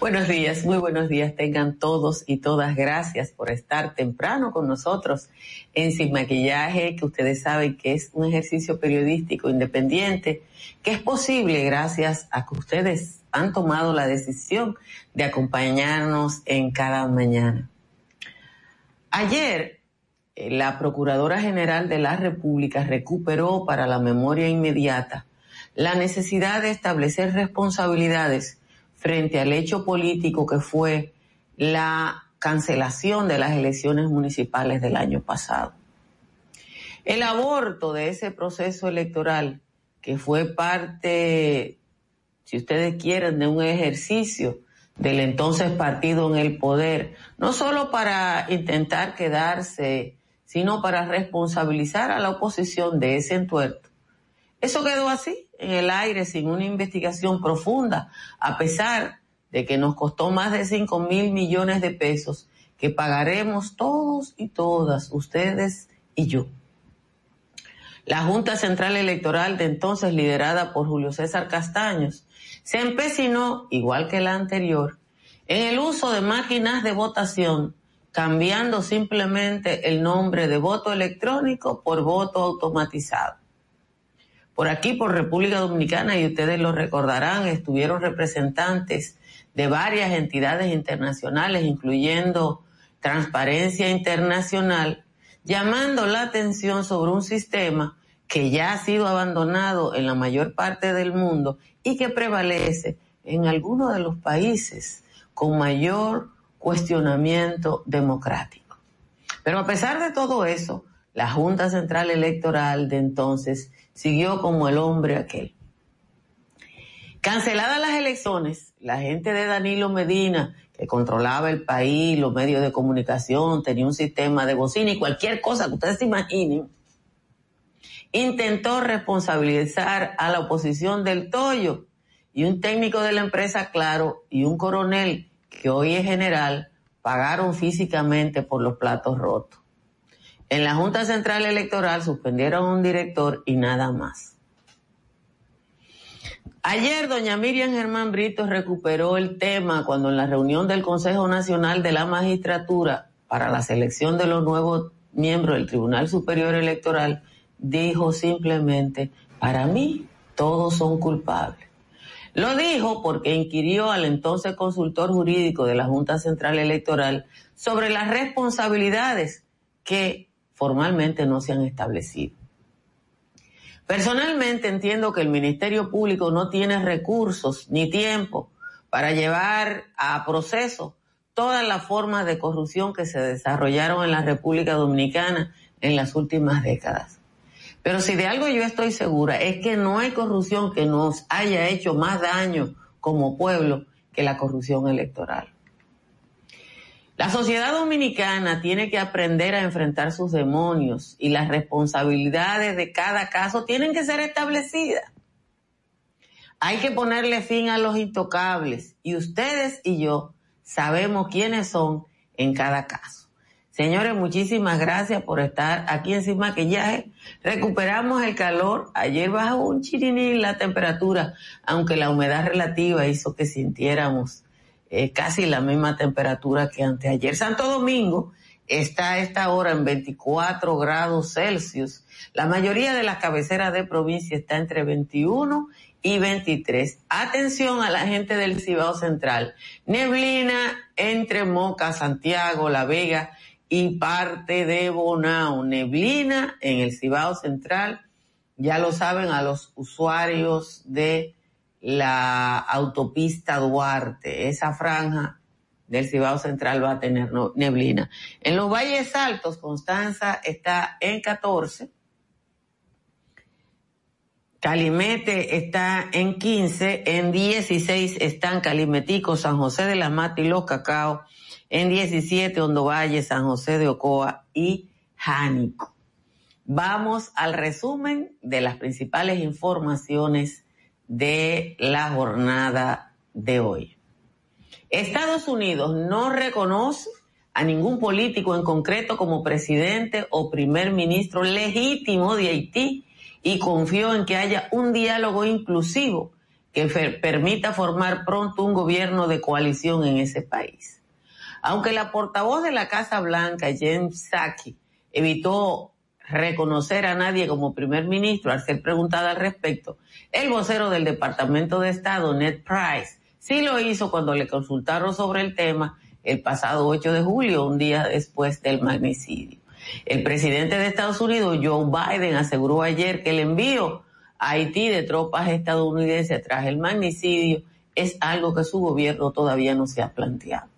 Buenos días, muy buenos días tengan todos y todas. Gracias por estar temprano con nosotros en Sin Maquillaje, que ustedes saben que es un ejercicio periodístico independiente, que es posible gracias a que ustedes han tomado la decisión de acompañarnos en cada mañana. Ayer, eh, la Procuradora General de la República recuperó para la memoria inmediata la necesidad de establecer responsabilidades frente al hecho político que fue la cancelación de las elecciones municipales del año pasado. El aborto de ese proceso electoral, que fue parte, si ustedes quieren, de un ejercicio del entonces partido en el poder, no solo para intentar quedarse, sino para responsabilizar a la oposición de ese entuerto. Eso quedó así, en el aire sin una investigación profunda, a pesar de que nos costó más de 5 mil millones de pesos que pagaremos todos y todas, ustedes y yo. La Junta Central Electoral de entonces, liderada por Julio César Castaños, se empecinó, igual que la anterior, en el uso de máquinas de votación, cambiando simplemente el nombre de voto electrónico por voto automatizado. Por aquí, por República Dominicana, y ustedes lo recordarán, estuvieron representantes de varias entidades internacionales, incluyendo Transparencia Internacional, llamando la atención sobre un sistema que ya ha sido abandonado en la mayor parte del mundo y que prevalece en algunos de los países con mayor cuestionamiento democrático. Pero a pesar de todo eso, la Junta Central Electoral de entonces siguió como el hombre aquel. Canceladas las elecciones, la gente de Danilo Medina, que controlaba el país, los medios de comunicación, tenía un sistema de bocina y cualquier cosa que ustedes se imaginen, intentó responsabilizar a la oposición del Toyo y un técnico de la empresa Claro y un coronel que hoy es general pagaron físicamente por los platos rotos. En la Junta Central Electoral suspendieron a un director y nada más. Ayer doña Miriam Germán Brito recuperó el tema cuando en la reunión del Consejo Nacional de la Magistratura para la selección de los nuevos miembros del Tribunal Superior Electoral dijo simplemente, para mí todos son culpables. Lo dijo porque inquirió al entonces consultor jurídico de la Junta Central Electoral sobre las responsabilidades que formalmente no se han establecido. Personalmente entiendo que el Ministerio Público no tiene recursos ni tiempo para llevar a proceso todas las formas de corrupción que se desarrollaron en la República Dominicana en las últimas décadas. Pero si de algo yo estoy segura es que no hay corrupción que nos haya hecho más daño como pueblo que la corrupción electoral. La sociedad dominicana tiene que aprender a enfrentar sus demonios y las responsabilidades de cada caso tienen que ser establecidas. Hay que ponerle fin a los intocables y ustedes y yo sabemos quiénes son en cada caso. Señores, muchísimas gracias por estar aquí en Sin Maquillaje. Recuperamos el calor. Ayer bajó un chirinín la temperatura, aunque la humedad relativa hizo que sintiéramos eh, casi la misma temperatura que anteayer. Santo Domingo está a esta hora en 24 grados Celsius. La mayoría de las cabeceras de provincia está entre 21 y 23. Atención a la gente del Cibao Central. Neblina entre Moca, Santiago, La Vega y parte de Bonao. Neblina en el Cibao Central. Ya lo saben a los usuarios de la autopista Duarte, esa franja del Cibao Central va a tener neblina. En los valles altos, Constanza está en 14. Calimete está en 15, en 16 están Calimetico, San José de la Mata y Los Cacao, en 17 Hondo Valle, San José de Ocoa y Jánico. Vamos al resumen de las principales informaciones de la jornada de hoy. Estados Unidos no reconoce a ningún político en concreto como presidente o primer ministro legítimo de Haití y confió en que haya un diálogo inclusivo que permita formar pronto un gobierno de coalición en ese país. Aunque la portavoz de la Casa Blanca, Jen Psaki, evitó reconocer a nadie como primer ministro al ser preguntada al respecto, el vocero del Departamento de Estado, Ned Price, sí lo hizo cuando le consultaron sobre el tema el pasado 8 de julio, un día después del magnicidio. El presidente de Estados Unidos, Joe Biden, aseguró ayer que el envío a Haití de tropas estadounidenses tras el magnicidio es algo que su gobierno todavía no se ha planteado.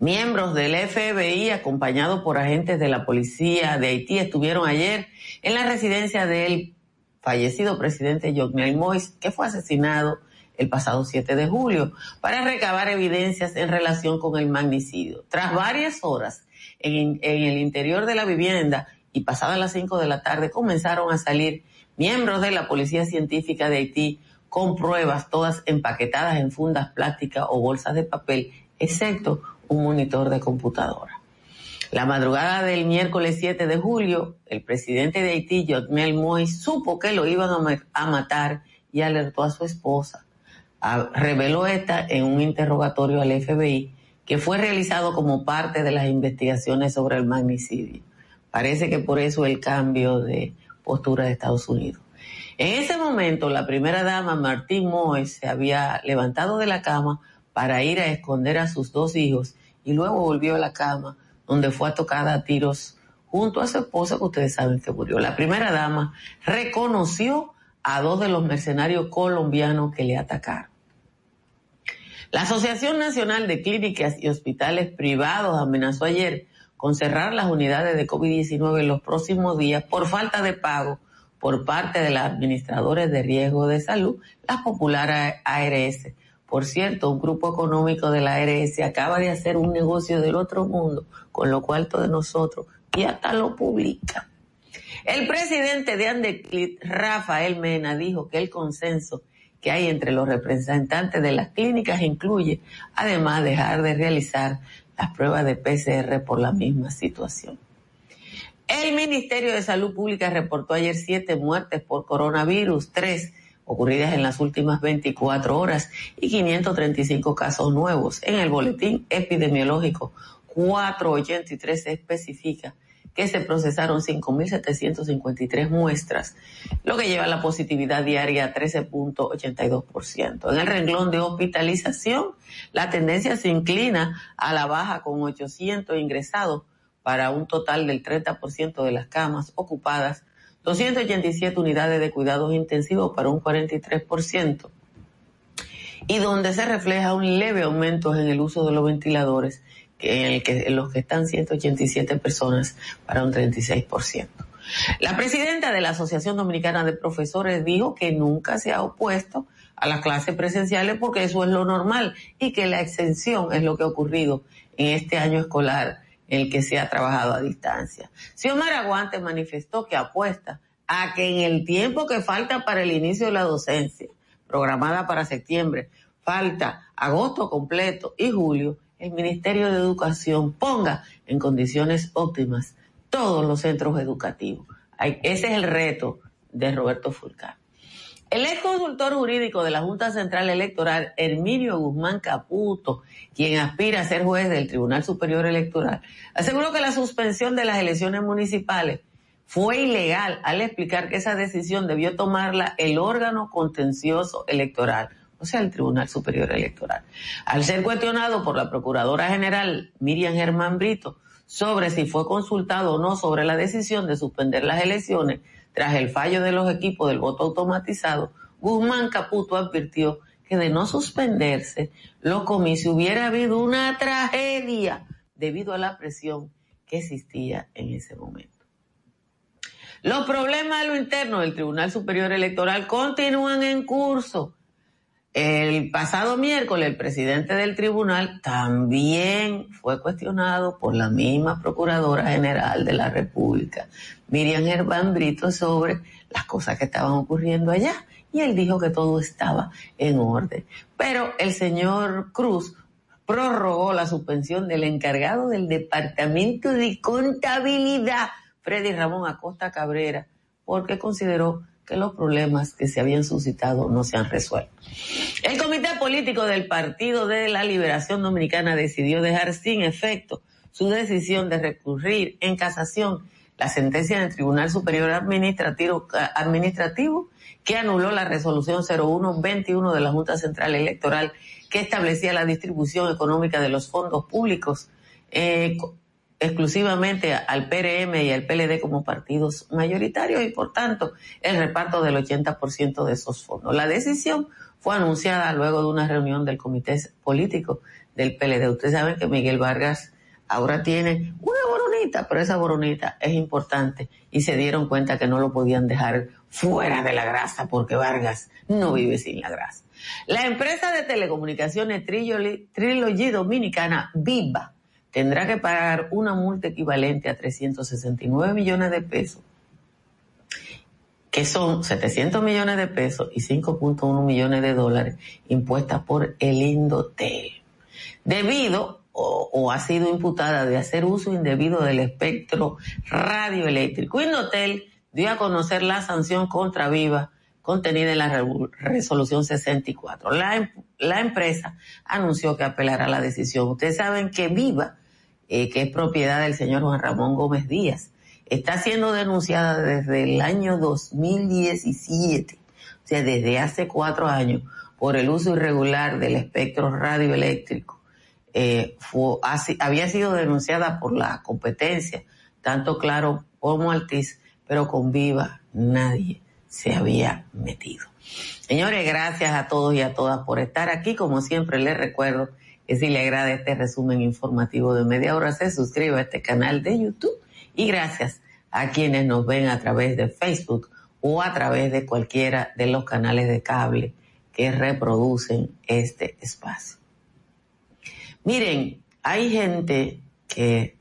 Miembros del FBI, acompañados por agentes de la policía de Haití, estuvieron ayer en la residencia del fallecido presidente Jovenel Moïse, que fue asesinado el pasado 7 de julio, para recabar evidencias en relación con el magnicidio. Tras varias horas en, el interior de la vivienda y pasadas las 5 de la tarde comenzaron a salir miembros de la Policía Científica de Haití con pruebas todas empaquetadas en fundas plásticas o bolsas de papel, excepto un monitor de computadora. La madrugada del miércoles 7 de julio, el presidente de Haití, Jotmel Moïse, supo que lo iban a, matar y alertó a su esposa. reveló esta en un interrogatorio al FBI que fue realizado como parte de las investigaciones sobre el magnicidio. Parece que por eso el cambio de postura de Estados Unidos. En ese momento, la primera dama, Martín Moy, se había levantado de la cama para ir a esconder a sus dos hijos y luego volvió a la cama donde fue tocada a tiros junto a su esposa que ustedes saben que murió. La primera dama reconoció a dos de los mercenarios colombianos que le atacaron. La Asociación Nacional de Clínicas y Hospitales Privados amenazó ayer con cerrar las unidades de COVID-19 en los próximos días por falta de pago por parte de las administradores de riesgo de salud, las populares ARS. Por cierto, un grupo económico de la ARS acaba de hacer un negocio del otro mundo, con lo cual todos nosotros, y hasta lo publica. El presidente de Andeclit, Rafael Mena, dijo que el consenso que hay entre los representantes de las clínicas incluye, además, dejar de realizar las pruebas de PCR por la misma situación. El Ministerio de Salud Pública reportó ayer siete muertes por coronavirus, tres ocurridas en las últimas 24 horas y 535 casos nuevos. En el boletín epidemiológico 483 se especifica que se procesaron 5.753 muestras, lo que lleva la positividad diaria a 13.82%. En el renglón de hospitalización, la tendencia se inclina a la baja con 800 ingresados para un total del 30% de las camas ocupadas, 287 unidades de cuidados intensivos para un 43%, y donde se refleja un leve aumento en el uso de los ventiladores en, el que, en los que están 187 personas para un 36%. La presidenta de la Asociación Dominicana de Profesores dijo que nunca se ha opuesto a las clases presenciales porque eso es lo normal y que la exención es lo que ha ocurrido en este año escolar el que se ha trabajado a distancia. Xiomara Aguante manifestó que apuesta a que en el tiempo que falta para el inicio de la docencia, programada para septiembre, falta agosto completo y julio, el Ministerio de Educación ponga en condiciones óptimas todos los centros educativos. Ese es el reto de Roberto Fulcar. El ex consultor jurídico de la Junta Central Electoral, Herminio Guzmán Caputo, quien aspira a ser juez del Tribunal Superior Electoral, aseguró que la suspensión de las elecciones municipales fue ilegal al explicar que esa decisión debió tomarla el órgano contencioso electoral, o sea, el Tribunal Superior Electoral. Al ser cuestionado por la Procuradora General Miriam Germán Brito sobre si fue consultado o no sobre la decisión de suspender las elecciones tras el fallo de los equipos del voto automatizado, Guzmán Caputo advirtió que de no suspenderse los comicios hubiera habido una tragedia debido a la presión que existía en ese momento. Los problemas a lo interno del Tribunal Superior Electoral continúan en curso. El pasado miércoles el presidente del tribunal también fue cuestionado por la misma Procuradora General de la República, Miriam Germán Brito, sobre las cosas que estaban ocurriendo allá. Y él dijo que todo estaba en orden. Pero el señor Cruz prorrogó la suspensión del encargado del Departamento de Contabilidad, Freddy Ramón Acosta Cabrera, porque consideró que los problemas que se habían suscitado no se han resuelto. El Comité Político del Partido de la Liberación Dominicana decidió dejar sin efecto su decisión de recurrir en casación la sentencia del Tribunal Superior Administrativo, Administrativo que anuló la resolución 0121 de la Junta Central Electoral que establecía la distribución económica de los fondos públicos eh, exclusivamente al PRM y al PLD como partidos mayoritarios y por tanto el reparto del 80% de esos fondos. La decisión fue anunciada luego de una reunión del comité político del PLD. Ustedes saben que Miguel Vargas ahora tiene una boronita, pero esa boronita es importante y se dieron cuenta que no lo podían dejar fuera de la grasa porque Vargas no vive sin la grasa. La empresa de telecomunicaciones Trilogy Dominicana Viva tendrá que pagar una multa equivalente a 369 millones de pesos, que son 700 millones de pesos y 5.1 millones de dólares impuestas por el Indotel, debido o, ha sido imputada de hacer uso indebido del espectro radioeléctrico. Indotel dio a conocer la sanción contra Viva contenida en la resolución 64. La, em, la empresa anunció que apelará la decisión. Ustedes saben que Viva eh, que es propiedad del señor Juan Ramón Gómez Díaz. Está siendo denunciada desde el año 2017, o sea, desde hace cuatro años, por el uso irregular del espectro radioeléctrico. Eh, había sido denunciada por la competencia, tanto Claro como Altiz, pero con Viva nadie se había metido. Señores, gracias a todos y a todas por estar aquí. Como siempre les recuerdo que si le agrada este resumen informativo de media hora, se suscriba a este canal de YouTube y gracias a quienes nos ven a través de Facebook o a través de cualquiera de los canales de cable que reproducen este espacio. Miren, hay gente que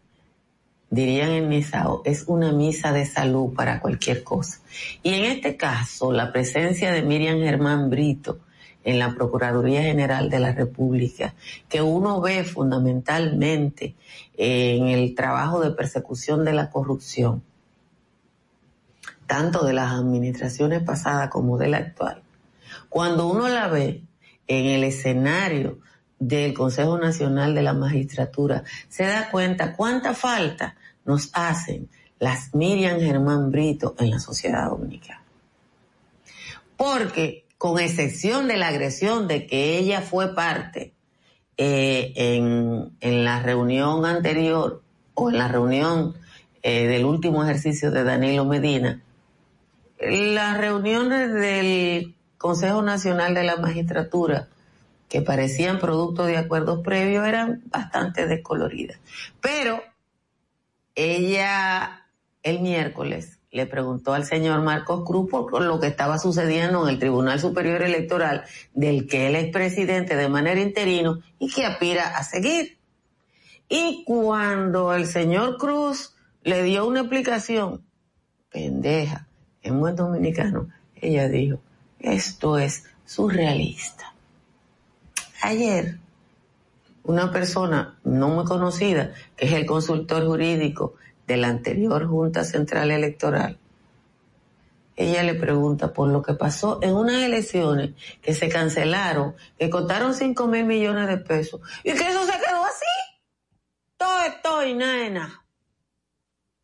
dirían en Misao, es una misa de salud para cualquier cosa. Y en este caso, la presencia de Miriam Germán Brito, en la Procuraduría General de la República, que uno ve fundamentalmente en el trabajo de persecución de la corrupción, tanto de las administraciones pasadas como de la actual. Cuando uno la ve en el escenario del Consejo Nacional de la Magistratura, se da cuenta cuánta falta nos hacen las Miriam Germán Brito en la sociedad dominicana. Porque con excepción de la agresión de que ella fue parte eh, en, la reunión anterior o en la reunión eh, del último ejercicio de Danilo Medina, las reuniones del Consejo Nacional de la Magistratura, que parecían producto de acuerdos previos, eran bastante descoloridas. Pero ella el miércoles le preguntó al señor Marcos Cruz por lo que estaba sucediendo en el Tribunal Superior Electoral, del que él es presidente de manera interino y que aspira a seguir. Y cuando el señor Cruz le dio una explicación, pendeja, en buen dominicano, ella dijo, esto es surrealista. Ayer, una persona no muy conocida, que es el consultor jurídico de la anterior Junta Central Electoral, ella le pregunta por lo que pasó en unas elecciones que se cancelaron, que costaron 5 mil millones de pesos, y que eso se quedó así. Todo esto y nada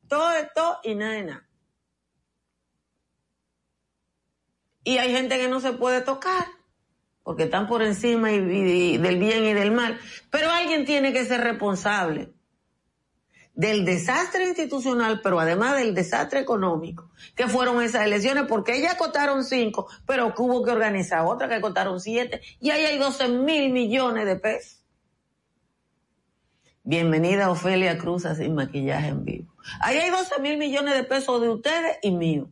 Todo esto y nada. Y hay gente que no se puede tocar, porque están por encima del bien y del mal. Pero alguien tiene que ser responsable del desastre institucional, pero además del desastre económico, que fueron esas elecciones, porque ellas costaron cinco, pero hubo que organizar otra que costaron siete, y ahí hay 12 mil millones de pesos. Bienvenida Ofelia Cruz sin maquillaje en vivo. Ahí hay 12 mil millones de pesos de ustedes y mío.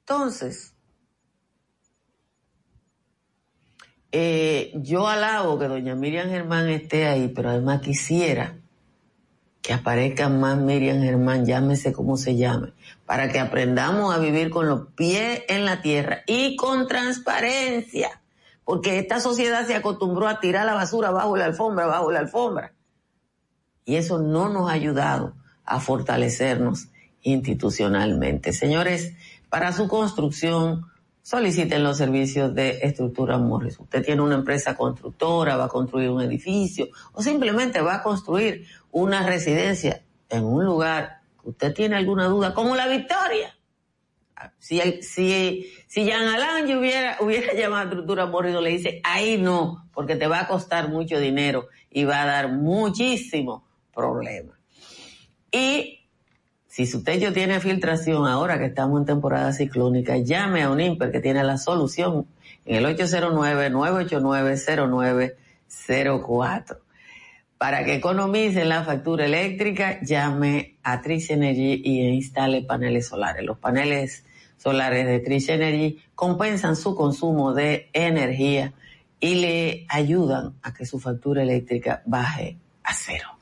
Entonces, eh, yo alabo que doña Miriam Germán esté ahí, pero además quisiera que aparezca más Miriam Germán, llámese como se llame, para que aprendamos a vivir con los pies en la tierra y con transparencia porque esta sociedad se acostumbró a tirar la basura bajo la alfombra, bajo la alfombra. Y eso no nos ha ayudado a fortalecernos institucionalmente. Señores, para su construcción, soliciten los servicios de estructura Morris. Usted tiene una empresa constructora, va a construir un edificio o simplemente va a construir una residencia en un lugar usted tiene alguna duda, como la Victoria. Si, si, si Jean Alain hubiera, hubiera llamado a estructura Morrido, le dice, ahí no, porque te va a costar mucho dinero y va a dar muchísimo problema. Y si su techo tiene filtración, ahora que estamos en temporada ciclónica, llame a un IMPER que tiene la solución en el 809-989-0904. Para que economicen la factura eléctrica, llame a Tris Energy y instale paneles solares. Los paneles solares de Trish Energy compensan su consumo de energía y le ayudan a que su factura eléctrica baje a cero.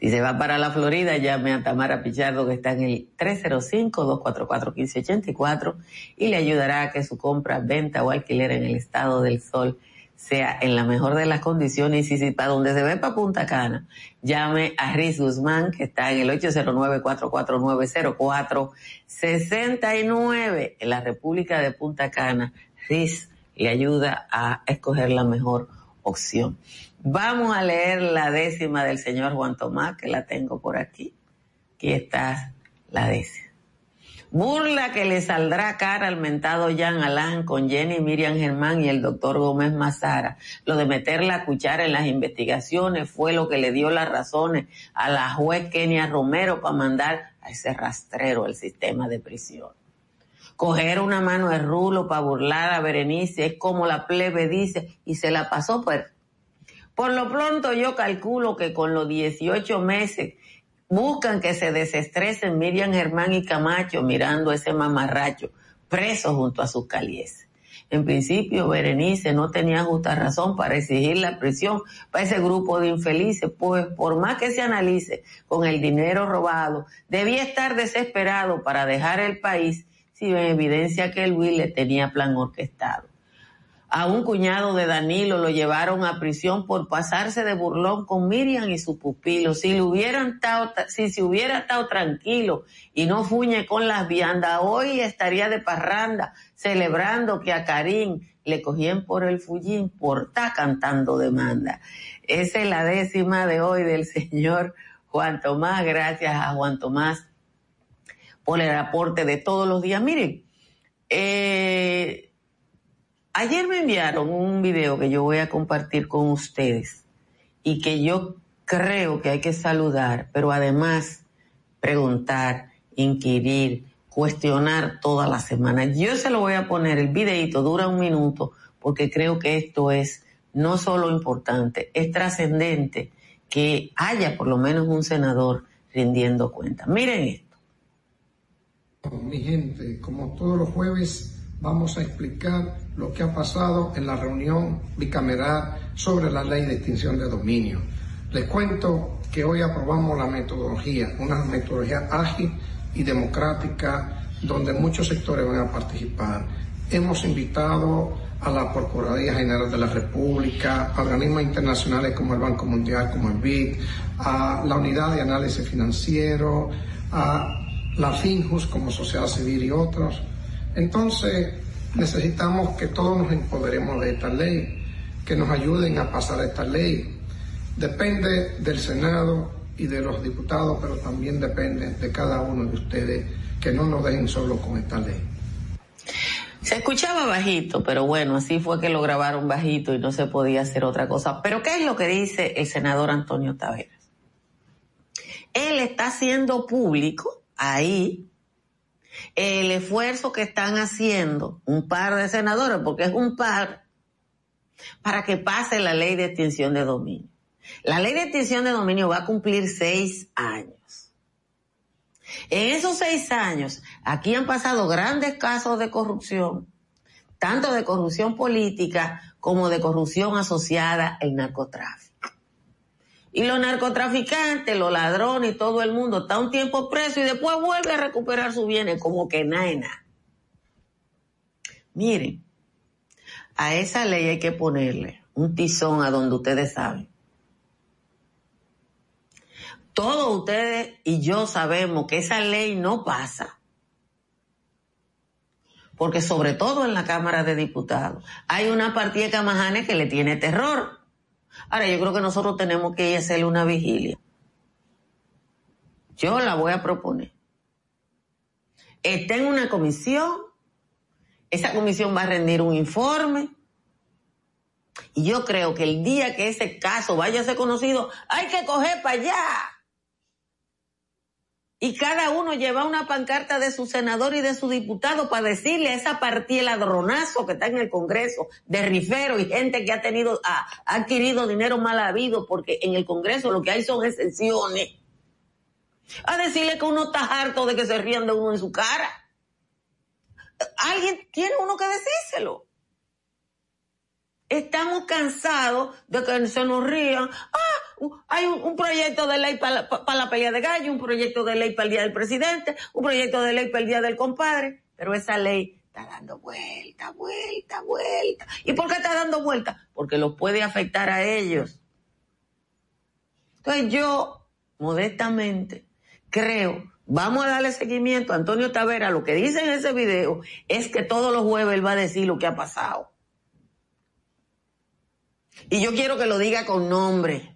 Si se va para la Florida, llame a Tamara Pichardo que está en el 305-244-1584 y le ayudará a que su compra, venta o alquiler en el estado del sol sea en la mejor de las condiciones y si para donde se ve para Punta Cana, llame a Riz Guzmán que está en el 809-449-0469 en la República de Punta Cana. Riz le ayuda a escoger la mejor opción. Vamos a leer la décima del señor Juan Tomás, que la tengo por aquí. Aquí está la décima. Burla que le saldrá cara al mentado Jean Alain con Jenny Miriam Germán y el doctor Gómez Mazara. Lo de meter la cuchara en las investigaciones fue lo que le dio las razones a la juez Kenia Romero para mandar a ese rastrero al sistema de prisión. Coger una mano de rulo para burlar a Berenice es como la plebe dice y se la pasó por... Por lo pronto yo calculo que con los 18 meses buscan que se desestresen Miriam Germán y Camacho mirando ese mamarracho preso junto a sus calieses. En principio, Berenice no tenía justa razón para exigir la prisión para ese grupo de infelices, pues por más que se analice con el dinero robado, debía estar desesperado para dejar el país si en evidencia que Luis le tenía plan orquestado a un cuñado de Danilo lo llevaron a prisión por pasarse de burlón con Miriam y su pupilo. Si le hubieran estado, si se hubiera estado tranquilo y no fuñe con las viandas, hoy estaría de parranda celebrando que a Karim le cogían por el fullín por estar cantando demanda. Esa es la décima de hoy del señor Juan Tomás. Gracias a Juan Tomás por el aporte de todos los días. Miren, eh, Ayer me enviaron un video que yo voy a compartir con ustedes y que yo creo que hay que saludar, pero además preguntar, inquirir, cuestionar toda la semana. Yo se lo voy a poner, el videito dura un minuto, porque creo que esto es no solo importante, es trascendente que haya por lo menos un senador rindiendo cuenta. Miren esto. Mi gente, como todos los jueves, vamos a explicar lo que ha pasado en la reunión bicameral sobre la ley de extinción de dominio. Les cuento que hoy aprobamos la metodología, una metodología ágil y democrática donde muchos sectores van a participar. Hemos invitado a la Procuraduría General de la República, a organismos internacionales como el Banco Mundial, como el BID, a la Unidad de Análisis Financiero, a la FINJUS como sociedad civil y otros entonces, necesitamos que todos nos empoderemos de esta ley, que nos ayuden a pasar esta ley. Depende del Senado y de los diputados, pero también depende de cada uno de ustedes que no nos dejen solo con esta ley. Se escuchaba bajito, pero bueno, así fue que lo grabaron bajito y no se podía hacer otra cosa. Pero ¿qué es lo que dice el senador Antonio Taveras? Él está haciendo público ahí el esfuerzo que están haciendo un par de senadores, porque es un par, para que pase la ley de extinción de dominio. La ley de extinción de dominio va a cumplir seis años. En esos seis años, aquí han pasado grandes casos de corrupción, tanto de corrupción política como de corrupción asociada al narcotráfico. Y los narcotraficantes, los ladrones y todo el mundo está un tiempo preso y después vuelve a recuperar sus bienes como que nada. Miren, a esa ley hay que ponerle un tizón a donde ustedes saben. Todos ustedes y yo sabemos que esa ley no pasa. Porque sobre todo en la Cámara de Diputados hay una partida de Camajanes que le tiene terror. Ahora yo creo que nosotros tenemos que hacerle una vigilia. Yo la voy a proponer. Está en una comisión esa comisión va a rendir un informe. Y yo creo que el día que ese caso vaya a ser conocido, hay que coger para allá. Y cada uno lleva una pancarta de su senador y de su diputado para decirle a esa partida ladronazo que está en el Congreso, de rifero y gente que ha tenido, ha, adquirido dinero mal habido, porque en el Congreso lo que hay son excepciones. A decirle que uno está harto de que se rían de uno en su cara alguien tiene uno que decírselo. Estamos cansados de que se nos rían. Ah, hay un, proyecto de ley para la pelea de gallo, un proyecto de ley para el día del presidente, un proyecto de ley para el día del compadre, pero esa ley está dando vuelta, vuelta, vuelta. ¿Y por qué está dando vuelta? Porque los puede afectar a ellos. Entonces yo, modestamente, creo Vamos a darle seguimiento a Antonio Tavera. Lo que dice en ese video es que todos los jueves él va a decir lo que ha pasado. Y yo quiero que lo diga con nombre.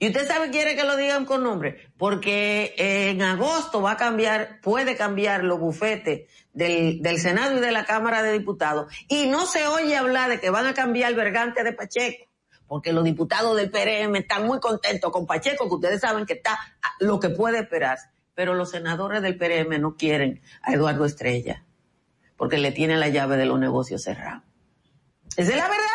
Y usted sabe, quiere que lo digan con nombre, porque en agosto va a cambiar, puede cambiar los bufetes del, del Senado y de la Cámara de Diputados. Y no se oye hablar de que van a cambiar el vergante de Pacheco porque los diputados del PRM están muy contentos con Pacheco, que ustedes saben que está lo que puede esperar, pero los senadores del PRM no quieren a Eduardo Estrella, porque le tiene la llave de los negocios cerrados. Esa es la verdad.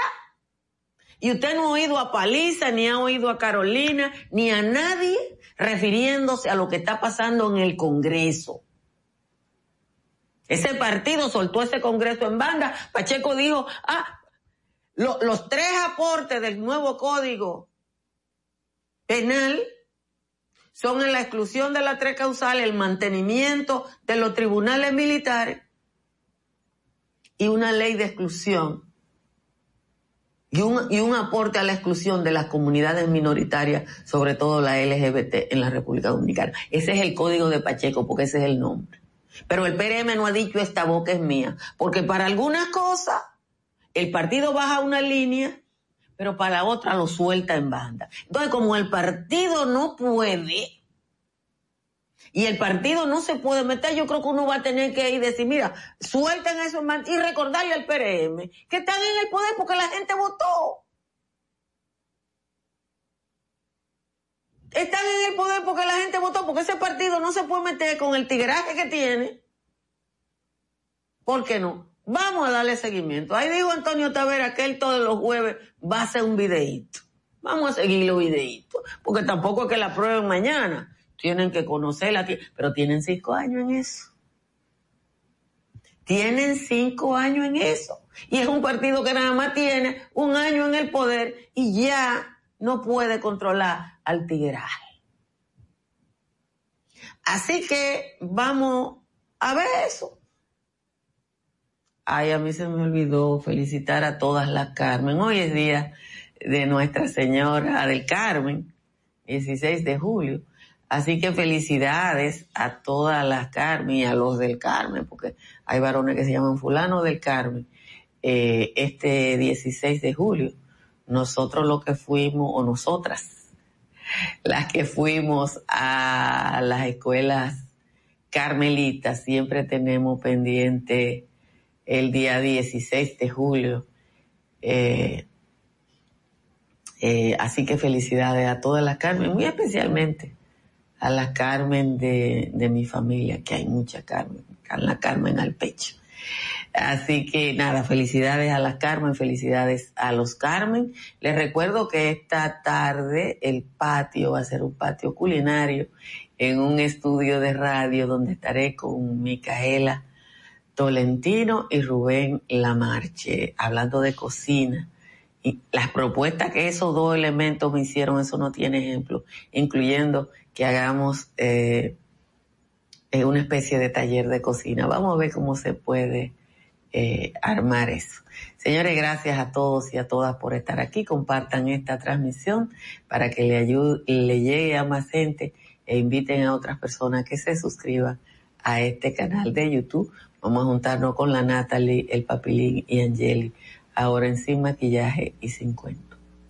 Y usted no ha oído a Paliza, ni ha oído a Carolina, ni a nadie refiriéndose a lo que está pasando en el Congreso. Ese partido soltó ese Congreso en banda. Pacheco dijo, ah, los tres aportes del nuevo código penal son en la exclusión de la tres causales, el mantenimiento de los tribunales militares y una ley de exclusión y un, y un aporte a la exclusión de las comunidades minoritarias, sobre todo la LGBT en la República Dominicana. Ese es el código de Pacheco, porque ese es el nombre. Pero el PRM no ha dicho esta boca es mía, porque para algunas cosas el partido baja una línea, pero para la otra lo suelta en banda. Entonces, como el partido no puede, y el partido no se puede meter, yo creo que uno va a tener que ir decir, mira, suelten eso en banda y recordarle al PRM que están en el poder porque la gente votó. Están en el poder porque la gente votó, porque ese partido no se puede meter con el tigraje que tiene. ¿Por qué no? Vamos a darle seguimiento. Ahí dijo Antonio Tavera que él todos los jueves va a hacer un videíto. Vamos a seguir los videitos. Porque tampoco es que la prueben mañana. Tienen que conocerla. Pero tienen cinco años en eso. Tienen cinco años en eso. Y es un partido que nada más tiene un año en el poder y ya no puede controlar al tigral. Así que vamos a ver eso. Ay, a mí se me olvidó felicitar a todas las Carmen. Hoy es día de Nuestra Señora del Carmen, 16 de julio. Así que felicidades a todas las Carmen y a los del Carmen, porque hay varones que se llaman fulano del Carmen. Eh, este 16 de julio, nosotros los que fuimos, o nosotras, las que fuimos a las escuelas carmelitas, siempre tenemos pendiente el día 16 de julio. Eh, eh, así que felicidades a todas las Carmen, muy especialmente a las Carmen de, mi familia, que hay mucha Carmen, la Carmen al pecho. Así que nada, felicidades a las Carmen, felicidades a los Carmen. Les recuerdo que esta tarde el patio va a ser un patio culinario en un estudio de radio donde estaré con Micaela Tolentino y Rubén Lamarche hablando de cocina. Y las propuestas que esos dos elementos me hicieron, eso no tiene ejemplo, incluyendo que hagamos eh, eh, una especie de taller de cocina. Vamos a ver cómo se puede eh, armar eso. Señores, gracias a todos y a todas por estar aquí. Compartan esta transmisión para que le ayude, le llegue a más gente e inviten a otras personas que se suscriban a este canal de YouTube. Vamos a juntarnos con la Natalie, el Papilín y Angeli, ahora en Sin Maquillaje y Sin Cuento.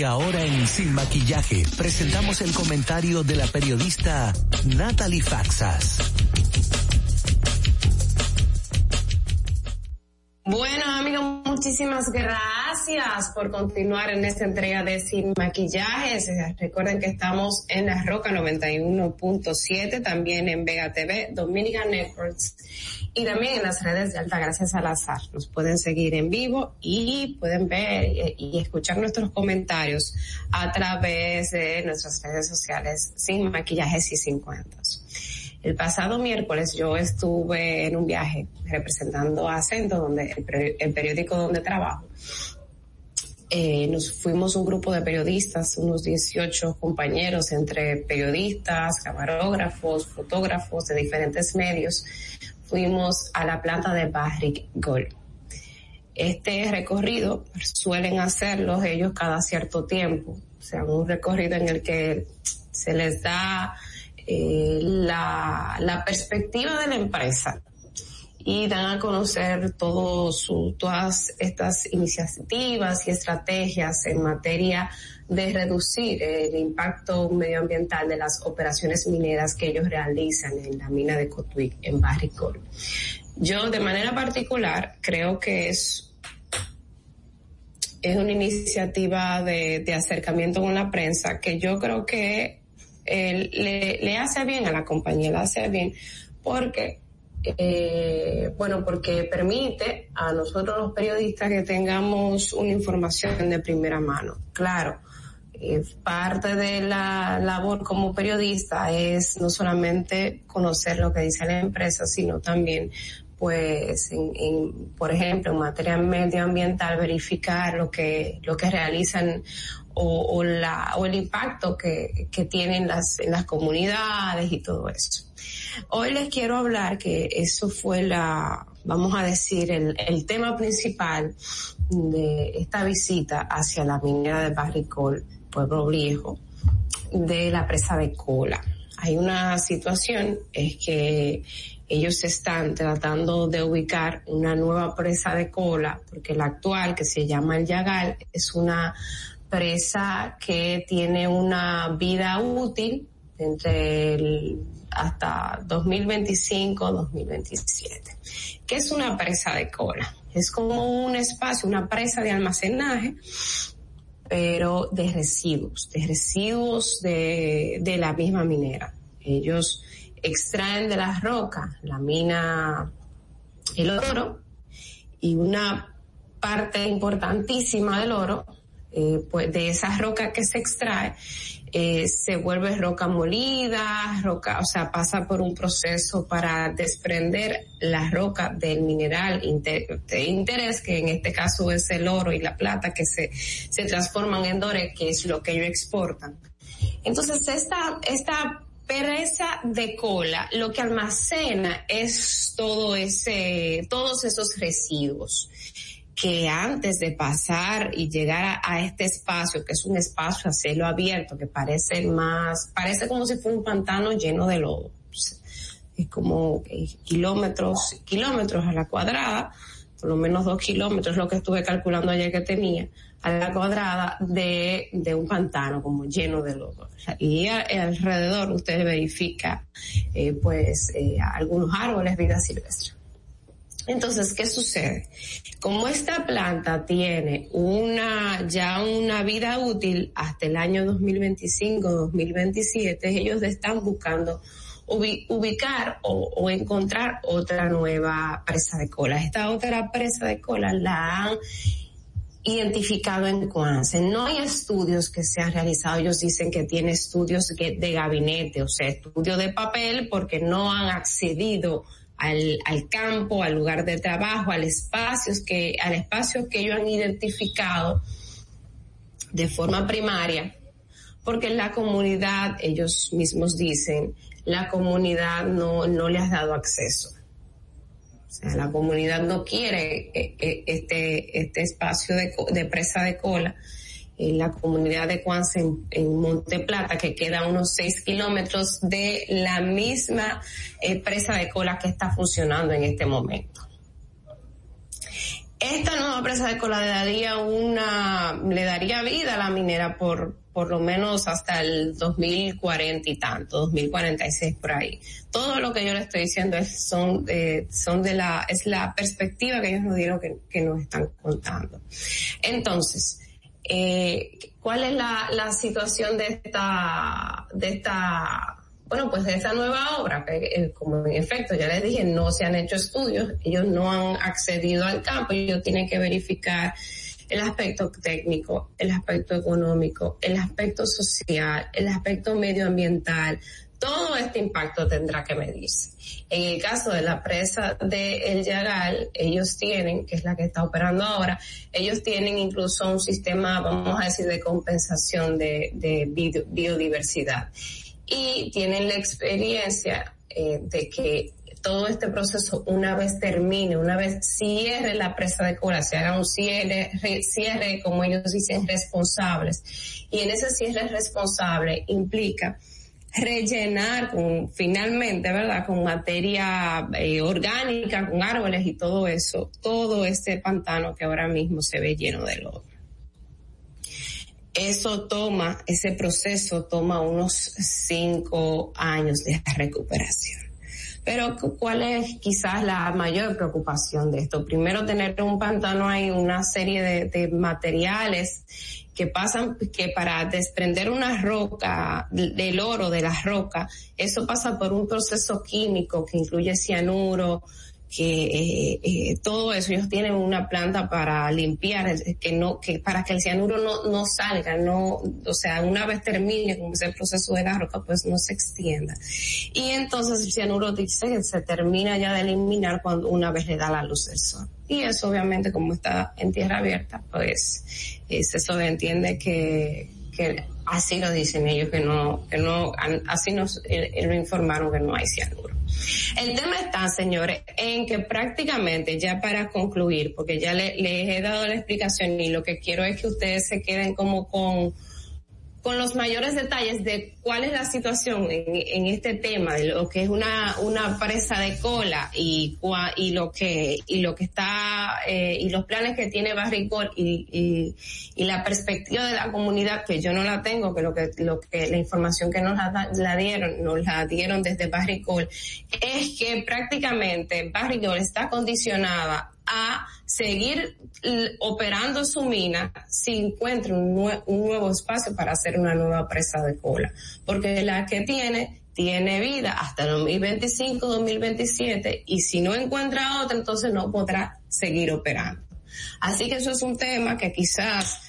Y ahora en Sin Maquillaje presentamos el comentario de la periodista Natalie Faxas. Bueno amigos, muchísimas gracias por continuar en esta entrega de Sin Maquillajes. Recuerden que estamos en la Roca 91.7, también en Vega TV, Dominica Networks y también en las redes de Altagracia Salazar. Nos pueden seguir en vivo y pueden ver y, escuchar nuestros comentarios a través de nuestras redes sociales sin maquillajes y sin cuentos. El pasado miércoles yo estuve en un viaje representando a Acento, donde el, periódico donde trabajo. Eh, nos fuimos un grupo de periodistas, unos 18 compañeros entre periodistas, camarógrafos, fotógrafos de diferentes medios, fuimos a la planta de Barrick Gold. Este recorrido suelen hacerlo ellos cada cierto tiempo, o sea, un recorrido en el que se les da eh, la, perspectiva de la empresa y dan a conocer todas estas iniciativas y estrategias en materia de reducir el impacto medioambiental de las operaciones mineras que ellos realizan en la mina de Cotuí, en Barricol. Yo, de manera particular, creo que es, es una iniciativa de, de acercamiento con la prensa que yo creo que eh, le, le hace bien a la compañía, le hace bien porque eh, bueno, porque permite a nosotros los periodistas que tengamos una información de primera mano. Claro, parte de la labor como periodista es no solamente conocer lo que dice la empresa, sino también pues en, por ejemplo en materia medioambiental verificar lo que lo que realizan o, la o el impacto que, que tienen las en las comunidades y todo eso hoy les quiero hablar que eso fue la vamos a decir el, el tema principal de esta visita hacia la minera de Barricol Pueblo Viejo, de la presa de cola. Hay una situación, es que ellos están tratando de ubicar una nueva presa de cola, porque la actual, que se llama el Yagal, es una presa que tiene una vida útil entre el, hasta 2025-2027. ¿Qué es una presa de cola? Es como un espacio, una presa de almacenaje pero de residuos, de residuos de, de la misma minera. Ellos extraen de las rocas la mina el oro y una parte importantísima del oro, eh, pues de esa roca que se extrae, eh, se vuelve roca molida, roca, o sea, pasa por un proceso para desprender la roca del mineral de interés, que en este caso es el oro y la plata, que se, se transforman en dore, que es lo que ellos exportan. Entonces, esta, esta pereza de cola lo que almacena es todo ese, todos esos residuos que antes de pasar y llegar a, este espacio, que es un espacio a cielo abierto, que parece más, parece como si fuera un pantano lleno de lodo. Es como eh, kilómetros, kilómetros a la cuadrada, por lo menos dos kilómetros, lo que estuve calculando ayer que tenía, a la cuadrada de, de un pantano como lleno de lodo. Y alrededor usted verifica, eh, pues, eh, algunos árboles, vida silvestre. Entonces, ¿qué sucede? Como esta planta tiene una, ya una vida útil hasta el año 2025-2027, ellos están buscando ubicar o, encontrar otra nueva presa de cola. Esta otra presa de cola la han identificado en Cuance. No hay estudios que se han realizado. Ellos dicen que tiene estudios de gabinete, o sea, estudio de papel porque no han accedido al, al campo, al lugar de trabajo, al espacio que, al espacio que ellos han identificado de forma primaria, porque la comunidad, ellos mismos dicen, la comunidad no, no le has dado acceso. O sea, la comunidad no quiere eh, eh, este, este espacio de, de presa de cola en la comunidad de Cuance en, Monte Plata, que queda a unos seis kilómetros de la misma eh, presa de cola que está funcionando en este momento. Esta nueva presa de cola le daría una, le daría vida a la minera por, por lo menos hasta el 2040 y tanto, 2046 por ahí. Todo lo que yo le estoy diciendo es, son, eh, son de la, es la perspectiva que ellos nos dieron que nos están contando. Entonces, eh, ¿Cuál es la, situación de esta, de esta, bueno, pues de esta nueva obra? Eh, como en efecto ya les dije, no se han hecho estudios, ellos no han accedido al campo, ellos tienen que verificar el aspecto técnico, el aspecto económico, el aspecto social, el aspecto medioambiental, todo este impacto tendrá que medirse. En el caso de la presa de El Yagal, ellos tienen, que es la que está operando ahora, ellos tienen incluso un sistema, vamos a decir, de compensación de, biodiversidad. Y tienen la experiencia eh, de que todo este proceso, una vez termine, una vez cierre la presa de cola, se haga un cierre, cierre, como ellos dicen, responsables. Y en ese cierre responsable implica rellenar con, finalmente, ¿verdad? Con materia eh, orgánica, con árboles y todo eso, todo este pantano que ahora mismo se ve lleno de lodo. Eso toma, ese proceso toma unos cinco años de recuperación. Pero ¿cuál es quizás la mayor preocupación de esto? Primero tener un pantano hay una serie de, de materiales que pasan, que para desprender una roca, del oro de la roca, eso pasa por un proceso químico que incluye cianuro, que eh, eh, todo eso ellos tienen una planta para limpiar que no que para que el cianuro no, no salga no o sea una vez termine como ese proceso de la roca pues no se extienda. Y entonces el cianuro dice que se termina ya de eliminar cuando una vez le da la luz del sol y eso obviamente como está en tierra abierta pues eso se entiende que que así lo dicen ellos que no que no así nos eh, lo informaron que no hay cianuro. El tema está, señores, en que prácticamente ya para concluir, porque ya les he dado la explicación y lo que quiero es que ustedes se queden como con con los mayores detalles de cuál es la situación en, este tema de lo que es una una presa de cola y y lo que y lo que está eh, y los planes que tiene Barricol y, y, y la perspectiva de la comunidad que yo no la tengo que lo que lo que la información que nos la, dieron nos la dieron desde Barricol es que prácticamente Barricol está condicionada a seguir operando su mina si encuentra un, nuevo espacio para hacer una nueva presa de cola. Porque la que tiene tiene vida hasta 2025, 2027 y si no encuentra otra, entonces no podrá seguir operando. Así que eso es un tema que quizás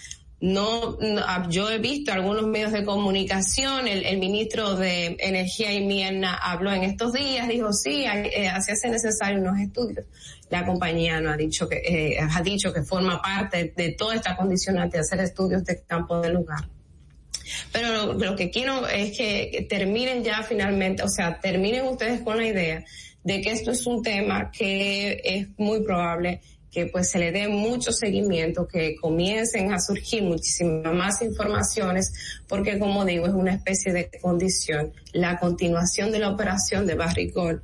no, ah, yo he visto algunos medios de comunicación, el, ministro de Energía y Miena habló en estos días, dijo sí, eh, así hace necesario unos estudios. La compañía no ha dicho que, eh, ha dicho que forma parte de toda esta condicionante de hacer estudios de campo de lugar. Pero lo, que quiero es que terminen ya finalmente, o sea, terminen ustedes con la idea de que esto es un tema que es muy probable que pues se le dé mucho seguimiento, que comiencen a surgir muchísimas más informaciones, porque como digo, es una especie de condición la continuación de la operación de Barricol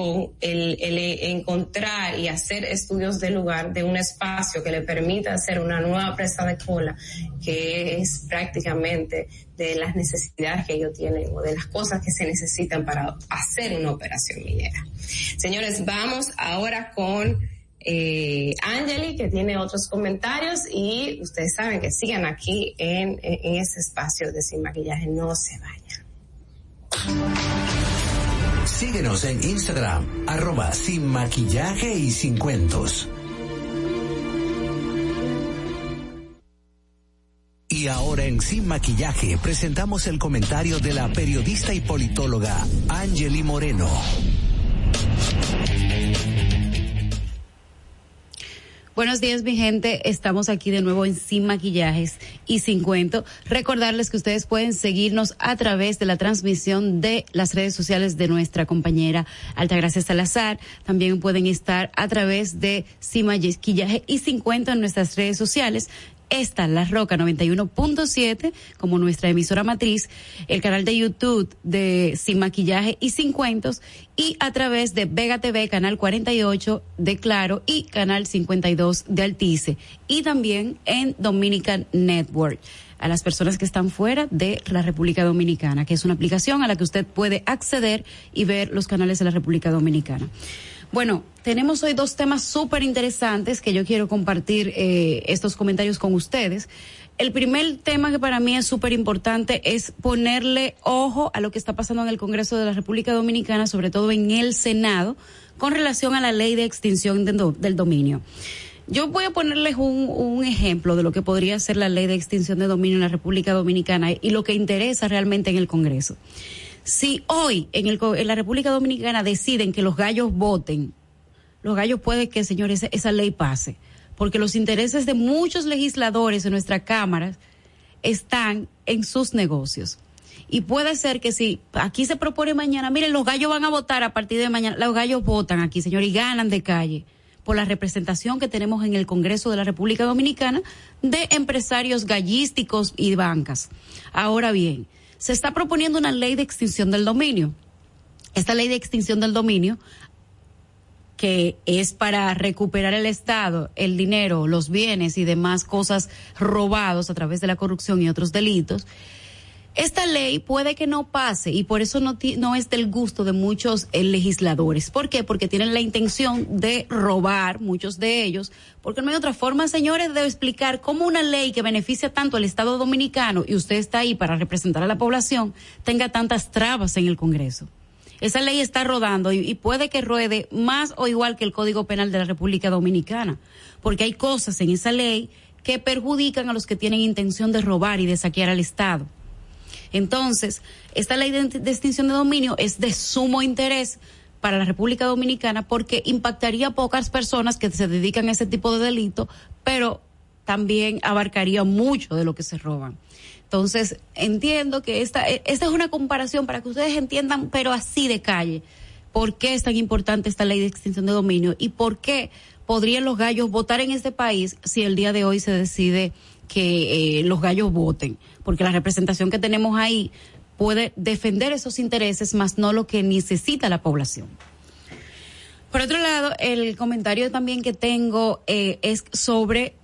con el, el, encontrar y hacer estudios de lugar de un espacio que le permita hacer una nueva presa de cola, que es prácticamente de las necesidades que ellos tienen o de las cosas que se necesitan para hacer una operación minera. Señores, vamos ahora con eh, Angeli, que tiene otros comentarios y ustedes saben que sigan aquí en, en, este espacio de Sin Maquillaje, no se vayan. Síguenos en Instagram, arroba Sin Maquillaje y Sin Cuentos. Y ahora en Sin Maquillaje presentamos el comentario de la periodista y politóloga Angeli Moreno. Buenos días, mi gente. Estamos aquí de nuevo en Sin Maquillajes y Sin Cuento. Recordarles que ustedes pueden seguirnos a través de la transmisión de las redes sociales de nuestra compañera Altagracia Salazar. También pueden estar a través de Sin Maquillaje y Sin Cuento en nuestras redes sociales esta, La Roca 91.7, como nuestra emisora matriz, el canal de YouTube de Sin Maquillaje y Sin Cuentos, y a través de Vega TV, canal 48 de Claro y canal 52 de Altice, y también en Dominican Network a las personas que están fuera de la República Dominicana, que es una aplicación a la que usted puede acceder y ver los canales de la República Dominicana. Bueno, tenemos hoy dos temas súper interesantes que yo quiero compartir eh, estos comentarios con ustedes. El primer tema que para mí es súper importante es ponerle ojo a lo que está pasando en el Congreso de la República Dominicana, sobre todo en el Senado, con relación a la ley de extinción del dominio. Yo voy a ponerles un, un, ejemplo de lo que podría ser la ley de extinción de dominio en la República Dominicana y lo que interesa realmente en el Congreso. Si hoy en, el, en la República Dominicana deciden que los gallos voten, los gallos puede que, señores, esa ley pase, porque los intereses de muchos legisladores en nuestra Cámara están en sus negocios. Y puede ser que si aquí se propone mañana, miren, los gallos van a votar a partir de mañana, los gallos votan aquí, señor, y ganan de calle por la representación que tenemos en el Congreso de la República Dominicana de empresarios gallísticos y bancas. Ahora bien, se está proponiendo una ley de extinción del dominio. Esta ley de extinción del dominio, que es para recuperar el Estado, el dinero, los bienes y demás cosas robados a través de la corrupción y otros delitos, esta ley puede que no pase y por eso no, no es del gusto de muchos eh, legisladores. ¿Por qué? Porque tienen la intención de robar, muchos de ellos, porque no hay otra forma, señores, de explicar cómo una ley que beneficia tanto al Estado dominicano y usted está ahí para representar a la población tenga tantas trabas en el Congreso. Esa ley está rodando y, y puede que ruede más o igual que el Código Penal de la República Dominicana, porque hay cosas en esa ley que perjudican a los que tienen intención de robar y de saquear al Estado. Entonces, esta ley de, extinción de dominio es de sumo interés para la República Dominicana porque impactaría a pocas personas que se dedican a ese tipo de delito, pero también abarcaría mucho de lo que se roban. Entonces, entiendo que esta, e, esta es una comparación para que ustedes entiendan, pero así de calle, por qué es tan importante esta ley de extinción de dominio y por qué podrían los gallos votar en este país si el día de hoy se decide que eh, los gallos voten, porque la representación que tenemos ahí puede defender esos intereses, más no lo que necesita la población. Por otro lado, el comentario también que tengo eh, es sobre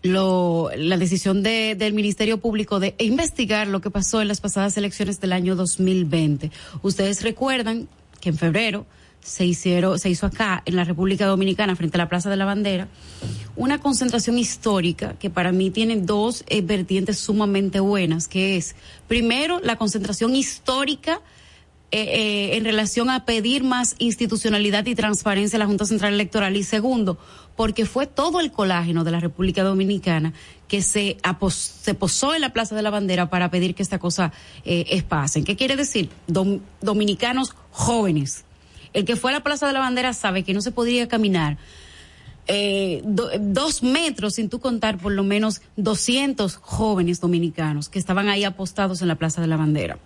lo, la decisión de, del Ministerio Público de investigar lo que pasó en las pasadas elecciones del año 2020. Ustedes recuerdan que en febrero se hicieron, se hizo acá en la República Dominicana frente a la Plaza de la Bandera, una concentración histórica que para mí tiene dos eh, vertientes sumamente buenas, que es primero la concentración histórica eh, eh, en relación a pedir más institucionalidad y transparencia a la Junta Central Electoral y segundo, porque fue todo el colágeno de la República Dominicana que se, se posó en la Plaza de la Bandera para pedir que esta cosa eh, pase. ¿Qué quiere decir? dominicanos jóvenes. El que fue a la Plaza de la Bandera sabe que no se podría caminar eh, dos metros sin tú contar por lo menos 200 jóvenes dominicanos que estaban ahí apostados en la Plaza de la Bandera.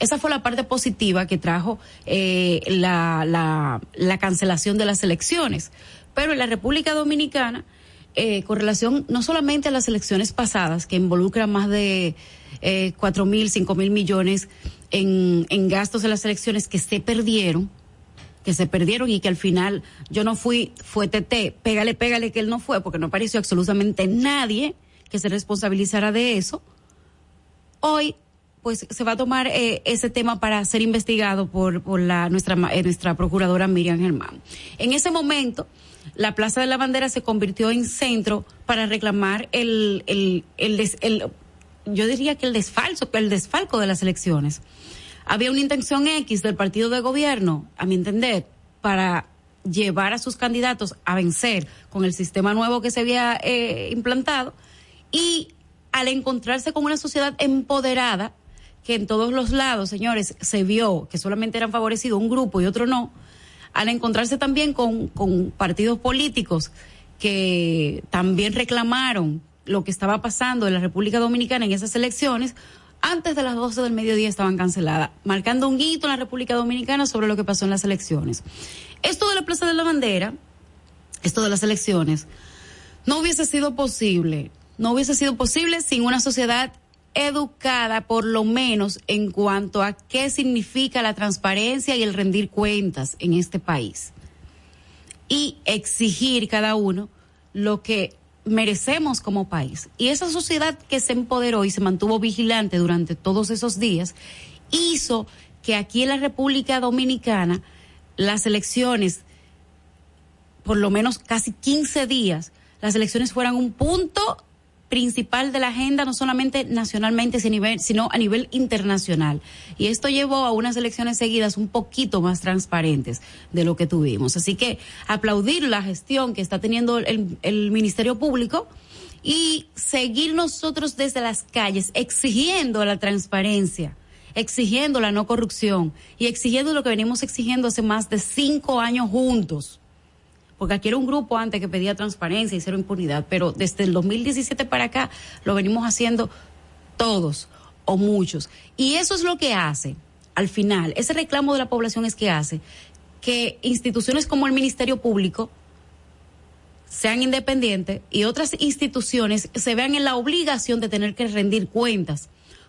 Esa fue la parte positiva que trajo eh, la, la, la, cancelación de las elecciones. Pero en la República Dominicana, eh, con relación no solamente a las elecciones pasadas, que involucran más de eh, cuatro mil, cinco mil millones en, en gastos de las elecciones que se perdieron, que se perdieron y que al final yo no fui, fue TT, pégale, pégale que él no fue, porque no apareció absolutamente nadie que se responsabilizara de eso. Hoy, pues se va a tomar eh, ese tema para ser investigado por, por la, nuestra, eh, nuestra procuradora Miriam Germán. En ese momento, la Plaza de la Bandera se convirtió en centro para reclamar el, el, el, el yo diría que el desfalso, el desfalco de las elecciones había una intención X del partido de gobierno, a mi entender, para llevar a sus candidatos a vencer con el sistema nuevo que se había eh, implantado y al encontrarse con una sociedad empoderada, que en todos los lados, señores, se vio que solamente eran favorecidos un grupo y otro no, al encontrarse también con, con partidos políticos que también reclamaron lo que estaba pasando en la República Dominicana en esas elecciones, antes de las 12 del mediodía estaban canceladas, marcando un hito en la República Dominicana sobre lo que pasó en las elecciones. Esto de la Plaza de la Bandera, esto de las elecciones, no hubiese sido posible, no hubiese sido posible sin una sociedad educada por lo menos en cuanto a qué significa la transparencia y el rendir cuentas en este país. Y exigir cada uno lo que merecemos como país. Y esa sociedad que se empoderó y se mantuvo vigilante durante todos esos días hizo que aquí en la República Dominicana las elecciones, por lo menos casi 15 días, las elecciones fueran un punto principal de la agenda, no solamente nacionalmente, sino a nivel internacional. Y esto llevó a unas elecciones seguidas un poquito más transparentes de lo que tuvimos. Así que aplaudir la gestión que está teniendo el, el Ministerio Público y seguir nosotros desde las calles exigiendo la transparencia exigiendo la no corrupción y exigiendo lo que venimos exigiendo hace más de cinco años juntos porque aquí era un grupo antes que pedía transparencia y cero impunidad, pero desde el 2017 para acá lo venimos haciendo todos o muchos. Y eso es lo que hace, al final, ese reclamo de la población es que hace que instituciones como el Ministerio Público sean independientes y otras instituciones se vean en la obligación de tener que rendir cuentas,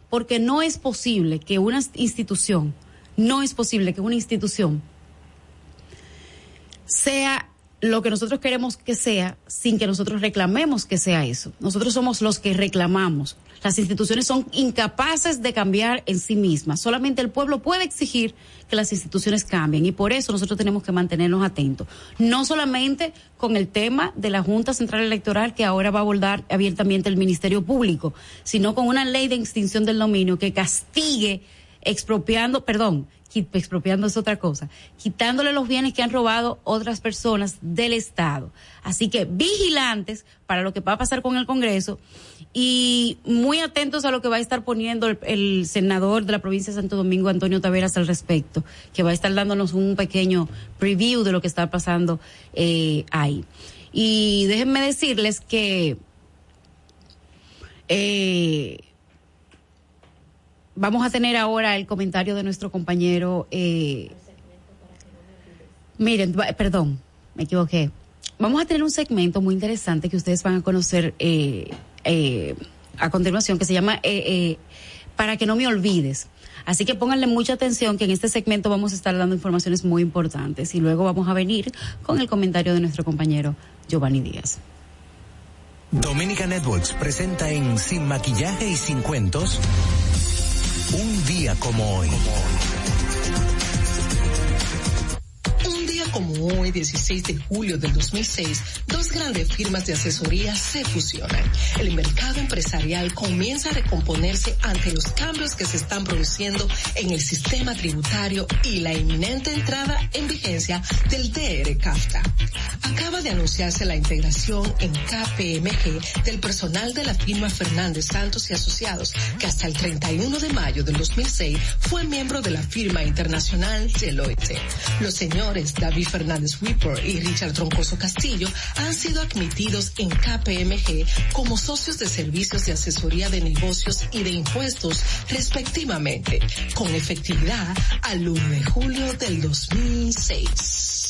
porque no es posible que una institución, no es posible que una institución sea lo que nosotros queremos que sea sin que nosotros reclamemos que sea eso. Nosotros somos los que reclamamos. Las instituciones son incapaces de cambiar en sí mismas. Solamente el pueblo puede exigir que las instituciones cambien y por eso nosotros tenemos que mantenernos atentos. No solamente con el tema de la Junta Central Electoral que ahora va a abordar abiertamente el Ministerio Público, sino con una ley de extinción del dominio que castigue expropiando, perdón, expropiando es otra cosa, quitándole los bienes que han robado otras personas del Estado. Así que vigilantes para lo que va a pasar con el Congreso y muy atentos a lo que va a estar poniendo el, senador de la provincia de Santo Domingo, Antonio Taveras, al respecto, que va a estar dándonos un pequeño preview de lo que está pasando eh, ahí. Y déjenme decirles que eh, vamos a tener ahora el comentario de nuestro compañero. Eh, miren, perdón, me equivoqué. Vamos a tener un segmento muy interesante que ustedes van a conocer eh, eh, a continuación que se llama Para que no me olvides. Así que pónganle mucha atención que en este segmento vamos a estar dando informaciones muy importantes y luego vamos a venir con el comentario de nuestro compañero Giovanni Díaz. Dominica Networks presenta en Sin Maquillaje y Sin Cuentos un día como hoy. como hoy, 16 de julio del 2006, dos grandes firmas de asesoría se fusionan. El mercado empresarial comienza a recomponerse ante los cambios que se están produciendo en el sistema tributario y la inminente entrada en vigencia del DR CAFTA. Acaba de anunciarse la integración en KPMG del personal de la firma Fernández Santos y Asociados, que hasta el 31 de mayo del 2006 fue miembro de la firma internacional Deloitte. Los señores David Fernández Whipper y Richard Troncoso Castillo han sido admitidos en KPMG como socios de servicios de asesoría de negocios y de impuestos, respectivamente, con efectividad al 1 de julio del 2006.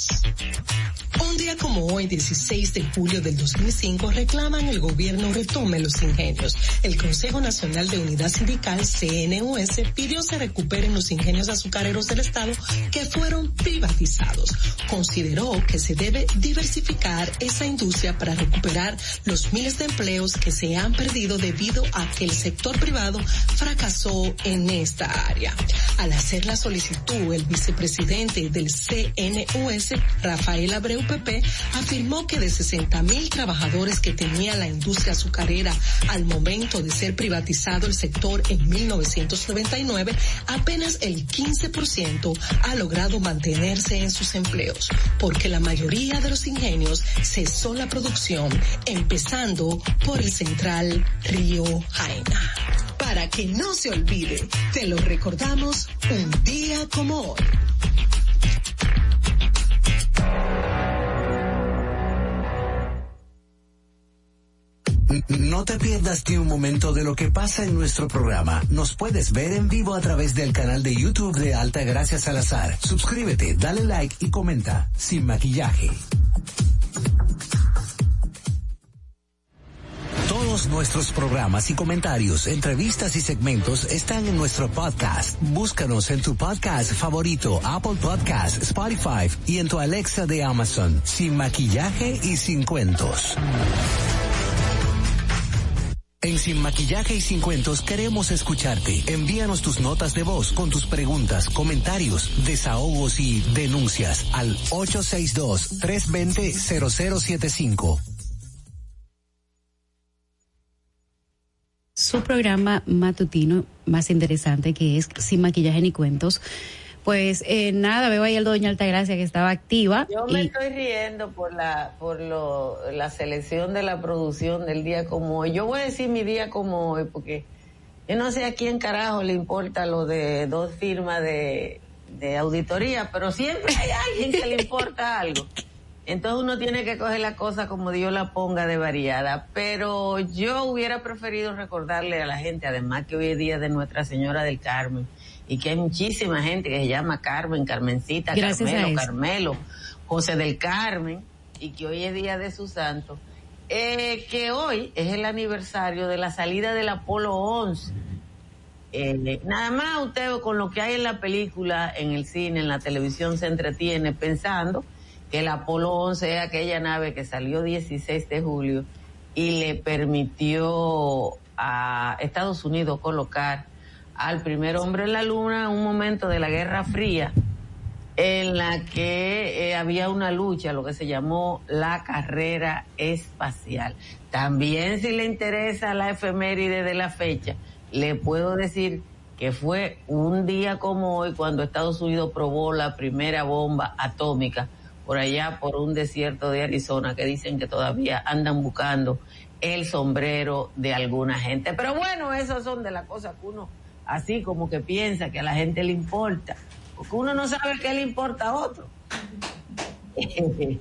Un día como hoy, 16 de julio del 2005, reclaman el gobierno retome los ingenios. El Consejo Nacional de Unidad Sindical, CNUS, pidió se recuperen los ingenios azucareros del Estado que fueron privatizados. Consideró que se debe diversificar esa industria para recuperar los miles de empleos que se han perdido debido a que el sector privado fracasó en esta área. Al hacer la solicitud, el vicepresidente del CNUS, Rafael Abreu Pepe, afirmó que de 60 mil trabajadores que tenía la industria azucarera al momento de ser privatizado el sector en 1999, apenas el 15% ha logrado mantenerse en sus empleos, porque la mayoría de los ingenios cesó la producción, empezando por el central Río Jaina. Para que no se olvide, te lo recordamos un día como hoy. No te pierdas ni un momento de lo que pasa en nuestro programa. Nos puedes ver en vivo a través del canal de YouTube de Alta Gracias Salazar. Suscríbete, dale like y comenta. Sin maquillaje. Todos nuestros programas y comentarios, entrevistas y segmentos están en nuestro podcast. Búscanos en tu podcast favorito, Apple Podcast, Spotify y en tu Alexa de Amazon. Sin maquillaje y sin cuentos. En Sin Maquillaje y Sin Cuentos queremos escucharte. Envíanos tus notas de voz con tus preguntas, comentarios, desahogos y denuncias al 862-320-0075. Su programa matutino más interesante que es Sin Maquillaje ni Cuentos pues eh, nada, veo ahí al doña Altagracia que estaba activa. Yo me estoy riendo por la por lo, la selección de la producción del día como hoy. Yo voy a decir mi día como hoy porque yo no sé a quién carajo le importa lo de dos firmas de, de auditoría, pero siempre hay alguien que le importa algo. Entonces uno tiene que coger la cosa como Dios la ponga de variada. Pero yo hubiera preferido recordarle a la gente, además que hoy es día de Nuestra Señora del Carmen, y que hay muchísima gente que se llama Carmen, Carmencita, Carmelo, Carmelo, José del Carmen, y que hoy es día de su santo, eh, que hoy es el aniversario de la salida del Apolo 11. Eh, nada más usted con lo que hay en la película, en el cine, en la televisión, se entretiene pensando que el Apolo 11 es aquella nave que salió 16 de julio y le permitió a Estados Unidos colocar al primer hombre en la luna en un momento de la Guerra Fría en la que eh, había una lucha, lo que se llamó la carrera espacial. También si le interesa la efeméride de la fecha, le puedo decir que fue un día como hoy cuando Estados Unidos probó la primera bomba atómica por allá por un desierto de Arizona que dicen que todavía andan buscando el sombrero de alguna gente. Pero bueno, esas son de las cosas que uno así como que piensa que a la gente le importa, porque uno no sabe qué le importa a otro.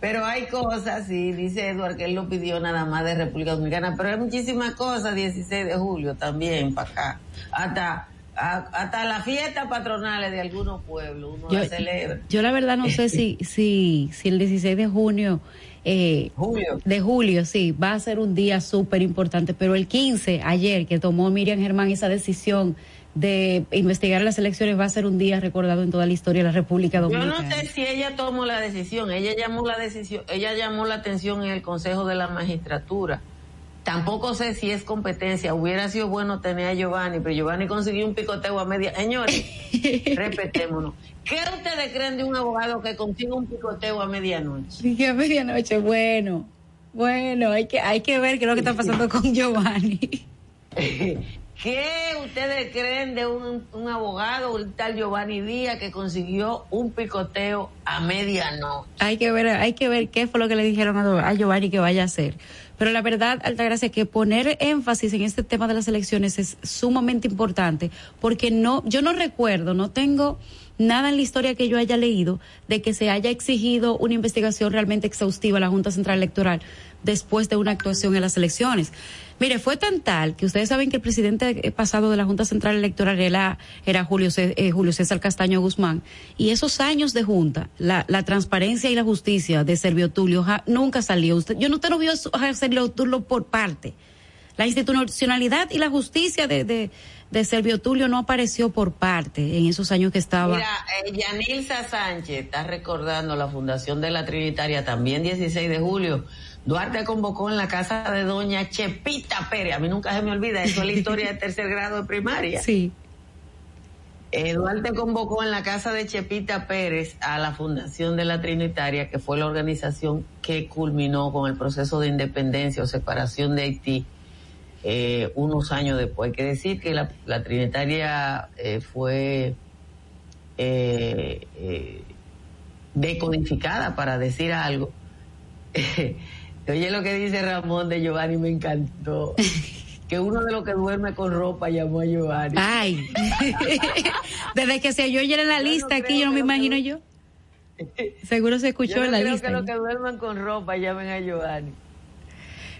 pero hay cosas, sí, dice Eduard que él lo pidió nada más de República Dominicana, pero hay muchísimas cosas 16 de julio también para acá, hasta hasta las fiestas patronales de algunos pueblos uno yo, celebra. Yo la verdad no sé si si si el 16 de junio eh, julio. de julio, sí, va a ser un día súper importante, pero el 15, ayer, que tomó Miriam Germán esa decisión de investigar las elecciones, va a ser un día recordado en toda la historia de la República Dominicana. Yo no sé si ella tomó la decisión, ella llamó la decisión, ella llamó la atención en el Consejo de la Magistratura Tampoco sé si es competencia. Hubiera sido bueno tener a Giovanni, pero Giovanni consiguió un picoteo a media. Señores, respetémonos. ¿Qué ustedes creen de un abogado que consigue un picoteo a medianoche? Que a medianoche, bueno. Bueno, hay que, hay que ver qué es lo que está pasando con Giovanni. ¿Qué ustedes creen de un, un abogado, un tal Giovanni Díaz, que consiguió un picoteo a medianoche? Hay que ver, hay que ver qué fue lo que le dijeron a, a Giovanni que vaya a hacer. Pero la verdad, Altagracia, que poner énfasis en este tema de las elecciones es sumamente importante, porque no, yo no recuerdo, no tengo nada en la historia que yo haya leído de que se haya exigido una investigación realmente exhaustiva a la Junta Central Electoral después de una actuación en las elecciones. Mire, fue tan tal que ustedes saben que el presidente pasado de la Junta Central Electoral era, Julio, César, eh, Julio César Castaño Guzmán. Y esos años de Junta, la, la transparencia y la justicia de Servio Tulio nunca salió. Usted, yo no, usted no vio a Servio Tulio por parte. La institucionalidad y la justicia de, de, de Servio Tulio no apareció por parte en esos años que estaba. Mira, eh, Yanilza Sánchez está recordando la fundación de la Trinitaria también 16 de julio Duarte convocó en la casa de doña Chepita Pérez. A mí nunca se me olvida, eso es la historia de tercer grado de primaria. Sí. Eh, Duarte convocó en la casa de Chepita Pérez a la Fundación de la Trinitaria, que fue la organización que culminó con el proceso de independencia o separación de Haití eh, unos años después. Hay que decir que la, la Trinitaria eh, fue eh, decodificada, para decir algo. Oye lo que dice Ramón de Giovanni, me encantó. que uno de los que duerme con ropa llamó a Giovanni. Ay, desde que se oyó ayer en la lista aquí, yo no me imagino yo. Seguro se escuchó yo no en la creo lista. que los que duerman con ropa llamen a Giovanni.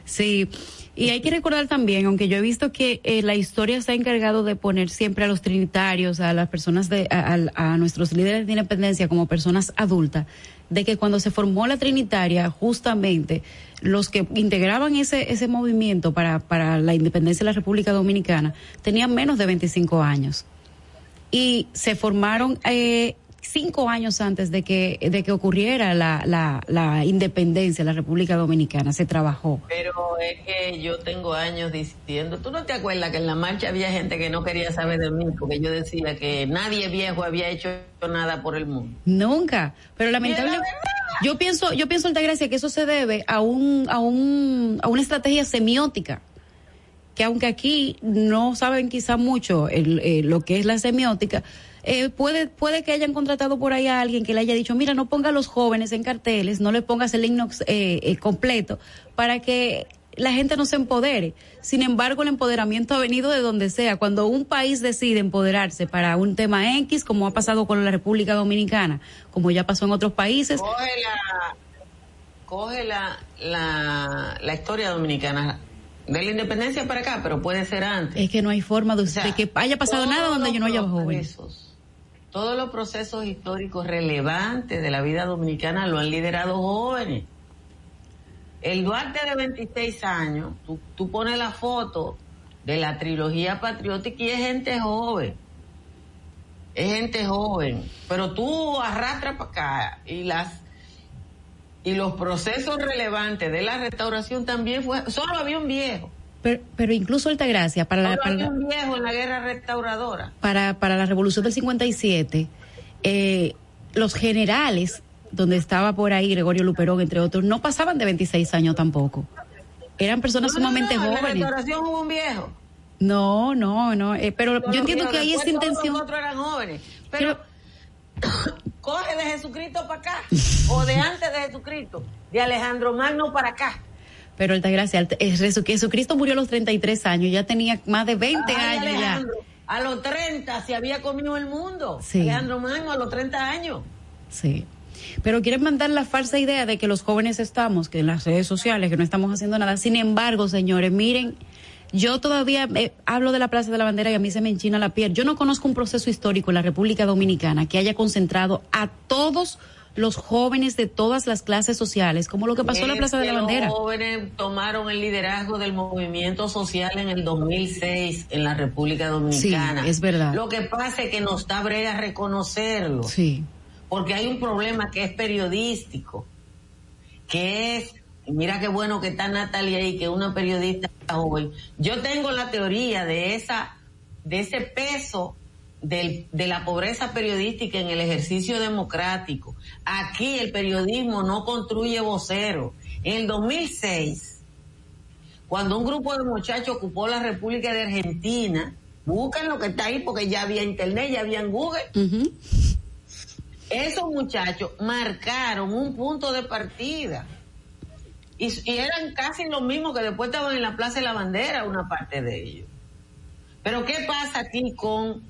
Sí, y hay que recordar también, aunque yo he visto que eh, la historia se ha encargado de poner siempre a los trinitarios, a las personas de, a, a, a nuestros líderes de independencia como personas adultas, de que cuando se formó la Trinitaria, justamente los que integraban ese, ese movimiento para, para la independencia de la República Dominicana tenían menos de 25 años. Y se formaron eh, cinco años antes de que, de que ocurriera la, la, la independencia de la República Dominicana. Se trabajó. Pero es que yo tengo años diciendo, ¿tú no te acuerdas que en la marcha había gente que no quería saber de mí? Porque yo decía que nadie viejo había hecho nada por el mundo. Nunca. Pero lamentablemente. Yo pienso, yo pienso, Altagracia, que eso se debe a un, a un, a una estrategia semiótica. Que aunque aquí no saben quizá mucho el, eh, lo que es la semiótica, eh, puede, puede que hayan contratado por ahí a alguien que le haya dicho, mira, no ponga a los jóvenes en carteles, no le pongas el himno eh, eh, completo, para que la gente no se empodere. Sin embargo, el empoderamiento ha venido de donde sea. Cuando un país decide empoderarse para un tema X, como ha pasado con la República Dominicana, como ya pasó en otros países. Coge la, coge la, la, la historia dominicana de la independencia para acá, pero puede ser antes. Es que no hay forma de, o sea, de que haya pasado nada donde yo no haya jóvenes. Todos los procesos históricos relevantes de la vida dominicana lo han liderado jóvenes. El Duarte de 26 años, tú, tú pones la foto de la trilogía patriótica y es gente joven. Es gente joven. Pero tú arrastras para acá y las y los procesos relevantes de la restauración también fue, solo había un viejo. Pero, pero incluso Altagracia, para la, para, un viejo en la guerra restauradora. Para, para la revolución del 57, eh, los generales, donde estaba por ahí Gregorio Luperón, entre otros, no pasaban de 26 años tampoco. Eran personas no, sumamente no, jóvenes. En la restauración hubo un viejo. No, no, no, eh, pero yo entiendo que ahí esa intención. Nosotros eran jóvenes, pero, pero coge de Jesucristo para acá, o de antes de Jesucristo, de Alejandro Magno para acá. Pero Altagracia, Jesucristo murió a los 33 años, ya tenía más de 20 Ay, años Alejandro, ya. A los 30 se había comido el mundo. Sí. Alejandro Magno a los 30 años. Sí. Pero quieren mandar la falsa idea de que los jóvenes estamos, que en las redes sociales, que no estamos haciendo nada. Sin embargo, señores, miren, yo todavía eh, hablo de la Plaza de la Bandera y a mí se me enchina la piel. Yo no conozco un proceso histórico en la República Dominicana que haya concentrado a todos los jóvenes de todas las clases sociales, como lo que pasó en la Plaza de la Bandera. Los jóvenes tomaron el liderazgo del movimiento social en el 2006 en la República Dominicana. Sí, es verdad. Lo que pasa es que nos da brega reconocerlo. Sí. Porque hay un problema que es periodístico, que es mira qué bueno que está Natalia ahí, que es una periodista joven. Yo tengo la teoría de esa, de ese peso del, de la pobreza periodística en el ejercicio democrático. Aquí el periodismo no construye vocero. En el 2006, cuando un grupo de muchachos ocupó la República de Argentina, buscan lo que está ahí porque ya había internet, ya había Google. Esos muchachos marcaron un punto de partida. Y, y, eran casi los mismos que después estaban en la Plaza de la Bandera, una parte de ellos. Pero ¿qué pasa aquí con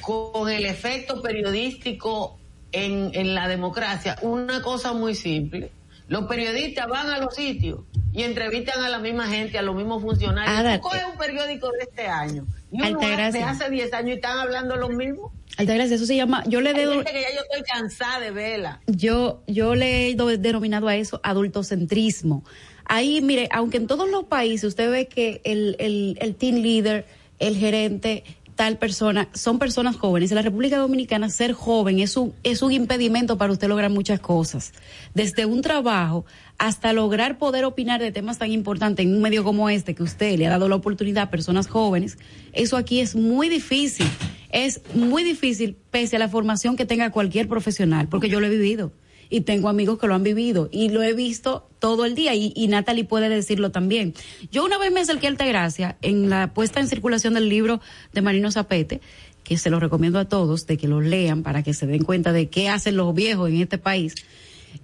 con el efecto periodístico en, en la democracia, una cosa muy simple. Los periodistas van a los sitios y entrevistan a la misma gente, a los mismos funcionarios. ¿Cuál es un periódico de este año? Y uno de hace 10 años y están hablando los mismos. Altagracia, eso se llama, yo le dedo, que ya yo estoy cansada de vela. Yo, yo le he denominado a eso adultocentrismo. Ahí, mire, aunque en todos los países usted ve que el, el, el team leader, el gerente, tal persona, son personas jóvenes. En la República Dominicana ser joven es un, es un impedimento para usted lograr muchas cosas. Desde un trabajo hasta lograr poder opinar de temas tan importantes en un medio como este que usted le ha dado la oportunidad a personas jóvenes, eso aquí es muy difícil. Es muy difícil pese a la formación que tenga cualquier profesional, porque yo lo he vivido y tengo amigos que lo han vivido y lo he visto todo el día y, y Natalie puede decirlo también. Yo una vez me acerqué a Altagracia en la puesta en circulación del libro de Marino Zapete, que se lo recomiendo a todos de que lo lean para que se den cuenta de qué hacen los viejos en este país.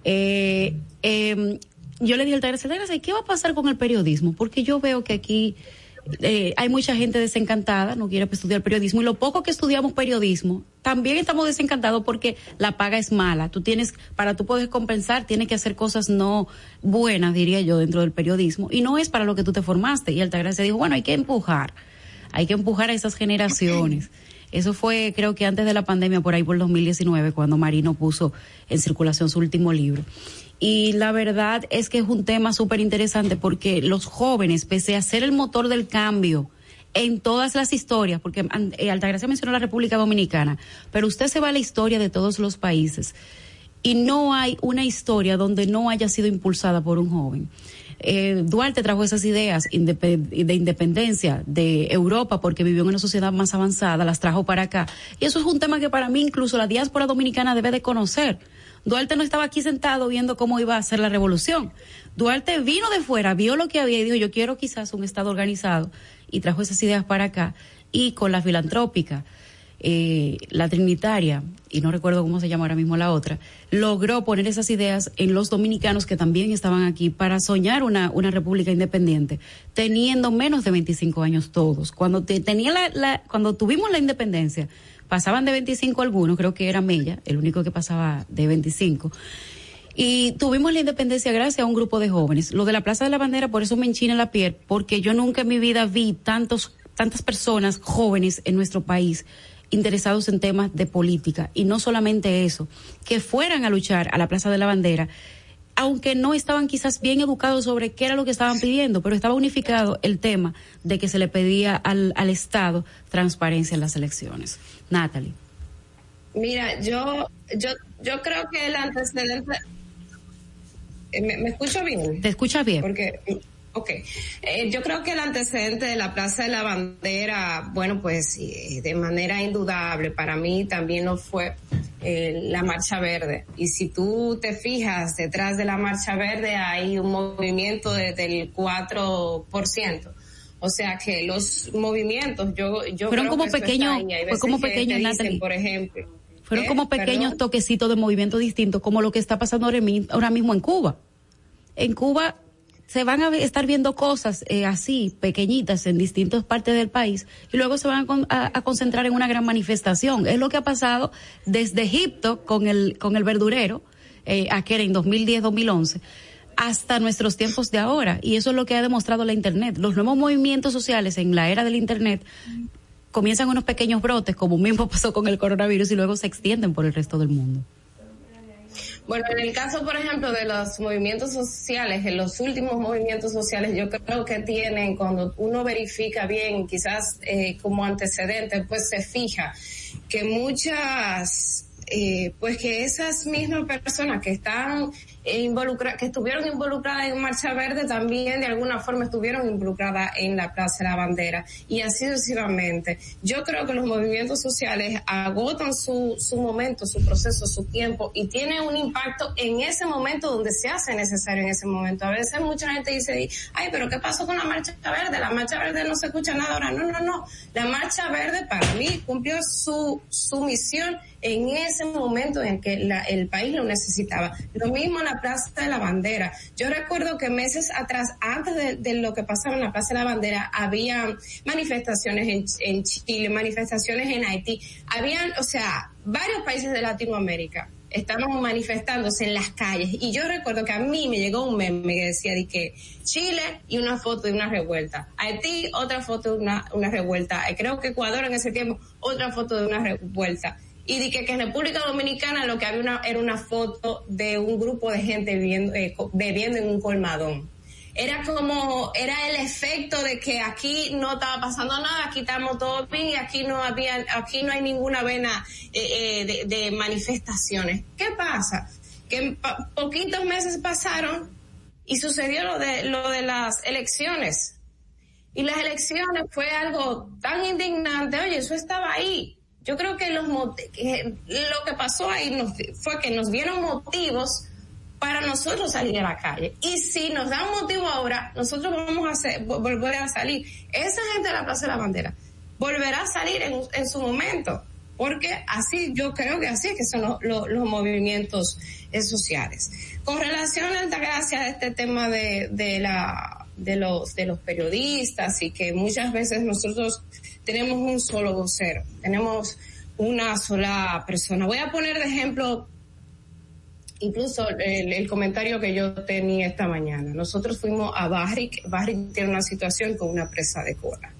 Eh, eh, yo le dije a Altagracia, Altagracia, ¿qué va a pasar con el periodismo? Porque yo veo que aquí eh, hay mucha gente desencantada, no quiere estudiar periodismo y lo poco que estudiamos periodismo, también estamos desencantados porque la paga es mala. Tú tienes, para tú poder compensar, tienes que hacer cosas no buenas, diría yo, dentro del periodismo y no es para lo que tú te formaste. Y Altagracia dijo, bueno, hay que empujar, hay que empujar a esas generaciones. Eso fue, creo que antes de la pandemia, por ahí por 2019, cuando Marino puso en circulación su último libro. Y la verdad es que es un tema súper interesante porque los jóvenes, pese a ser el motor del cambio en todas las historias, porque eh, Altagracia mencionó la República Dominicana, pero usted se va a la historia de todos los países y no hay una historia donde no haya sido impulsada por un joven. Eh, Duarte trajo esas ideas de independencia de Europa porque vivió en una sociedad más avanzada, las trajo para acá. Y eso es un tema que para mí incluso la diáspora dominicana debe de conocer Duarte no estaba aquí sentado viendo cómo iba a ser la revolución. Duarte vino de fuera, vio lo que había y dijo, yo quiero quizás un Estado organizado y trajo esas ideas para acá. Y con la filantrópica, eh, la trinitaria, y no recuerdo cómo se llama ahora mismo la otra, logró poner esas ideas en los dominicanos que también estaban aquí para soñar una, una república independiente, teniendo menos de 25 años todos. Cuando, tenía la, cuando tuvimos la independencia, pasaban de 25 algunos, creo que era Mella, el único que pasaba de 25. Y tuvimos la independencia gracias a un grupo de jóvenes. Lo de la Plaza de la Bandera, por eso me enchina la piel, porque yo nunca en mi vida vi tantos, tantas personas jóvenes en nuestro país interesados en temas de política. Y no solamente eso, que fueran a luchar a la Plaza de la Bandera, aunque no estaban quizás bien educados sobre qué era lo que estaban pidiendo, pero estaba unificado el tema de que se le pedía al, al Estado transparencia en las elecciones. Natalie. Mira, yo, yo, yo creo que el antecedente. Eh, ¿Me, escucho bien? Te escucha bien. Porque, ok. Eh, yo creo que el antecedente de la Plaza de la Bandera, bueno, pues de manera indudable, para mí también lo fue eh, la Marcha Verde. Y si tú te fijas, detrás de la Marcha Verde hay un movimiento de, del 4%. O sea que los movimientos, yo, yo fueron como pequeños, fue como pequeños, Natalie. por ejemplo. Fueron ¿Eh? como pequeños toquecitos de movimiento distintos, como lo que está pasando ahora mismo en Cuba. En Cuba se van a estar viendo cosas eh, así, pequeñitas, en distintas partes del país, y luego se van a, concentrar en una gran manifestación. Es lo que ha pasado desde Egipto con el, con el verdurero, eh, aquel en 2010-2011 hasta nuestros tiempos de ahora. Y eso es lo que ha demostrado la Internet. Los nuevos movimientos sociales en la era del Internet comienzan unos pequeños brotes, como mismo pasó con el coronavirus, y luego se extienden por el resto del mundo. Bueno, en el caso, por ejemplo, de los movimientos sociales, en los últimos movimientos sociales, yo creo que tienen, cuando uno verifica bien, quizás eh, como antecedente, pues se fija que muchas, eh, pues que esas mismas personas que están involucra que estuvieron involucradas en Marcha Verde también de alguna forma estuvieron involucradas en la Plaza de la Bandera y así sucesivamente. Yo creo que los movimientos sociales agotan su, su momento, su proceso, su tiempo y tienen un impacto en ese momento donde se hace necesario en ese momento. A veces mucha gente dice, ay, pero ¿qué pasó con la Marcha Verde? La Marcha Verde no se escucha nada ahora. No, no, no. La Marcha Verde para mí cumplió su, su misión en ese momento en que el país lo necesitaba. Lo mismo en la Plaza de la Bandera. Yo recuerdo que meses atrás, antes de, lo que pasaba en la Plaza de la Bandera, había manifestaciones en, en Chile, manifestaciones en Haití. Habían, o sea, varios países de Latinoamérica estaban manifestándose en las calles y yo recuerdo que a mí me llegó un meme que decía de que Chile y una foto de una revuelta, Haití otra foto de una, una revuelta, creo que Ecuador en ese tiempo otra foto de una revuelta y dije que, en República Dominicana lo que había era una foto de un grupo de gente eh, bebiendo en un colmadón. Era como, era el efecto de que aquí no estaba pasando nada, aquí estamos todos bien y aquí no había, aquí no hay ninguna vena eh, eh, de, manifestaciones. ¿Qué pasa? Que poquitos meses pasaron y sucedió lo de, lo de las elecciones. Y las elecciones fue algo tan indignante, oye, eso estaba ahí yo creo que, los lo que pasó ahí nos, fue que nos dieron motivos para nosotros salir a la calle. Y si nos dan motivo ahora, nosotros vamos a volver a salir. Esa gente de la Plaza de la Bandera volverá a salir en, su momento, porque así, yo creo que así es que son los, movimientos eh, sociales. Con relación a Altagracia, a este tema de, de la, de los, de los periodistas y que muchas veces nosotros tenemos un solo vocero, tenemos una sola persona. Voy a poner de ejemplo incluso el, comentario que yo tenía esta mañana. Nosotros fuimos a Barrick, Barrick tiene una situación con una presa de cola.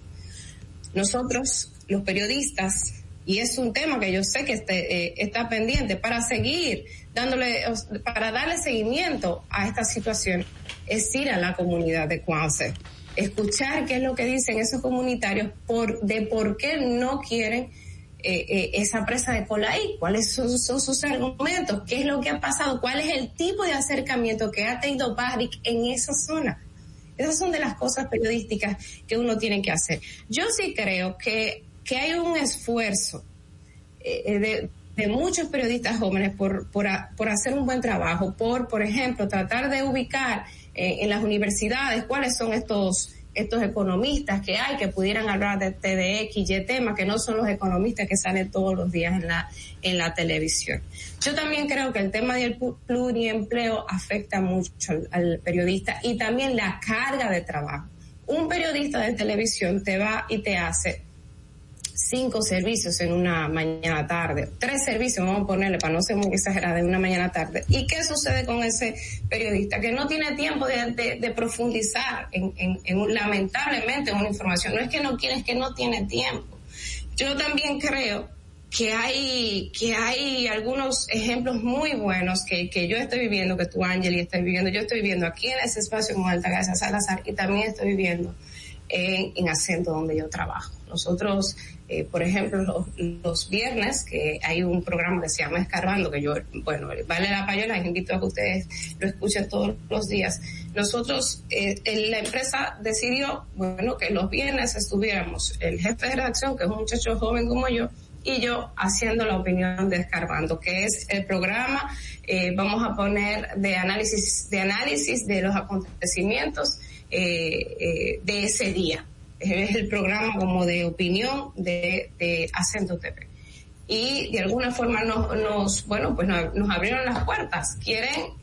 Nosotros, los periodistas, y es un tema que yo sé que este, eh, está pendiente para seguir dándole, para darle seguimiento a esta situación, es ir a la comunidad de Cuance escuchar qué es lo que dicen esos comunitarios por, de por qué no quieren eh, eh, esa presa de cola ahí, cuáles son, sus argumentos, qué es lo que ha pasado, cuál es el tipo de acercamiento que ha tenido Barrick en esa zona. Esas son de las cosas periodísticas que uno tiene que hacer. Yo sí creo que, que hay un esfuerzo eh, de, de, muchos periodistas jóvenes por, por, por, hacer un buen trabajo, por, por ejemplo, tratar de ubicar en las universidades, cuáles son estos estos economistas que hay que pudieran hablar de TDX y temas que no son los economistas que salen todos los días en la en la televisión. Yo también creo que el tema del pluriempleo afecta mucho al periodista y también la carga de trabajo. Un periodista de televisión te va y te hace cinco servicios en una mañana tarde, tres servicios, vamos a ponerle para no ser muy exagerada, en una mañana tarde. ¿Y qué sucede con ese periodista? Que no tiene tiempo de, profundizar en, en, lamentablemente en una información. No es que no quiere, es que no tiene tiempo. Yo también creo que hay, que hay algunos ejemplos muy buenos que, que yo estoy viviendo, que tú, Angeli, estás viviendo. Yo estoy viviendo aquí en ese espacio con Altagracia Salazar y también estoy viviendo en, en Acento donde yo trabajo. Nosotros eh, por ejemplo, los, viernes, que hay un programa que se llama Escarbando, que yo, bueno, vale la payola, invito a que ustedes lo escuchen todos los días. Nosotros, eh, la empresa decidió, bueno, que los viernes estuviéramos el jefe de redacción, que es un muchacho joven como yo, y yo haciendo la opinión de Escarbando, que es el programa, eh, vamos a poner de análisis, de análisis de los acontecimientos de ese día es el programa como de opinión de, de Acento TV. Y de alguna forma nos, nos bueno, pues nos, abrieron las puertas. Quieren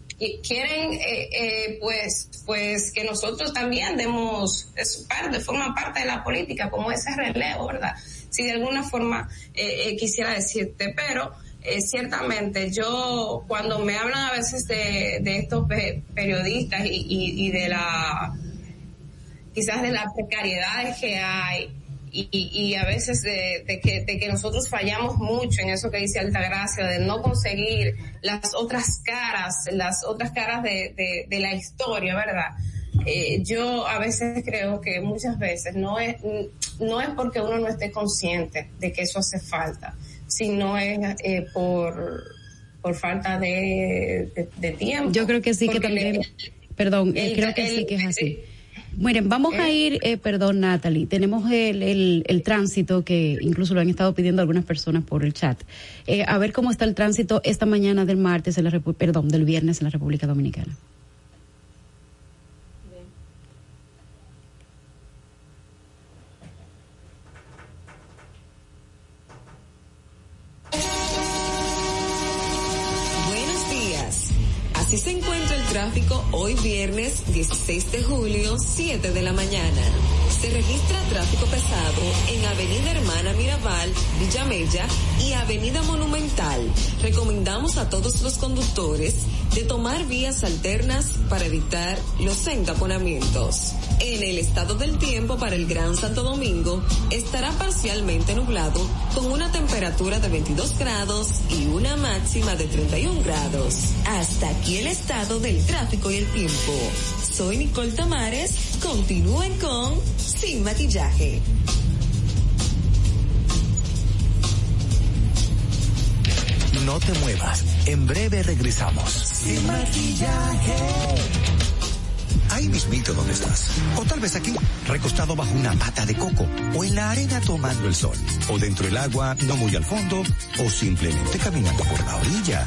quieren eh, eh, pues pues que nosotros también demos es parte forma parte de la política como ese relevo verdad si de alguna forma eh, eh quisiera decirte pero eh, ciertamente yo cuando me hablan a veces de, de estos periodistas y, y, y de la quizás de las precariedades que hay y, y a veces de, que, de que nosotros fallamos mucho en eso que dice Altagracia, de no conseguir las otras caras, las otras caras de, de, la historia, ¿verdad? Eh, yo a veces creo que muchas veces no es, no es porque uno no esté consciente de que eso hace falta, sino es eh, por por falta de, tiempo. Yo creo que sí, que también, perdón, eh, creo que sí que es así. Miren, vamos a ir, eh, perdón Natalie, tenemos el, el, tránsito que incluso lo han estado pidiendo algunas personas por el chat. Eh, a ver cómo está el tránsito esta mañana del martes, en la perdón, del viernes en la República Dominicana. Tráfico hoy viernes 16 de julio, 7 de la mañana. Se registra tráfico pesado en Avenida Hermana Mirabal, Villa Mella y Avenida Monumental. Recomendamos a todos los conductores de tomar vías alternas para evitar los encaponamientos. En el estado del tiempo para el Gran Santo Domingo estará parcialmente nublado con una temperatura de 22 grados y una máxima de 31 grados. Hasta aquí el estado del tráfico y el tiempo. Soy Nicole Tamares. Continúen con Sin Maquillaje. No te muevas. En breve regresamos. Sin maquillaje. Ahí mismito donde estás. O tal vez aquí, recostado bajo una mata de coco. O en la arena tomando el sol. O dentro del agua, no muy al fondo. O simplemente caminando por la orilla.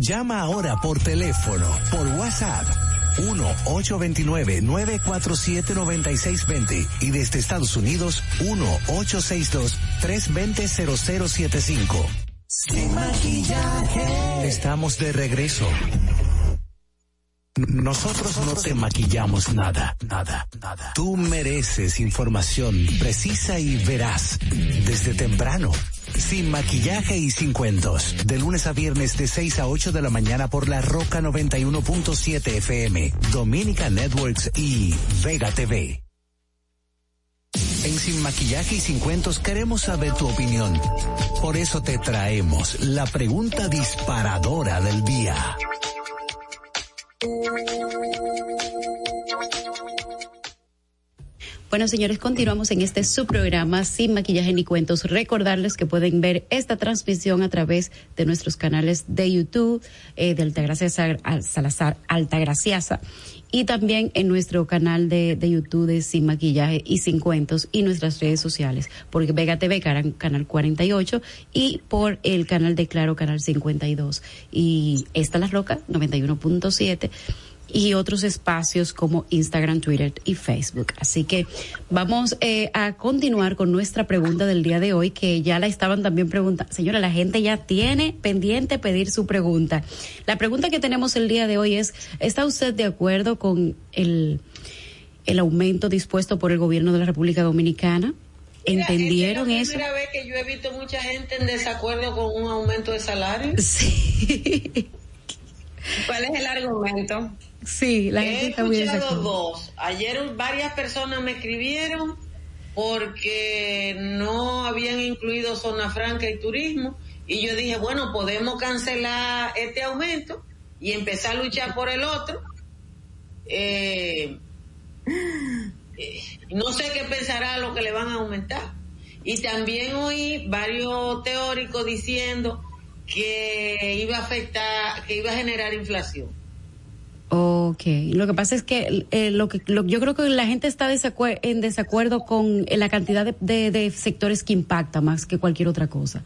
Llama ahora por teléfono, por WhatsApp. 1-829-947-9620 y desde Estados Unidos 1-862-320-0075. Sin maquillaje. Estamos de regreso. Nosotros no te maquillamos nada, nada, nada. Tú mereces información precisa y veraz desde temprano sin maquillaje y sin cuentos. De lunes a viernes de 6 a 8 de la mañana por la Roca 91.7 FM, Dominica Networks y Vega TV. En Sin Maquillaje y Sin Cuentos queremos saber tu opinión. Por eso te traemos la pregunta disparadora del día. Bueno, señores, continuamos en este subprograma Sin Maquillaje ni Cuentos. Recordarles que pueden ver esta transmisión a través de nuestros canales de YouTube, eh, de Altagracia Salazar Altagraciasa, y también en nuestro canal de, YouTube de Sin Maquillaje y Sin Cuentos y nuestras redes sociales, por Vega TV, canal 48, y por el canal de Claro, canal 52. Y esta La Roca, 91.7 y otros espacios como Instagram, Twitter y Facebook. Así que vamos eh, a continuar con nuestra pregunta del día de hoy, que ya la estaban también preguntando. Señora, la gente ya tiene pendiente pedir su pregunta. La pregunta que tenemos el día de hoy es, ¿está usted de acuerdo con el, el aumento dispuesto por el gobierno de la República Dominicana? ¿Entendieron eso? Es la primera vez que yo he visto mucha gente en desacuerdo con un aumento de salario. Sí. ¿Cuál es el argumento? Sí, la gente He escuchado dos. Ayer varias personas me escribieron porque no habían incluido zona franca y turismo y yo dije, bueno, podemos cancelar este aumento y empezar a luchar por el otro. Eh, eh, no sé qué pensará lo que le van a aumentar. Y también oí varios teóricos diciendo que iba a afectar, que iba a generar inflación. Ok, lo que pasa es que eh, lo que yo creo que la gente está en desacuerdo con la cantidad de, sectores que impacta más que cualquier otra cosa.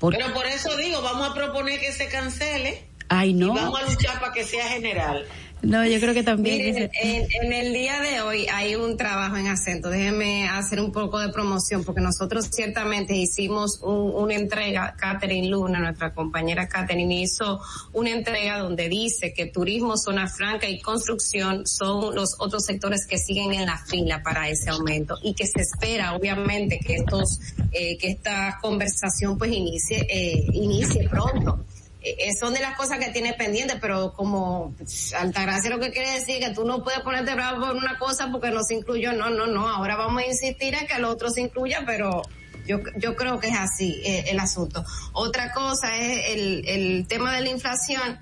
Pero por eso digo, vamos a proponer que se cancele. Ay, no. Y vamos a luchar para que sea general. No, yo creo que también. en, el día de hoy hay un trabajo en acento. Déjeme hacer un poco de promoción porque nosotros ciertamente hicimos una entrega, Catherine Luna, nuestra compañera Catherine, hizo una entrega donde dice que turismo, zona franca y construcción son los otros sectores que siguen en la fila para ese aumento y que se espera, obviamente, que estos, eh, que esta conversación pues inicie, eh, inicie pronto. Eh, son de las cosas que tiene pendiente, pero como Altagracia lo que quiere decir que tú no puedes ponerte bravo por una cosa porque no se incluyó, no, no, no, ahora vamos a insistir en que el otro se incluya, pero yo, yo creo que es así eh, el asunto. Otra cosa es el, el tema de la inflación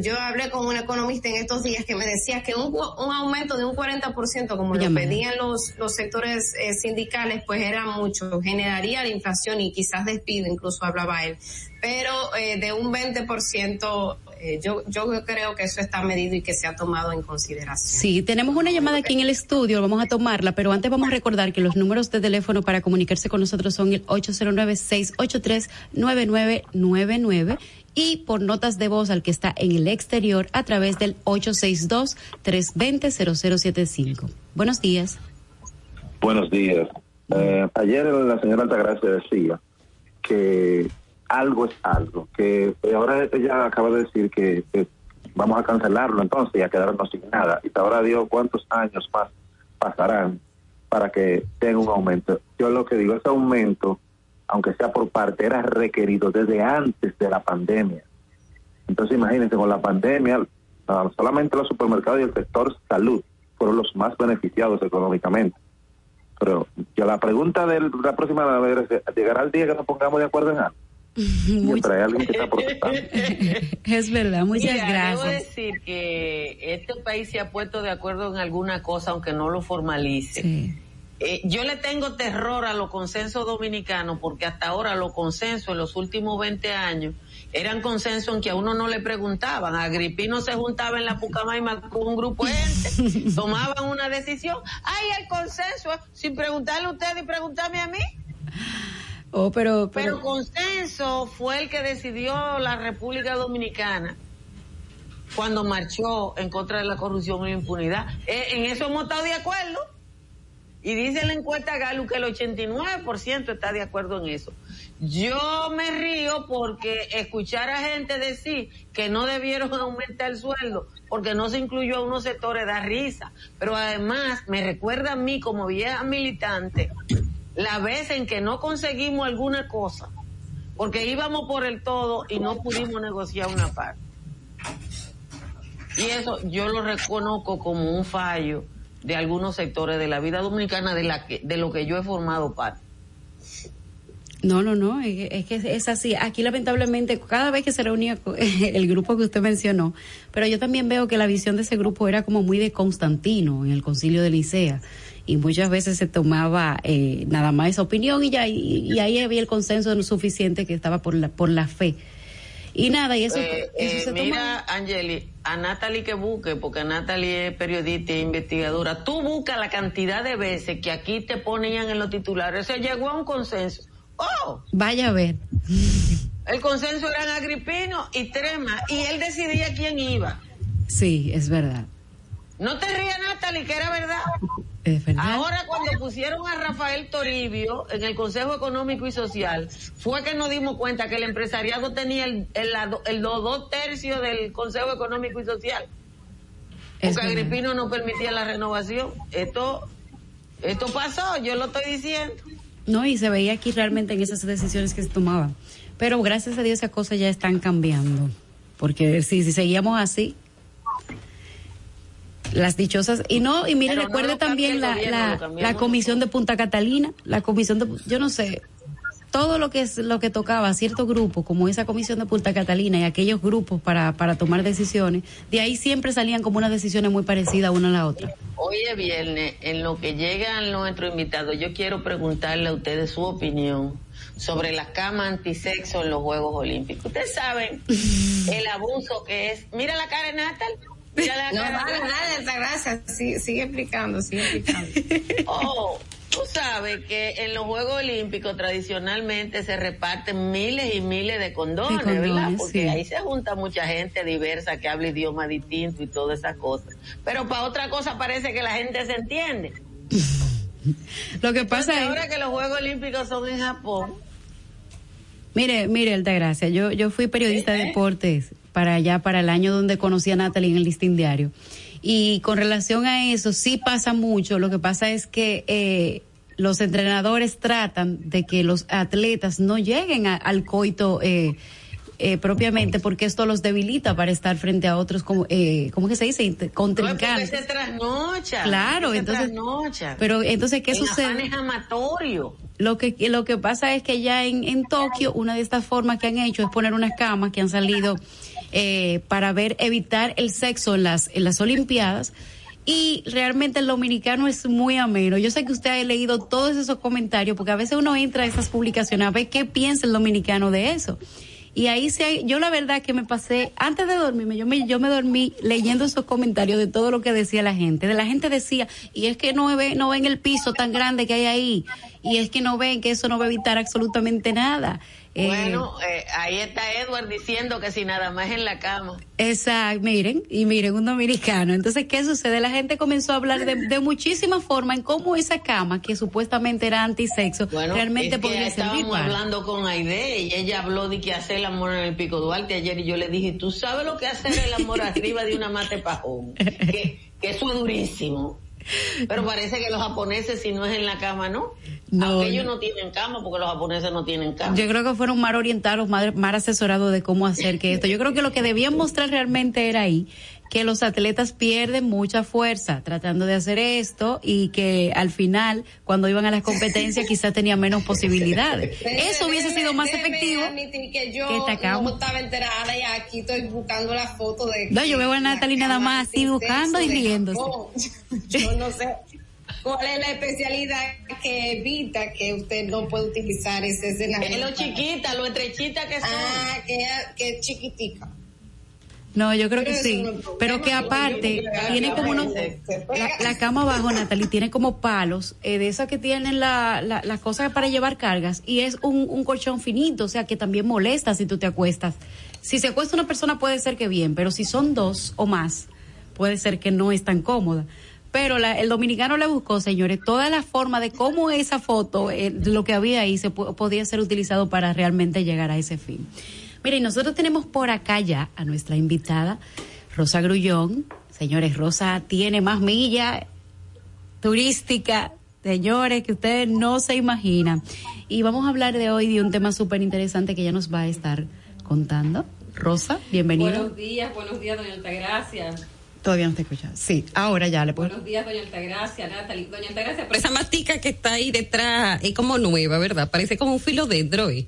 yo hablé con un economista en estos días que me decía que un, un aumento de un 40% como lo pedían los, los sectores eh, sindicales pues era mucho, generaría la inflación y quizás despido, incluso hablaba él, pero eh, de un 20% eh, yo, yo creo que eso está medido y que se ha tomado en consideración. Sí, tenemos una llamada aquí en el estudio, vamos a tomarla, pero antes vamos a recordar que los números de teléfono para comunicarse con nosotros son el 809-683-9999 y por notas de voz al que está en el exterior a través del 862-320-0075. Buenos días. Buenos días. Eh, ayer la señora Altagracia decía que algo es algo, que ahora ella acaba de decir que, vamos a cancelarlo entonces y a quedarnos sin nada. Y ahora Dios cuántos años más pasarán para que tenga un aumento. Yo lo que digo, ese aumento aunque sea por parte, era requerido desde antes de la pandemia. Entonces imagínense, con la pandemia, solamente los supermercados y el sector salud fueron los más beneficiados económicamente. Pero ya la pregunta de la próxima vez es, ¿llegará el día que nos pongamos de acuerdo en algo? Siempre hay alguien que está protestando. es verdad, muchas gracias. Debo decir que este país se ha puesto de acuerdo en alguna cosa, aunque no lo formalice. Sí. Eh, yo le tengo terror a los consensos dominicanos porque hasta ahora los consensos en los últimos 20 años eran consensos en que a uno no le preguntaban. Agripino se juntaba en la Pucamaima con un grupo de gente, tomaban una decisión. ¡Ay, el consenso! Sin preguntarle a usted y preguntarme a mí. Oh, pero, pero, consenso fue el que decidió la República Dominicana cuando marchó en contra de la corrupción y la impunidad. Eh, en eso hemos estado de acuerdo. Y dice la encuesta Galo que el 89% está de acuerdo en eso. Yo me río porque escuchar a gente decir que no debieron aumentar el sueldo porque no se incluyó a unos sectores da risa. Pero además me recuerda a mí como vieja militante la vez en que no conseguimos alguna cosa porque íbamos por el todo y no pudimos negociar una parte. Y eso yo lo reconozco como un fallo de algunos sectores de la vida dominicana de, la que, de lo que yo he formado parte. No, no, no, es, que es así. Aquí lamentablemente cada vez que se reunía el grupo que usted mencionó, pero yo también veo que la visión de ese grupo era como muy de Constantino en el concilio de Licea y muchas veces se tomaba eh, nada más esa opinión y ya y, ahí había el consenso suficiente que estaba por la por la fe y nada, y eso, eh, eh, Mira, Angeli, a Natalie que busque, porque Natalie es periodista e investigadora, tú busca la cantidad de veces que aquí te ponían en los titulares. Se llegó a un consenso. ¡Oh! Vaya a ver. El consenso eran Agripino y Trema, y él decidía quién iba. Sí, es verdad. No te rías, Natalie, que era verdad. Ahora cuando pusieron a Rafael Toribio en el Consejo Económico y Social, fue que nos dimos cuenta que el empresariado tenía el, el, dos tercios del Consejo Económico y Social. Porque Agripino no permitía la renovación. Esto, esto pasó, yo lo estoy diciendo. No, y se veía aquí realmente en esas decisiones que se tomaban. Pero gracias a Dios esas cosas ya están cambiando porque si, si seguíamos así, las dichosas y no y mire recuerde también la, la, la comisión de Punta Catalina la comisión de yo no sé todo lo que es lo que tocaba a ciertos grupos, como esa comisión de Punta Catalina y aquellos grupos para, para tomar decisiones, de ahí siempre salían como unas decisiones muy parecidas una a la otra. Hoy es viernes, en lo que llegan nuestros invitados, yo quiero preguntarle a ustedes su opinión sobre la cama antisexo en los Juegos Olímpicos. Ustedes saben el abuso que es. Mira la cara de Natal. La no, vale, vale, gracias. Sí, sigue explicando, sigue explicando. oh, Tú sabes que en los Juegos Olímpicos tradicionalmente se reparten miles y miles de condones, ¿verdad? Porque ahí se junta mucha gente diversa que habla idioma distinto y todas esas cosas. Pero para otra cosa parece que la gente se entiende. Lo que pasa es... Ahora que los Juegos Olímpicos son en Japón. Mire, mire, Altagracia, yo, yo fui periodista de deportes para allá, para el año donde conocí a Natalie en el listín diario. Y con relación a eso, sí pasa mucho. Lo que pasa es que eh, los entrenadores tratan de que los atletas no lleguen al coito. Eh, eh, propiamente porque esto los debilita para estar frente a otros como eh, cómo que se dice contrincantes se trasnocha claro entonces pero entonces qué sucede es amatorio lo que lo que pasa es que ya en, en Tokio una de estas formas que han hecho es poner unas camas que han salido eh, para ver evitar el sexo en las en las olimpiadas y realmente el dominicano es muy ameno. Yo sé que usted ha leído todos esos comentarios porque a veces uno entra a esas publicaciones a ver qué piensa el dominicano de eso. Y ahí se, yo la verdad que me pasé, antes de dormirme, yo me, yo me dormí leyendo esos comentarios de todo lo que decía la gente. De la gente decía, y es que no, ve, no ven el piso tan grande que hay ahí, y es que no ven que eso no va a evitar absolutamente nada. Eh, bueno, eh, ahí está Edward diciendo que si nada más en la cama. Exacto, miren, y miren, un dominicano. Entonces, ¿qué sucede? La gente comenzó a hablar de, de muchísimas formas en cómo esa cama, que supuestamente era antisexo, realmente podría servir Estábamos hablando con Aide y ella habló de que hacer el amor en el Pico Duarte ayer y yo le dije, ¿tú sabes lo que hacer el amor arriba de una mate pajón? Que, que eso es durísimo. Pero parece que los japoneses, si no es en la cama, ¿no? No, Aunque ellos no tienen cama, porque los japoneses no tienen cama. Yo creo que fueron más orientados, más, más asesorados de cómo hacer que esto. Yo creo que lo que debían mostrar realmente era ahí que los atletas pierden mucha fuerza tratando de hacer esto y que al final, cuando iban a las competencias, quizás tenían menos posibilidades. Eso hubiese sido más efectivo. que yo no estaba enterada y aquí estoy buscando la foto de. No, yo veo a Natalie nada más así buscando y riéndose. Yo no sé. ¿Cuál es la especialidad que evita que usted no pueda utilizar ese escenario? Es lo chiquita, lo estrechita que son. Ah, que, que es chiquitica. No, yo creo que sí. Pero que aparte, tiene como unos. La, cama abajo, Natalie, tiene como palos, eh, de esas que tienen las la, cosas para llevar cargas, y es un, un colchón finito, o sea que también molesta si tú te acuestas. Si se acuesta una persona puede ser que bien, pero si son dos o más, puede ser que no es tan cómoda. Pero la, el dominicano le buscó, señores, toda la forma de cómo esa foto, eh, lo que había ahí, se podía ser utilizado para realmente llegar a ese fin. Mire, nosotros tenemos por acá ya a nuestra invitada, Rosa Grullón. Señores, Rosa tiene más milla turística, señores, que ustedes no se imaginan. Y vamos a hablar de hoy de un tema súper interesante que ella nos va a estar contando. Rosa, bienvenida. Buenos días, buenos días, doña Altagracia. Todavía no te escuchas. Sí, ahora ya le puedo. Buenos días, doña Altagracia, Natalie. Doña Altagracia, pero esa matica que está ahí detrás es como nueva, ¿verdad? Parece como un filo de droid.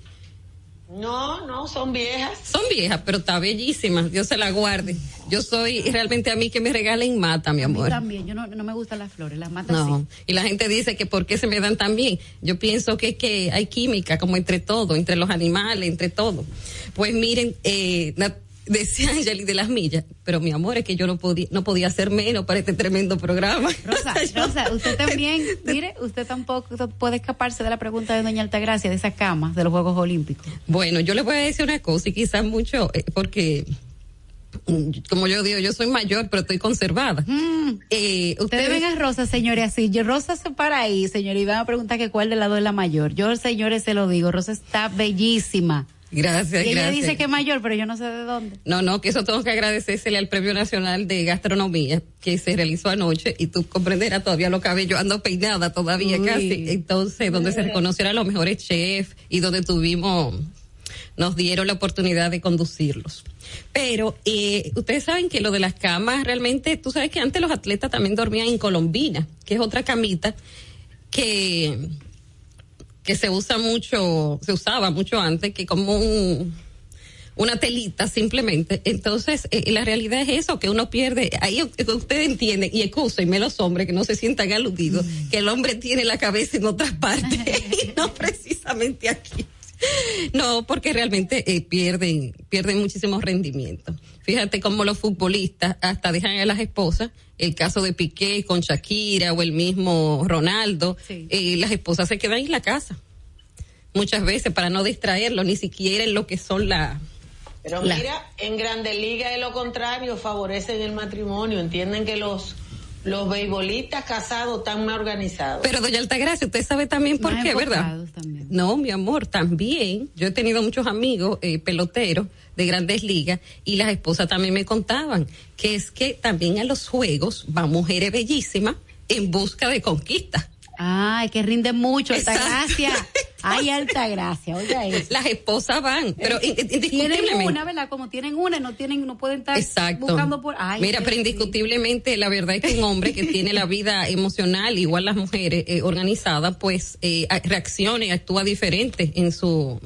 No, no, son viejas. Son viejas, pero está bellísima. Dios se la guarde. Yo soy realmente a mí que me regalen mata, mi amor. A mí también, yo no, no me gustan las flores, las matas no. Y la gente dice que por qué se me dan tan bien. Yo pienso que es que hay química como entre todo, entre los animales, entre todo. Pues miren, eh, decía Angeli de las millas, pero mi amor es que yo no podía, no podía hacer menos para este tremendo programa. Rosa, Rosa, usted también, mire, usted tampoco puede escaparse de la pregunta de doña Altagracia de esa cama de los Juegos Olímpicos. Bueno, yo le voy a decir una cosa y quizás mucho, eh, porque mm, como yo digo, yo soy mayor, pero estoy conservada. Mm. Eh, ustedes ven a Rosa, señores, así. Yo, Rosa se para ahí, señor, y van a preguntar que cuál de lado es la mayor. Yo, señores, se lo digo, Rosa está bellísima. Gracias, y ella dice que es mayor, pero yo no sé de dónde. No, no, que eso tengo que agradecérsele al Premio Nacional de Gastronomía que se realizó anoche y tú comprenderás todavía los cabellos ando peinada todavía casi. Entonces, donde se reconocieron los mejores chefs y donde tuvimos nos dieron la oportunidad de conducirlos. Pero eh, ustedes saben que lo de las camas realmente, tú sabes que antes los atletas también dormían en colombina, que es otra camita que que se usa mucho, se usaba mucho antes, que como un una telita simplemente. Entonces, eh, la realidad es eso, que uno pierde, ahí usted entiende, y excusenme los hombres que no se sientan aludidos, mm. que el hombre tiene la cabeza en otras partes y no precisamente aquí. No, porque realmente eh, pierden, pierden muchísimo rendimiento. Fíjate cómo los futbolistas hasta dejan a las esposas, el caso de Piqué con Shakira o el mismo Ronaldo, eh, las esposas se quedan en la casa muchas veces para no distraerlo, ni siquiera en lo que son la, pero mira, en Grande Liga es lo contrario, favorecen el matrimonio, entienden que los los beisbolistas casados están más organizados. Pero doña Altagracia, usted sabe también por qué, ¿verdad? No, mi amor, también. Yo he tenido muchos amigos eh, peloteros de grandes ligas y las esposas también me contaban que es que también a los juegos van mujeres bellísimas en busca de conquistas. Ay, que rinde mucho, Altagracia. Ay, alta gracia, oiga eso. Las esposas van, pero Tienen una, ¿verdad? Como tienen una, no tienen, no pueden estar buscando por. Mira, pero indiscutiblemente, la verdad es que un hombre que tiene la vida emocional, igual las mujeres, eh, organizada, pues eh, reacciona y actúa diferente en su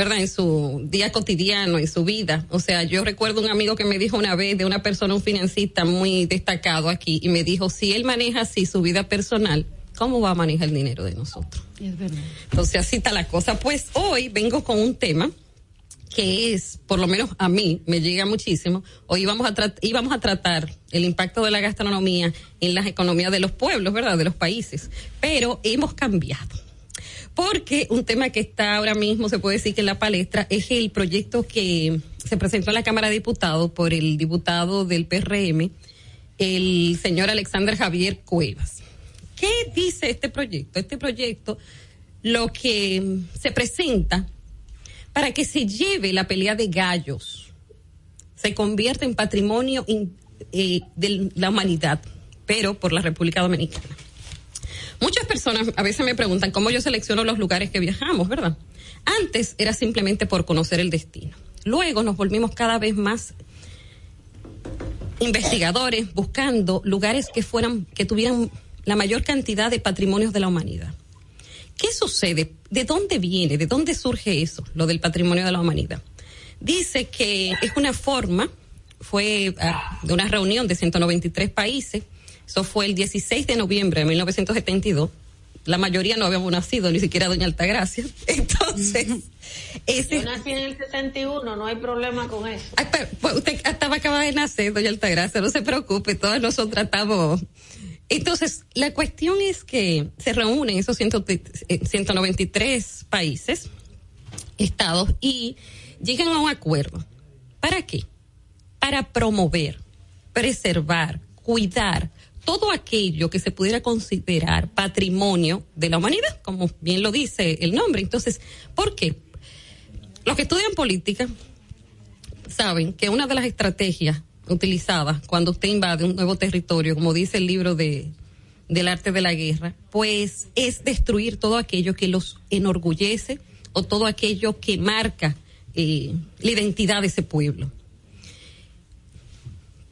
¿verdad? En su día cotidiano, en su vida. O sea, yo recuerdo un amigo que me dijo una vez de una persona, un financista muy destacado aquí, y me dijo, si él maneja así su vida personal, ¿cómo va a manejar el dinero de nosotros? Es verdad. Entonces así está la cosa. Pues hoy vengo con un tema que es, por lo menos a mí, me llega muchísimo. Hoy vamos a íbamos a tratar el impacto de la gastronomía en las economías de los pueblos, ¿verdad? De los países. Pero hemos cambiado. Porque un tema que está ahora mismo, se puede decir que en la palestra, es el proyecto que se presentó en la Cámara de Diputados por el diputado del PRM, el señor Alexander Javier Cuevas. ¿Qué dice este proyecto? Este proyecto lo que se presenta para que se lleve la pelea de gallos, se convierta en patrimonio eh, de la humanidad, pero por la República Dominicana. Muchas personas a veces me preguntan cómo yo selecciono los lugares que viajamos, ¿verdad? Antes era simplemente por conocer el destino. Luego nos volvimos cada vez más investigadores buscando lugares que fueran, que tuvieran la mayor cantidad de patrimonios de la humanidad. ¿Qué sucede? ¿De dónde viene? ¿De dónde surge eso, lo del patrimonio de la humanidad? Dice que es una forma, fue ah, de una reunión de 193 países, eso fue el 16 de noviembre de 1972, la mayoría no habíamos nacido, ni siquiera Doña Altagracia. Entonces, ese... Yo nací en el 71, no hay problema con eso. Pues, usted estaba acaba de nacer, Doña Altagracia, no se preocupe, todos nosotros estamos entonces, la cuestión es que se reúnen esos 193 eh, países, estados, y llegan a un acuerdo. ¿Para qué? Para promover, preservar, cuidar todo aquello que se pudiera considerar patrimonio de la humanidad, como bien lo dice el nombre. Entonces, ¿por qué? Los que estudian política saben que una de las estrategias utilizada cuando usted invade un nuevo territorio, como dice el libro de del arte de la guerra, pues es destruir todo aquello que los enorgullece o todo aquello que marca eh, la identidad de ese pueblo.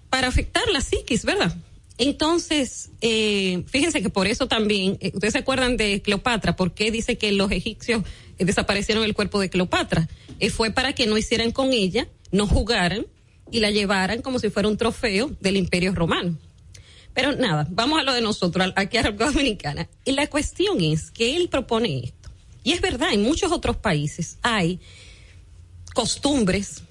Para afectar la psiquis, ¿verdad? Entonces, eh, fíjense que por eso también, eh, ustedes se acuerdan de Cleopatra, ¿por qué dice que los egipcios desaparecieron el cuerpo de Cleopatra? fue para que no hicieran con ella, no jugaran y la llevaran como si fuera un trofeo del imperio romano. Pero nada, vamos a lo de nosotros, aquí a República Dominicana. Y la cuestión es que él propone esto. Y es verdad, en muchos otros países hay costumbres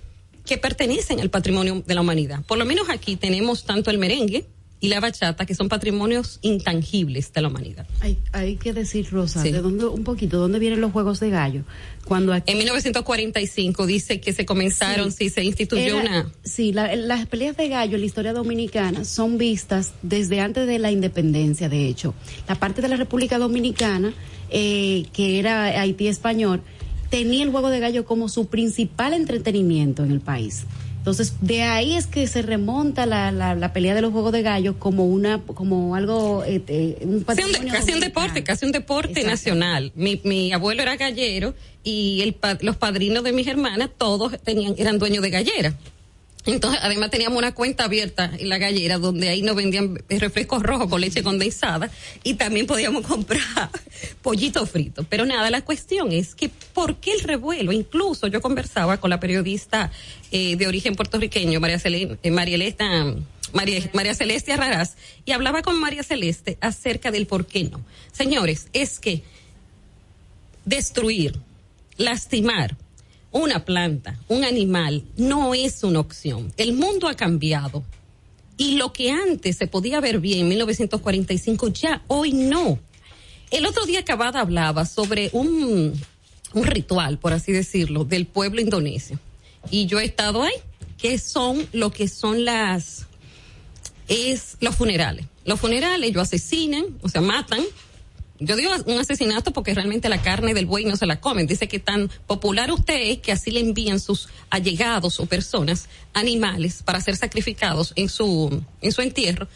que pertenecen al patrimonio de la humanidad. Por lo menos aquí tenemos tanto el merengue, y la bachata, que son patrimonios intangibles de la humanidad. Hay, hay que decir, Rosa, ¿de dónde, un poquito, ¿dónde vienen los Juegos de Gallo? Cuando En 1945 dice que se comenzaron, sí, se instituyó una... Sí, las peleas de gallo en la historia dominicana son vistas desde antes de la independencia, de hecho. La parte de la República Dominicana, eh, que era Haití español, tenía el juego de gallo como su principal entretenimiento en el país Entonces, de ahí es que se remonta la, la, pelea de los juegos de gallo como una como algo eh, eh, un casi, un, casi un deporte, casi un deporte nacional. Mi, mi abuelo era gallero y el, los padrinos de mis hermanas todos tenían eran dueños de gallera. Entonces, además teníamos una cuenta abierta en la gallera donde ahí nos vendían refrescos rojos con leche condensada y también podíamos comprar pollito frito. Pero nada, la cuestión es que ¿por qué el revuelo? Incluso yo conversaba con la periodista eh, de origen puertorriqueño, María, eh, María, María, María Celeste Arraraz, y hablaba con María Celeste acerca del por qué no. Señores, es que destruir, lastimar, una planta, un animal, no es una opción. El mundo ha cambiado. Y lo que antes se podía ver bien en 1945, ya hoy no. El otro día Acabada hablaba sobre un, un ritual, por así decirlo, del pueblo indonesio. Y yo he estado ahí, que son lo que son las, es los funerales. Los funerales, ellos asesinan, o sea, matan yo digo un asesinato porque realmente la carne del buey no se la comen. Dice que tan popular usted es que así le envían sus allegados o personas, animales, para ser sacrificados en su, en su entierro.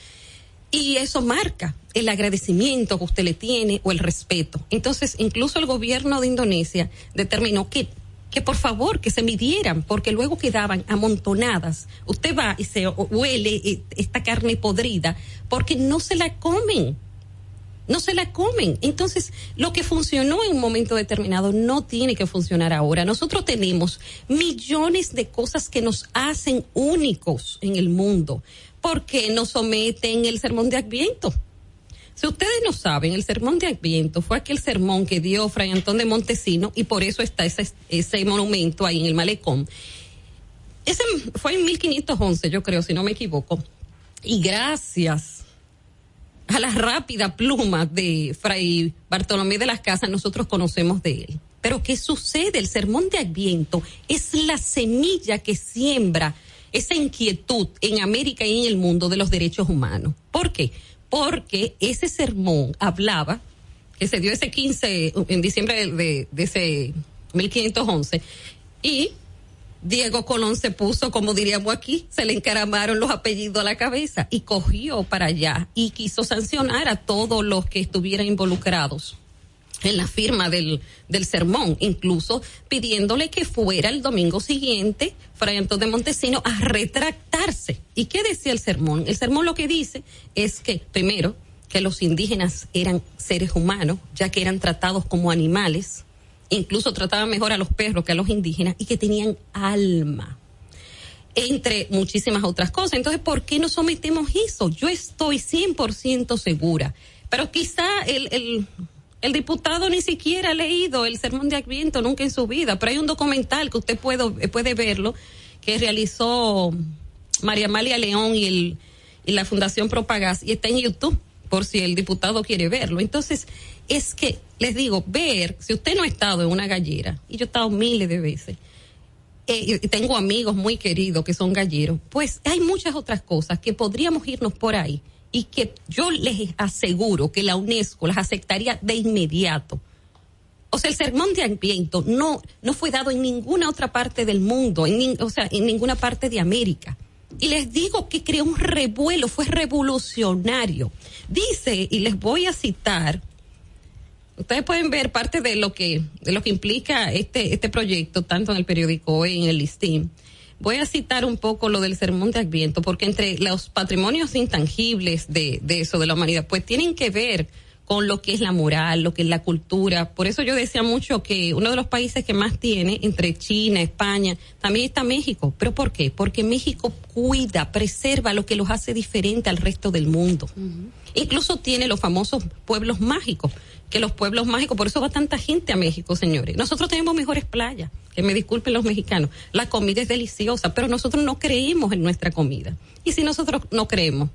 Y eso marca el agradecimiento que usted le tiene o el respeto. Entonces, incluso el gobierno de Indonesia determinó que que por favor que se midieran, porque luego quedaban amontonadas. Usted va y se huele eh, esta carne podrida, porque no se la comen no se la comen. Entonces, lo que funcionó en un momento determinado no tiene que funcionar ahora. Nosotros tenemos millones de cosas que nos hacen únicos en el mundo. ¿Por qué nos someten el sermón de Adviento? Si ustedes no saben, el sermón de Adviento fue aquel sermón que dio Fray Antón de Montesino y por eso está ese, ese monumento ahí en el malecón. Ese fue en 1511, yo creo, si no me equivoco. Y gracias a la rápida pluma de Fray Bartolomé de las Casas, nosotros conocemos de él. Pero ¿qué sucede? El sermón de Adviento es la semilla que siembra esa inquietud en América y en el mundo de los derechos humanos. ¿Por qué? Porque ese sermón hablaba, que se dio ese 15, en diciembre de, de ese 1511, y Diego Colón se puso, como diríamos aquí, se le encaramaron los apellidos a la cabeza y cogió para allá y quiso sancionar a todos los que estuvieran involucrados en la firma del, del sermón, incluso pidiéndole que fuera el domingo siguiente, Fray Antonio de Montesino, a retractarse. ¿Y qué decía el sermón? El sermón lo que dice es que, primero, que los indígenas eran seres humanos, ya que eran tratados como animales, incluso trataban mejor a los perros que a los indígenas y que tenían alma entre muchísimas otras cosas. Entonces, ¿por qué no sometemos eso? Yo estoy 100% segura, pero quizá el, el, el, diputado ni siquiera ha leído el Sermón de Adviento nunca en su vida, pero hay un documental que usted puede, puede verlo que realizó María Amalia León y, el, y la Fundación Propagas y está en YouTube por si el diputado quiere verlo. Entonces, es que, les digo, ver, si usted no ha estado en una gallera, y yo he estado miles de veces, eh, y tengo amigos muy queridos que son galleros, pues hay muchas otras cosas que podríamos irnos por ahí y que yo les aseguro que la UNESCO las aceptaría de inmediato. O sea, el sermón de Adviento no, no fue dado en ninguna otra parte del mundo, en, o sea, en ninguna parte de América. Y les digo que creó un revuelo, fue revolucionario. Dice, y les voy a citar, ustedes pueden ver parte de lo que, de lo que implica este, este proyecto, tanto en el periódico hoy en el listín. Voy a citar un poco lo del sermón de Adviento, porque entre los patrimonios intangibles de, de eso, de la humanidad, pues tienen que ver con lo que es la moral, lo que es la cultura. Por eso yo decía mucho que uno de los países que más tiene, entre China, España, también está México. ¿Pero por qué? Porque México cuida, preserva lo que los hace diferente al resto del mundo. Incluso tiene los famosos pueblos mágicos, que los pueblos mágicos, por eso va tanta gente a México, señores. Nosotros tenemos mejores playas, que me disculpen los mexicanos. La comida es deliciosa, pero nosotros no creemos en nuestra comida. Y si nosotros no creemos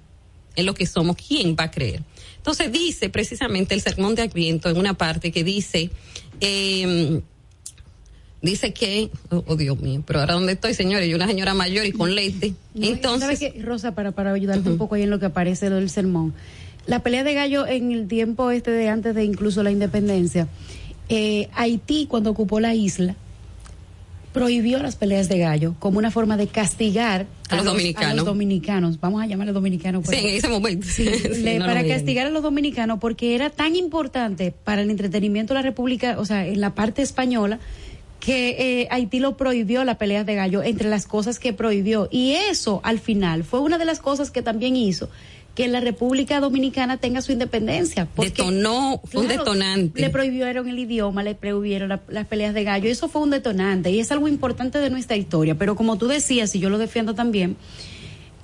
en lo que somos, ¿quién va a creer? Entonces dice precisamente el sermón de Adviento en una parte que dice, eh, dice que, oh, oh, Dios mío, pero ahora dónde estoy, señores, yo una señora mayor y con lente. Entonces, ¿sabes Rosa, para, para ayudarte un poco ahí en lo que aparece del sermón. La pelea de gallo en el tiempo este de antes de incluso la independencia, eh, Haití cuando ocupó la isla, prohibió las peleas de gallo como una forma de castigar a, los, dominicanos. dominicanos. Vamos a llamarle dominicanos. Sí, en ese momento. para castigar a los dominicanos porque era tan importante para el entretenimiento de la República, o sea, en la parte española, que eh, Haití lo prohibió la pelea de gallo entre las cosas que prohibió. Y eso, al final, fue una de las cosas que también hizo que la República Dominicana tenga su independencia. Detonó, fue un detonante. Le prohibieron el idioma, le prohibieron las peleas de gallo. Eso fue un detonante y es algo importante de nuestra historia. Pero como tú decías, y yo lo defiendo también,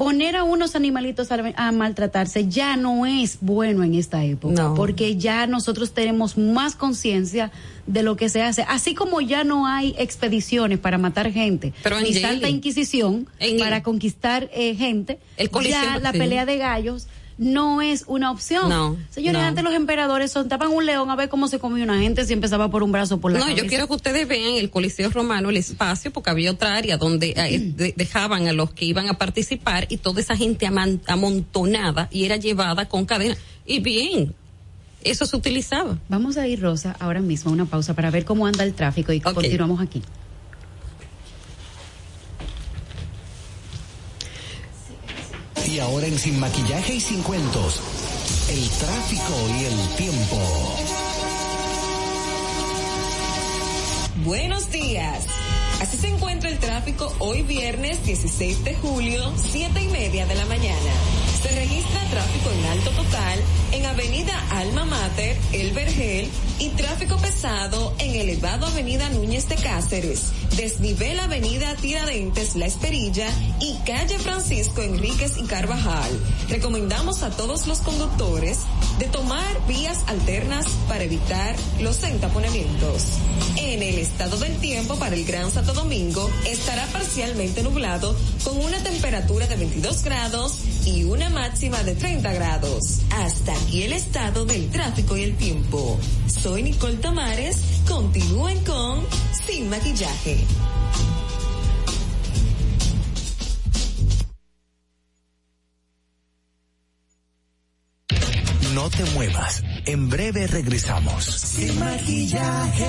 poner a unos animalitos a, maltratarse ya no es bueno en esta época, porque ya nosotros tenemos más conciencia de lo que se hace, así como ya no hay expediciones para matar gente, ni Santa Inquisición para conquistar eh, gente, ya la pelea de gallos no es una opción. No, Señores, antes los emperadores soltaban un león a ver cómo se comía una gente si empezaba por un brazo por la No, yo quiero que ustedes vean el Coliseo Romano, el espacio, porque había otra área donde eh, dejaban a los que iban a participar y toda esa gente amontonada y era llevada con cadena. Y bien, eso se utilizaba. Vamos a ir, Rosa, ahora mismo a una pausa para ver cómo anda el tráfico y continuamos aquí. Y ahora en Sin Maquillaje y Sin Cuentos, el tráfico y el tiempo. Buenos días. Así se encuentra el tráfico hoy viernes 16 de julio, 7 y media de la mañana. Se registra tráfico en alto total en Avenida Alma Mater, El Vergel y tráfico pesado en elevado Avenida Núñez de Cáceres, desnivel Avenida Tiradentes La Esperilla y calle Francisco Enríquez y Carvajal. Recomendamos a todos los conductores de tomar vías alternas para evitar los entaponamientos. En el estado del tiempo para el Gran Santo Domingo estará parcialmente nublado con una temperatura de 22 grados y una máxima de 30 grados. Hasta aquí el estado del tráfico y el tiempo. Soy Nicole Tamares. Continúen con Sin Maquillaje. No te muevas. En breve regresamos. Sin maquillaje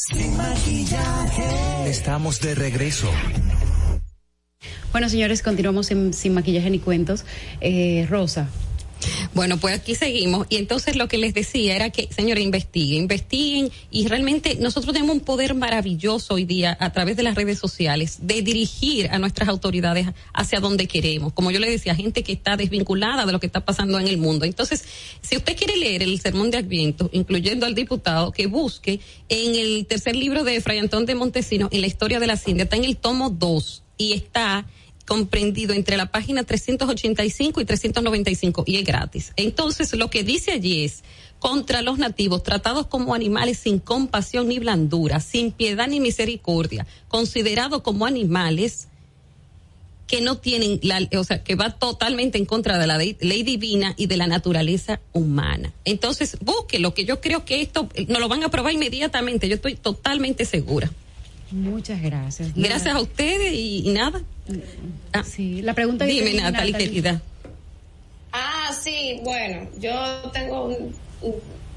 Sin maquillaje. Estamos de regreso. Bueno, señores, continuamos sin maquillaje ni cuentos. Eh, Rosa, bueno, pues aquí seguimos. Y entonces lo que les decía era que, señores, investiguen, investiguen. Y realmente nosotros tenemos un poder maravilloso hoy día a través de las redes sociales de dirigir a nuestras autoridades hacia donde queremos. Como yo le decía, gente que está desvinculada de lo que está pasando en el mundo. Entonces, si usted quiere leer el sermón de Adviento, incluyendo al diputado, que busque en el tercer libro de Fray Antón de Montesino, en la historia de la India, está en el tomo 2 y está comprendido entre la página 385 y 395 y es gratis. Entonces, lo que dice allí es contra los nativos, tratados como animales sin compasión ni blandura, sin piedad ni misericordia, considerados como animales que no tienen, la, o sea, que va totalmente en contra de la ley, divina y de la naturaleza humana. Entonces, busque lo que yo creo que esto nos lo van a aprobar inmediatamente, yo estoy totalmente segura. Muchas gracias. Gracias a ustedes y, nada. Ah, sí, la pregunta Dime, Natalie, querida. Ah, sí, bueno, yo tengo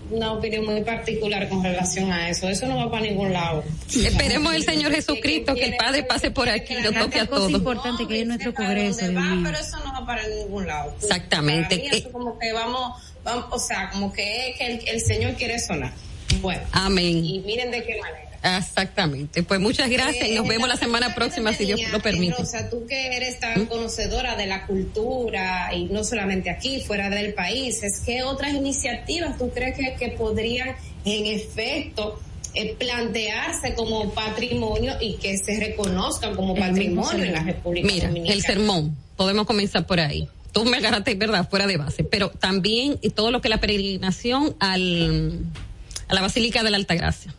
una opinión muy particular con relación a eso. Eso no va para ningún lado. Esperemos el Señor Jesucristo que el Padre pase por aquí y lo toque a todos. Es importante que es nuestro Congreso. pero eso no va para ningún lado. Exactamente. eso como que vamos, vamos, o sea, como que es que el, el Señor quiere sonar. Bueno. Amén. Y miren de qué manera. Exactamente. Pues muchas gracias y nos vemos la semana próxima si Dios lo permite. O sea, tú que eres tan ¿Mm? conocedora de la cultura y no solamente aquí, fuera del país, es que otras iniciativas tú crees que, que podrían en efecto eh, plantearse como patrimonio y que se reconozcan como patrimonio en la República Mira, el sermón, podemos comenzar por ahí. Tú me agarraste, ¿verdad?, fuera de base, pero también todo lo que la peregrinación al, a la Basílica de la Altagracia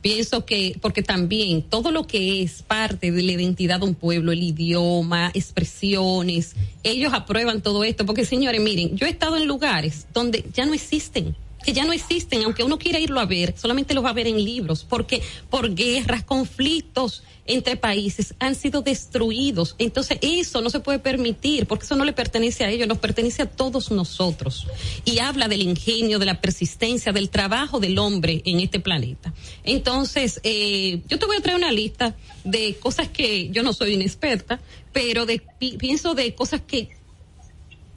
pienso que, porque también todo lo que es parte de la identidad de un pueblo, el idioma, expresiones, ellos aprueban todo esto, porque señores, miren, yo he estado en lugares donde ya no existen que ya no existen, aunque uno quiera irlo a ver, solamente lo va a ver en libros, porque por guerras, conflictos entre países han sido destruidos. Entonces eso no se puede permitir, porque eso no le pertenece a ellos, nos pertenece a todos nosotros. Y habla del ingenio, de la persistencia, del trabajo del hombre en este planeta. Entonces, eh, yo te voy a traer una lista de cosas que yo no soy inexperta, pero de, pienso de cosas que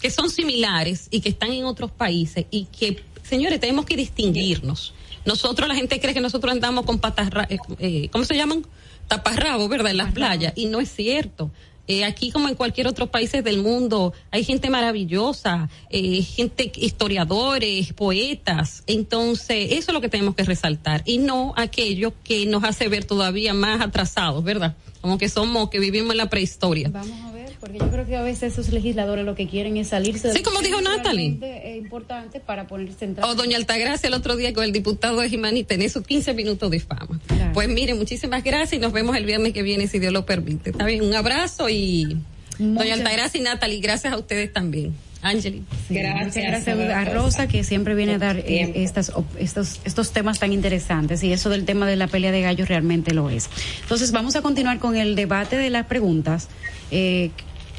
que son similares y que están en otros países y que señores, tenemos que distinguirnos. Nosotros, la gente cree que nosotros andamos con patas, eh, eh, ¿cómo se llaman? Taparrabos, ¿verdad? En las playas. Y no es cierto. Eh, aquí como en cualquier otro país del mundo hay gente maravillosa, eh, gente historiadores, poetas. Entonces eso es lo que tenemos que resaltar y no aquello que nos hace ver todavía más atrasados, ¿verdad? Como que somos, que vivimos en la prehistoria. Vamos a porque yo creo que a veces esos legisladores lo que quieren es salirse de... Sí, como dijo Natalie. Es importante para ponerse en O doña Altagracia el otro día con el diputado de Jimani tener sus 15 minutos de fama. Pues mire, muchísimas gracias y nos vemos el viernes que viene si Dios lo permite. Está bien, un abrazo y... Doña Altagracia y Natalie, gracias a ustedes también. Angeli. gracias, a Rosa que siempre viene a dar eh, estas, estos, estos temas tan interesantes y eso del tema de la pelea de gallos realmente lo es. Entonces vamos a continuar con el debate de las preguntas. Eh,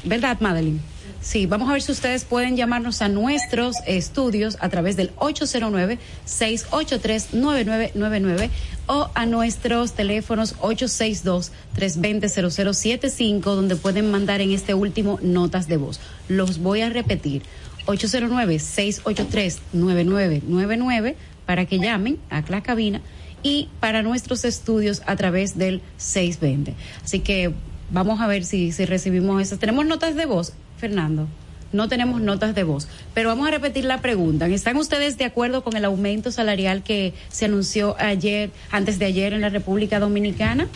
¿Verdad, Madeline? Sí, vamos a ver si ustedes pueden llamarnos a nuestros estudios a través del 809-683-9999 o a nuestros teléfonos 862-320-0075 donde pueden mandar en este último notas de voz. Los voy a repetir. 809-683-9999 para que llamen a la cabina y para nuestros estudios a través del 620. Así que vamos a ver si, si recibimos esas. ¿Tenemos notas de voz? Fernando. No tenemos notas de voz, pero vamos a repetir la pregunta. ¿Están ustedes de acuerdo con el aumento salarial que se anunció ayer, antes de ayer en la República Dominicana?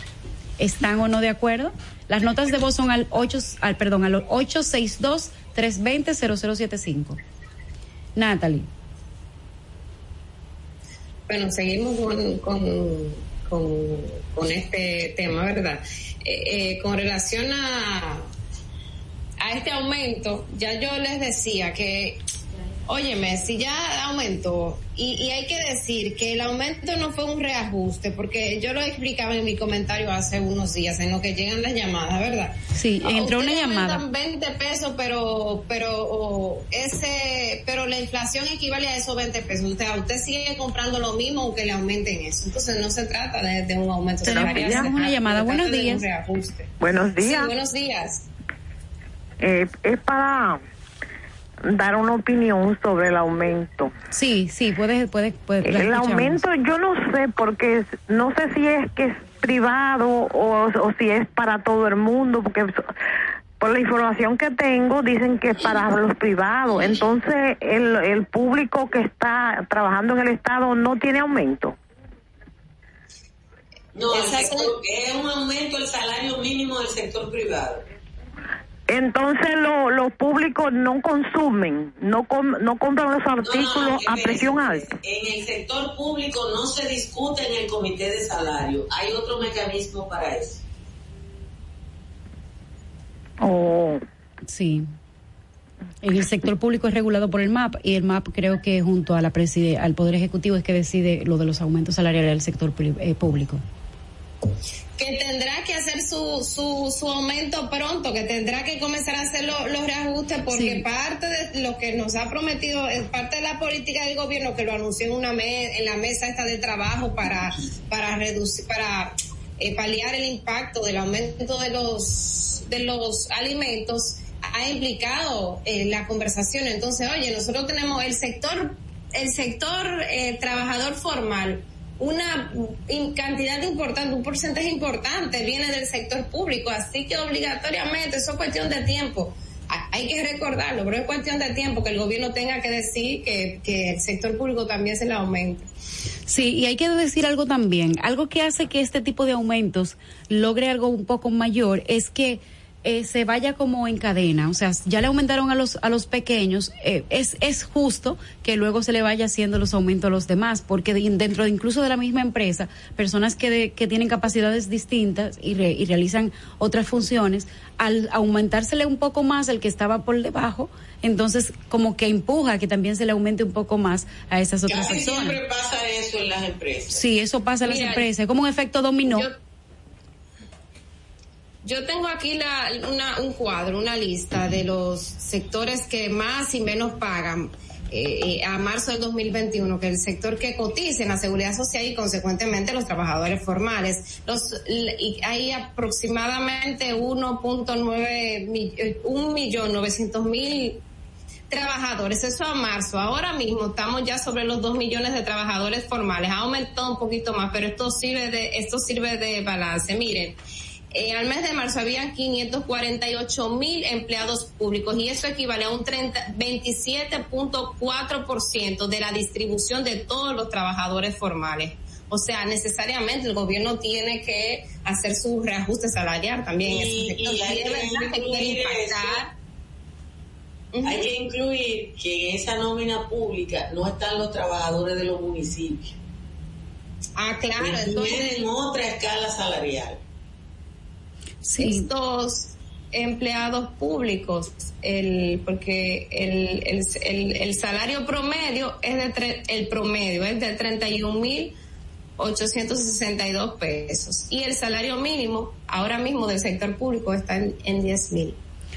¿Están o no de acuerdo? Las notas de voz son al 8, al, perdón, al 862 320 0075. Natalie. Bueno, seguimos con, con, este tema, ¿verdad? Eh, con relación a a este aumento, ya yo les decía que, óyeme, si ya aumentó, y, hay que decir que el aumento no fue un reajuste, porque yo lo explicaba en mi comentario hace unos días, en lo que llegan las llamadas, ¿verdad? Sí, entró una llamada. 20 pesos, pero, pero, ese, pero la inflación equivale a esos 20 pesos. Usted, usted sigue comprando lo mismo aunque le aumenten eso. Entonces no se trata de, un aumento salarial. una llamada. Buenos días. Buenos días. buenos días. Eh, es para dar una opinión sobre el aumento. Sí, sí, puede, puede, puede. El aumento yo no sé porque no sé si es que es privado o, o si es para todo el mundo porque por la información que tengo dicen que es para los privados. Entonces el, el público que está trabajando en el estado no tiene aumento. No, es un aumento el salario mínimo del sector privado. Entonces los públicos no consumen, no no compran los artículos a presión alta. En el sector público no se discute en el comité de salario, hay otro mecanismo para eso. Oh. Sí. En el sector público es regulado por el MAP y el MAP creo que junto a la al Poder Ejecutivo es que decide lo de los aumentos salariales del sector eh, público que tendrá que hacer su, su, su aumento pronto, que tendrá que comenzar a hacer los reajustes, porque parte de lo que nos ha prometido es parte de la política del gobierno que lo anunció en una en la mesa esta de trabajo para, para reducir, para eh, paliar el impacto del aumento de los, de los alimentos, ha implicado eh, la conversación. Entonces, oye, nosotros tenemos el sector, el sector eh, trabajador formal una cantidad importante, un porcentaje importante viene del sector público, así que obligatoriamente eso es cuestión de tiempo. Hay que recordarlo, pero es cuestión de tiempo que el gobierno tenga que decir que, que el sector público también se le aumente. Sí, y hay que decir algo también, algo que hace que este tipo de aumentos logre algo un poco mayor es que eh, se vaya como en cadena, o sea, ya le aumentaron a los a los pequeños, eh, es es justo que luego se le vaya haciendo los aumentos a los demás, porque dentro de, incluso de la misma empresa, personas que que tienen capacidades distintas y, y realizan otras funciones, al aumentársele un poco más el que estaba por debajo, entonces como que empuja que también se le aumente un poco más a esas otras Casi personas. Siempre pasa eso en las empresas. Sí, eso pasa en las empresas, es como un efecto dominó. Yo tengo aquí la, una, un cuadro, una lista de los sectores que más y menos pagan. Eh, eh a marzo del 2021, que el sector que cotiza en la seguridad social y consecuentemente los trabajadores formales. Los, y hay aproximadamente 1.9, 1.900.000 mil trabajadores. Eso a marzo. Ahora mismo estamos ya sobre los 2 millones de trabajadores formales. Ha aumentado un poquito más, pero esto sirve de, esto sirve de balance. Miren, eh, al mes de marzo habían 548 mil empleados públicos y eso equivale a un 27.4% de la distribución de todos los trabajadores formales. O sea, necesariamente el gobierno tiene que hacer su reajuste salarial también. Y, hay, que incluir que en esa nómina pública no están los trabajadores de los municipios. Ah, claro. Entonces, en otra escala salarial estos empleados públicos, el, porque el, el, el, salario promedio es de el promedio es de 31 mil 862 pesos y el salario mínimo ahora mismo del sector público está en, en 10 mil.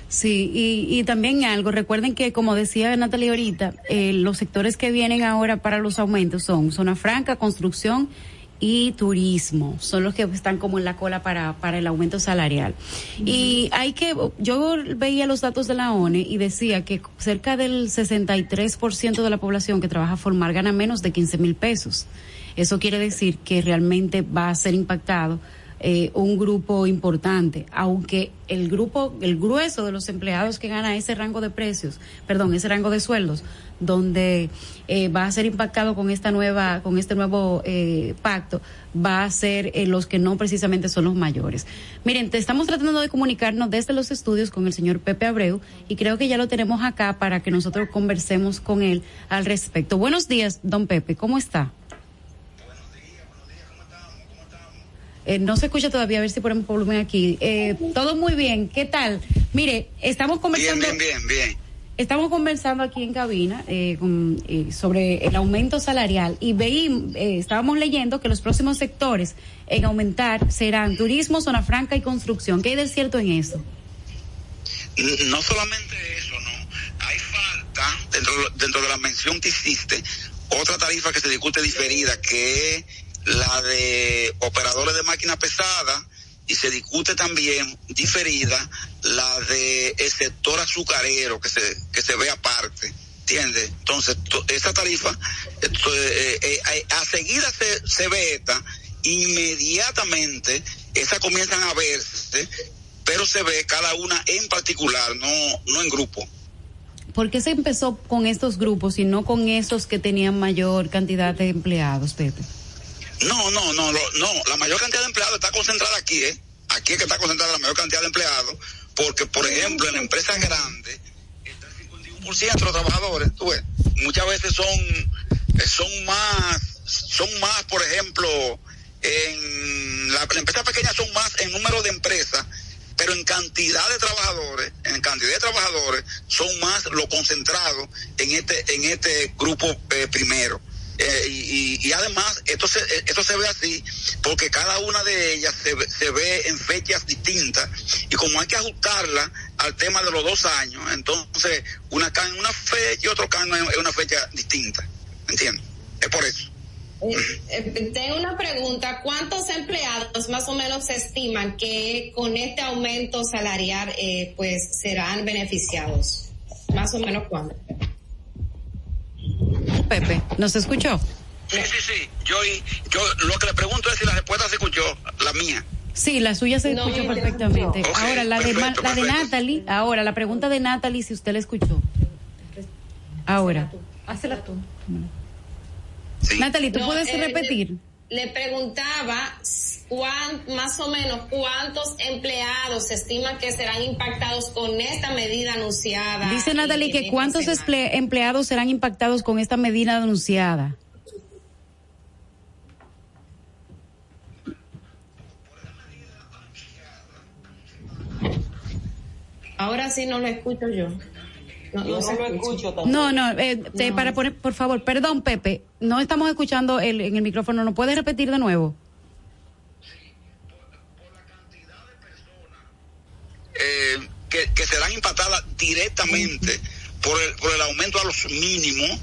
Sí, y, y también algo, recuerden que como decía Natalia ahorita, eh, los sectores que vienen ahora para los aumentos son zona franca, construcción y turismo son los que están como en la cola para, para el aumento salarial. Y hay que, yo veía los datos de la ONE y decía que cerca del 63% de la población que trabaja formal gana menos de 15 mil pesos. Eso quiere decir que realmente va a ser impactado eh, un grupo importante, aunque el grupo, el grueso de los empleados que gana ese rango de precios, perdón, ese rango de sueldos, donde eh, va a ser impactado con esta nueva, con este nuevo eh, pacto, va a ser eh, los que no precisamente son los mayores. Miren, estamos tratando de comunicarnos desde los estudios con el señor Pepe Abreu y creo que ya lo tenemos acá para que nosotros conversemos con él al respecto. Buenos días, don Pepe, ¿cómo está? Eh, no se escucha todavía, a ver si ponemos volumen aquí. Eh, todo muy bien, ¿qué tal? Mire, estamos conversando. Bien, bien, bien, Estamos conversando aquí en cabina eh, sobre el aumento salarial y veí, estábamos leyendo que los próximos sectores en aumentar serán turismo, zona franca y construcción. ¿Qué hay de cierto en eso? No solamente eso, no. Hay falta, dentro, dentro de la mención que hiciste, otra tarifa que se discute diferida, que es la de operadores de máquina pesada y se discute también diferida la de el sector azucarero que se que se ve aparte ¿entiendes? entonces esa tarifa eh, eh, eh, a seguida se, se veta inmediatamente esas comienzan a verse pero se ve cada una en particular no no en grupo ¿Por qué se empezó con estos grupos y no con esos que tenían mayor cantidad de empleados, Pepe? No, no, no, no, la mayor cantidad de empleados está concentrada aquí, ¿eh? Aquí es que está concentrada la mayor cantidad de empleados, porque, por ejemplo, en empresas grandes, está el 51% de los trabajadores, tú ves, muchas veces son, eh, son más, son más, por ejemplo, en la, empresas pequeñas son más en número de empresas, pero en cantidad de trabajadores, en cantidad de trabajadores, son más lo concentrado en este, en este grupo eh, primero. Eh, y, y, además, esto se, esto se ve así porque cada una de ellas se, se ve en fechas distintas y como hay que ajustarla al tema de los dos años, entonces una cae en una fecha y otro cae en una fecha distinta. ¿Entiendes? Es por eso. Eh, eh, tengo una pregunta. ¿Cuántos empleados más o menos se estiman que con este aumento salarial eh, pues serán beneficiados? Más o menos Pepe, ¿nos escuchó? Sí, sí, sí. Yo, yo lo que le pregunto es si la respuesta se escuchó, la mía. Sí, la suya se escuchó perfectamente. Okay, ahora, la, perfecto, de, la de Natalie, ahora, la pregunta de Natalie, si usted la escuchó. Ahora. Hácela tú. Natalie, ¿tú No, puedes eh, repetir? Le preguntaba cuán, más o menos cuántos empleados se estima que serán impactados con esta medida anunciada. Dice Natalie que esta cuántos empleados serán impactados con esta medida anunciada. Ahora sí no lo escucho yo. No, no se escucha. No, no, eh, te- para poner, por favor, perdón, Pepe, no estamos escuchando el, en el micrófono, ¿no puedes repetir de nuevo? eh, que, que serán impactadas directamente por el, por el aumento a los mínimos,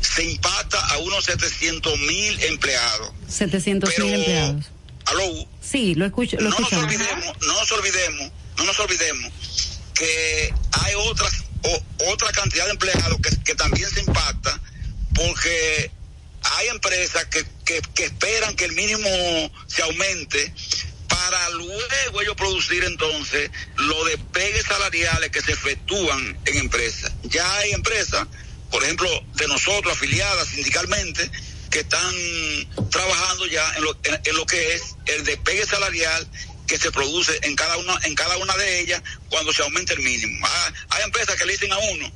se impacta a unos 700 mil empleados. 700 mil empleados. Aló, Sí, lo escucho, lo no nos olvidemos, no nos olvidemos, no nos olvidemos que hay otras o- otra cantidad de empleados que, también se impacta porque hay empresas que, que, que esperan que el mínimo se aumente para luego ellos producir entonces los despegues salariales que se efectúan en empresas. Ya hay empresas, por ejemplo, de nosotros afiliadas sindicalmente, que están trabajando ya en lo, en- en lo que es el despegue salarial que se produce en cada una en cada una de ellas cuando se aumenta el mínimo. Hay empresas que le dicen a uno,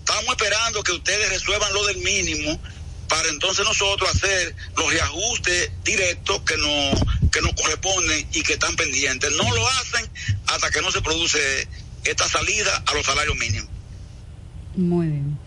estamos esperando que ustedes resuelvan lo del mínimo para entonces nosotros hacer los reajustes directos que nos que nos corresponden y que están pendientes. No lo hacen hasta que no se produce esta salida a los salarios mínimos. Muy bien.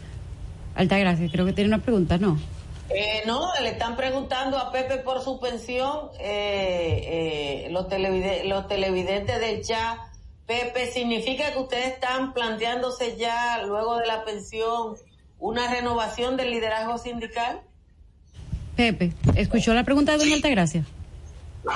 Altagracia, creo que tiene una pregunta, ¿no? Eh, no, le están preguntando a Pepe por su pensión. Eh, eh, los, televide- los televidentes del chat. Pepe, ¿significa que ustedes están planteándose ya, luego de la pensión, una renovación del liderazgo sindical? Pepe, ¿escuchó la pregunta de doña Altagracia? No,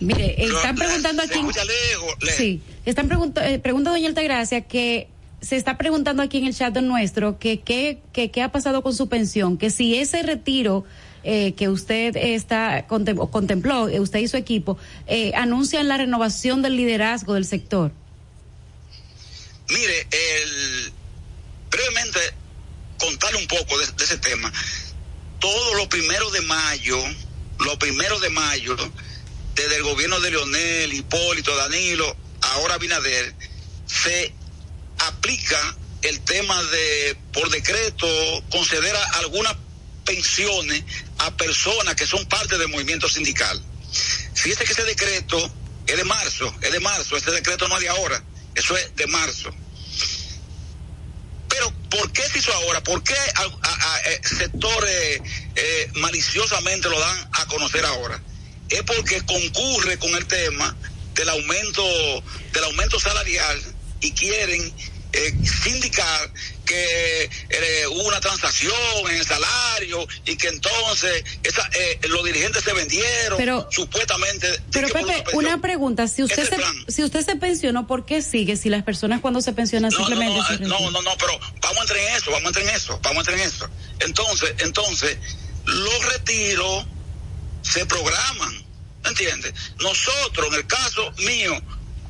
Mire, lo- están preguntando aquí. escucha lejos, lejos. Sí, están preguntando, eh, pregunta doña Altagracia que se está preguntando aquí en el chat nuestro que qué que, qué ha pasado con su pensión, que si ese retiro eh, que usted está contempló, eh, usted y su equipo, eh, anuncian la renovación del liderazgo del sector. Mire, el, brevemente contarle un poco de, ese tema. Todo lo primero de mayo, lo primero de mayo, desde el gobierno de Leonel, Hipólito, Danilo, ahora Binader, se aplica el tema de, por decreto, conceder algunas pensiones a personas que son parte del movimiento sindical. Fíjese que ese decreto es de marzo, es de marzo, ese decreto no es de ahora, eso es de marzo. Pero, ¿por qué se hizo ahora? ¿Por qué eh, sectores eh, maliciosamente lo dan a conocer ahora? Es porque concurre con el tema del aumento, del aumento salarial y quieren eh, sindicar que eh, hubo una transacción en el salario y que entonces esa, eh, los dirigentes se vendieron Pero- supuestamente. Pero Pepe, una pregunta, si usted se, si usted se pensionó, ¿por qué sigue si las personas cuando se pensionan No, no, simplemente no, se eh, no, no, no, pero vamos a entrar en eso, vamos a entrar en eso, vamos a entrar en eso. Entonces, entonces, los retiros se programan, ¿entiendes? Nosotros, en el caso mío,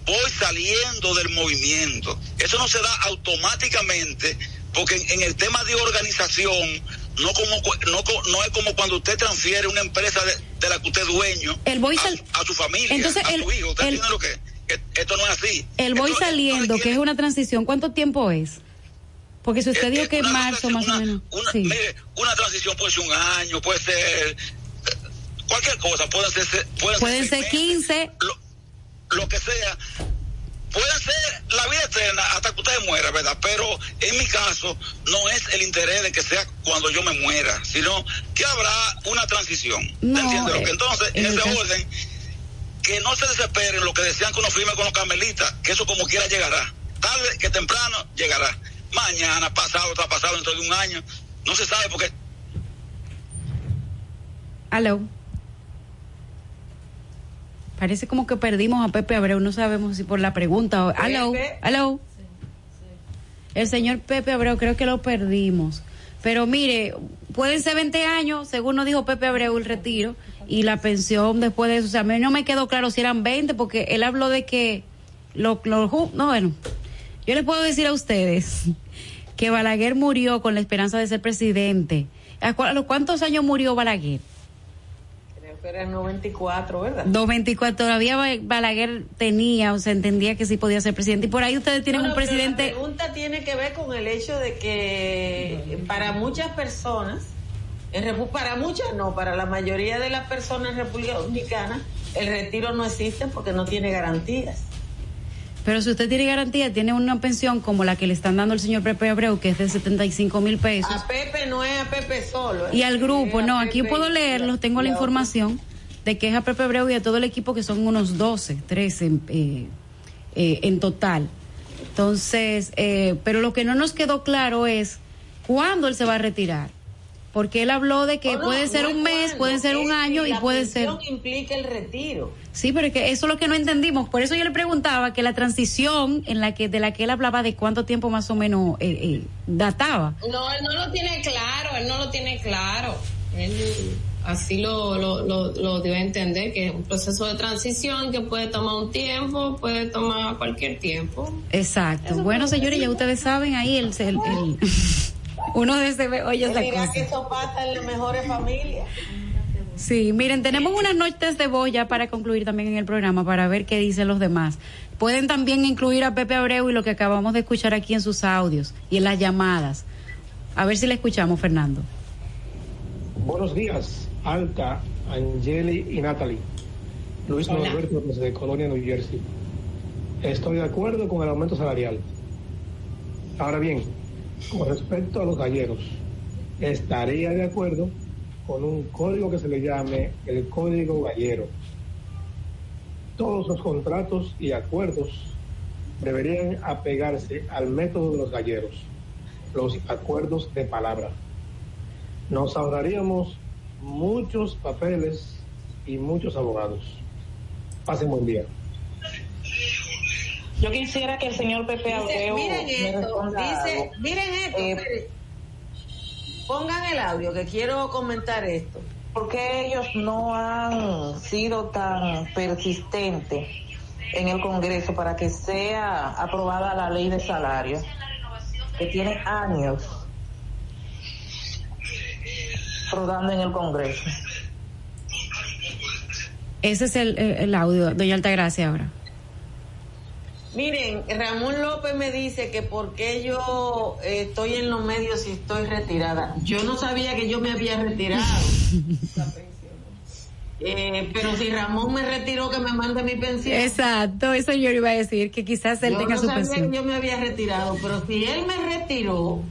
voy saliendo del movimiento. Eso no se da automáticamente, porque en, en el tema de organización, no como no, no es como cuando usted transfiere una empresa de, de la que usted es dueño El voy a, su familia, Entonces, a el- su hijo. ¿Usted el- lo que es? esto no es así. El voy saliendo, que es una transición, ¿cuánto tiempo es? Porque si usted dijo que en marzo más o menos. Una, Mire, una transición puede ser un año, puede ser cualquier cosa, pueden ser, pueden, pueden ser, 15. Lo, que sea. Puede ser la vida eterna hasta que usted muera, ¿verdad? Pero en mi caso no es el interés de que sea cuando yo me muera, sino que habrá una transición. No, ¿Entiendes? que entonces, en ese orden, que no se desesperen lo que decían que uno firme con los carmelitas, que eso como quiera llegará. Tarde que temprano llegará mañana, pasado, está pasado dentro de un año. No se sabe por qué. Aló. Parece como que perdimos a Pepe Abreu, no sabemos si por la pregunta o... Aló, aló. El señor Pepe Abreu, creo que lo perdimos. Pero mire, pueden ser 20 años, según nos dijo Pepe Abreu, el retiro, y la pensión después de eso. O sea, a mí no me quedó claro si eran 20, porque él habló de que... Lo, lo, no, bueno, yo les puedo decir a ustedes que Balaguer murió con la esperanza de ser presidente. ¿A, los cuántos años murió Balaguer? Era en 94, ¿verdad? 94, todavía Balaguer tenía, o sea, entendía que sí podía ser presidente. Y por ahí ustedes tienen un presidente... La pregunta tiene que ver con el hecho de que para muchas personas, en para muchas no, para la mayoría de las personas en República Dominicana, el retiro no existe porque no tiene garantías. Pero si usted tiene garantía, tiene una pensión como la que le están dando el señor Pepe Abreu, que es de 75 mil pesos. A Pepe no es a Pepe solo. Y al grupo, no, aquí puedo leerlo, tengo la información de que es a Pepe Abreu y a todo el equipo que son unos 12, 13 eh, eh, en total. Entonces, eh, pero lo que no nos quedó claro es cuándo él se va a retirar porque él habló de que puede ser un mes, puede ser un año y puede ser... implica el retiro. Sí, pero es que eso es lo que no entendimos. Por eso yo le preguntaba que la transición en la que de la que él hablaba de cuánto tiempo más o menos eh, eh, databa. No, él no lo tiene claro, él no lo tiene claro. Él así lo, lo, entender, que es un proceso de transición que puede tomar un tiempo, puede tomar cualquier tiempo. Exacto. bueno, señores, ya ustedes saben ahí el... el, el uno de ese oye la cosa. que eso pasa en las mejores familias. Sí, miren, tenemos unas noches de voz ya para concluir también en el programa para ver qué dicen los demás. Pueden también incluir a Pepe Abreu y lo que acabamos de escuchar aquí en sus audios y en las llamadas. A ver si le escuchamos, Fernando. Buenos días, Alta, Angeli y Natalie. Luis Norberto desde Colonia, New Jersey. Estoy de acuerdo con el aumento salarial. Ahora bien, con respecto a los galleros, estaría de acuerdo con un código que se le llame el código gallero. Todos los contratos y acuerdos deberían apegarse al método de los galleros, los acuerdos de palabra. Nos ahorraríamos muchos papeles y muchos abogados. Pasen buen día. Yo quisiera que el señor Pepe Abreu miren esto, dice, miren esto, eh, pongan el audio que quiero comentar esto. porque ellos no han sido tan persistentes en el Congreso para que sea aprobada la ley de salario, que tiene años rodando en el Congreso? Ese es el, el audio, doña Altagracia ahora. Miren, Ramón López me dice que porque yo eh, estoy en los medios y estoy retirada. Yo no sabía que yo me había retirado. Eh, pero si Ramón me retiró, que me mande mi pensión. Exacto, eso yo iba a decir, que quizás él tenga su pensión. Que yo me había retirado, pero si él me retiró,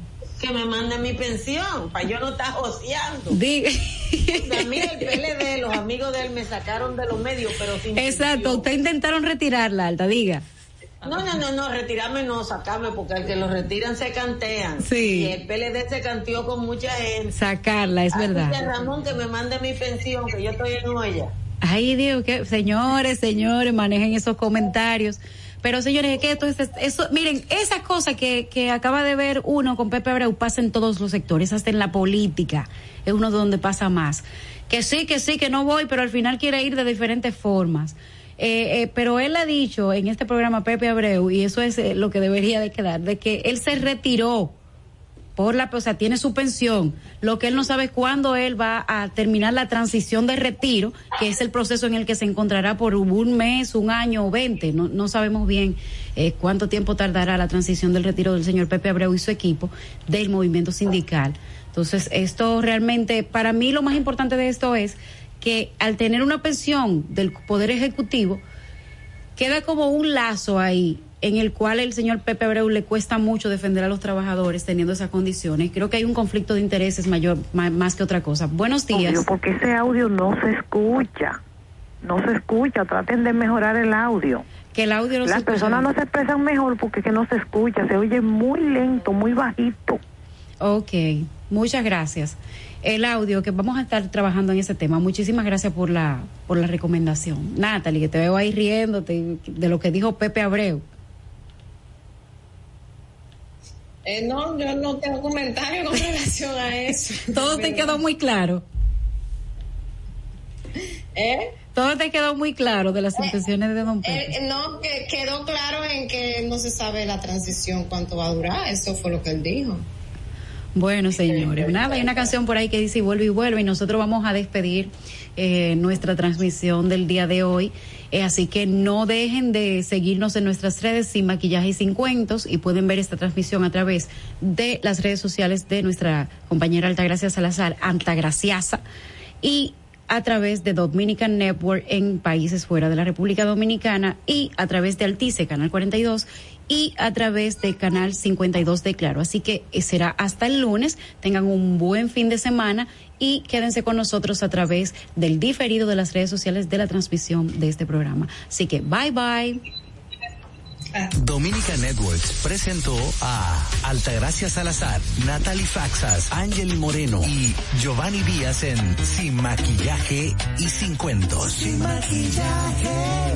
que me mande mi pensión, para yo no estar joseando. Diga. A mí el PLD, los amigos de él me sacaron de los medios, pero sin Exacto, usted intentaron retirarla, Alta, diga. No, no, no, no, retirarme no, sacarme, porque al que lo retiran se cantean. Sí. Y el PLD se canteó con mucha gente. Sacarla, es verdad. Ramón que me mande mi pensión, que yo estoy en olla. Ay, Dios, que señores, señores, manejen esos comentarios. Pero señores, que esto es, eso, miren, esa cosa que, que acaba de ver uno con Pepe Abreu pasa en todos los sectores, hasta en la política, es uno de donde pasa más. Que sí, que sí, que no voy, pero al final quiere ir de diferentes formas. Eh, eh, pero él ha dicho en este programa Pepe Abreu, y eso es eh, lo que debería de quedar, de que él se retiró por la, o sea, tiene su pensión. Lo que él no sabe es cuándo él va a terminar la transición de retiro, que es el proceso en el que se encontrará por un mes, un año o veinte. No, no sabemos bien eh, cuánto tiempo tardará la transición del retiro del señor Pepe Abreu y su equipo del movimiento sindical. Entonces, esto realmente, para mí lo más importante de esto es que al tener una pensión del Poder Ejecutivo, queda como un lazo ahí en el cual el señor Pepe Abreu le cuesta mucho defender a los trabajadores teniendo esas condiciones. Creo que hay un conflicto de intereses mayor más, que otra cosa. Buenos días. porque ese audio no se escucha. No se escucha. Traten de mejorar el audio. Que el audio no Las personas no se expresan mejor porque que no se escucha. Se oye muy lento, muy bajito. Ok. Muchas gracias. El audio que vamos a estar trabajando en ese tema. Muchísimas gracias por la por la recomendación. Natalie, que te veo ahí riéndote de lo que dijo Pepe Abreu. Eh, no, yo no tengo comentario con relación a eso. Todo te quedó muy claro. ¿Eh? Todo te quedó muy claro de las eh, intenciones de Don Pedro. Eh, no, que quedó claro en que no se sabe la transición cuánto va a durar. Eso fue lo que él dijo. Bueno, señores, nada, hay una canción por ahí que dice y vuelve y vuelve y nosotros vamos a despedir eh, nuestra transmisión del día de hoy. Eh, así que no dejen de seguirnos en nuestras redes sin maquillaje y sin cuentos y pueden ver esta transmisión a través de las redes sociales de nuestra compañera Altagracia Salazar, Antagraciasa, y a través de Dominican Network en países fuera de la República Dominicana y a través de Altice, Canal 42 y a través de Canal 52 de Claro. Así que eh, será hasta el lunes. Tengan un buen fin de semana y quédense con nosotros a través del diferido de las redes sociales de la transmisión de este programa. Así que bye bye. Dominica Networks presentó a Altagracia Salazar, Natalie Faxas, Ángel Moreno y Giovanni Díaz en Sin Maquillaje y Sin Cuentos. Sin Maquillaje.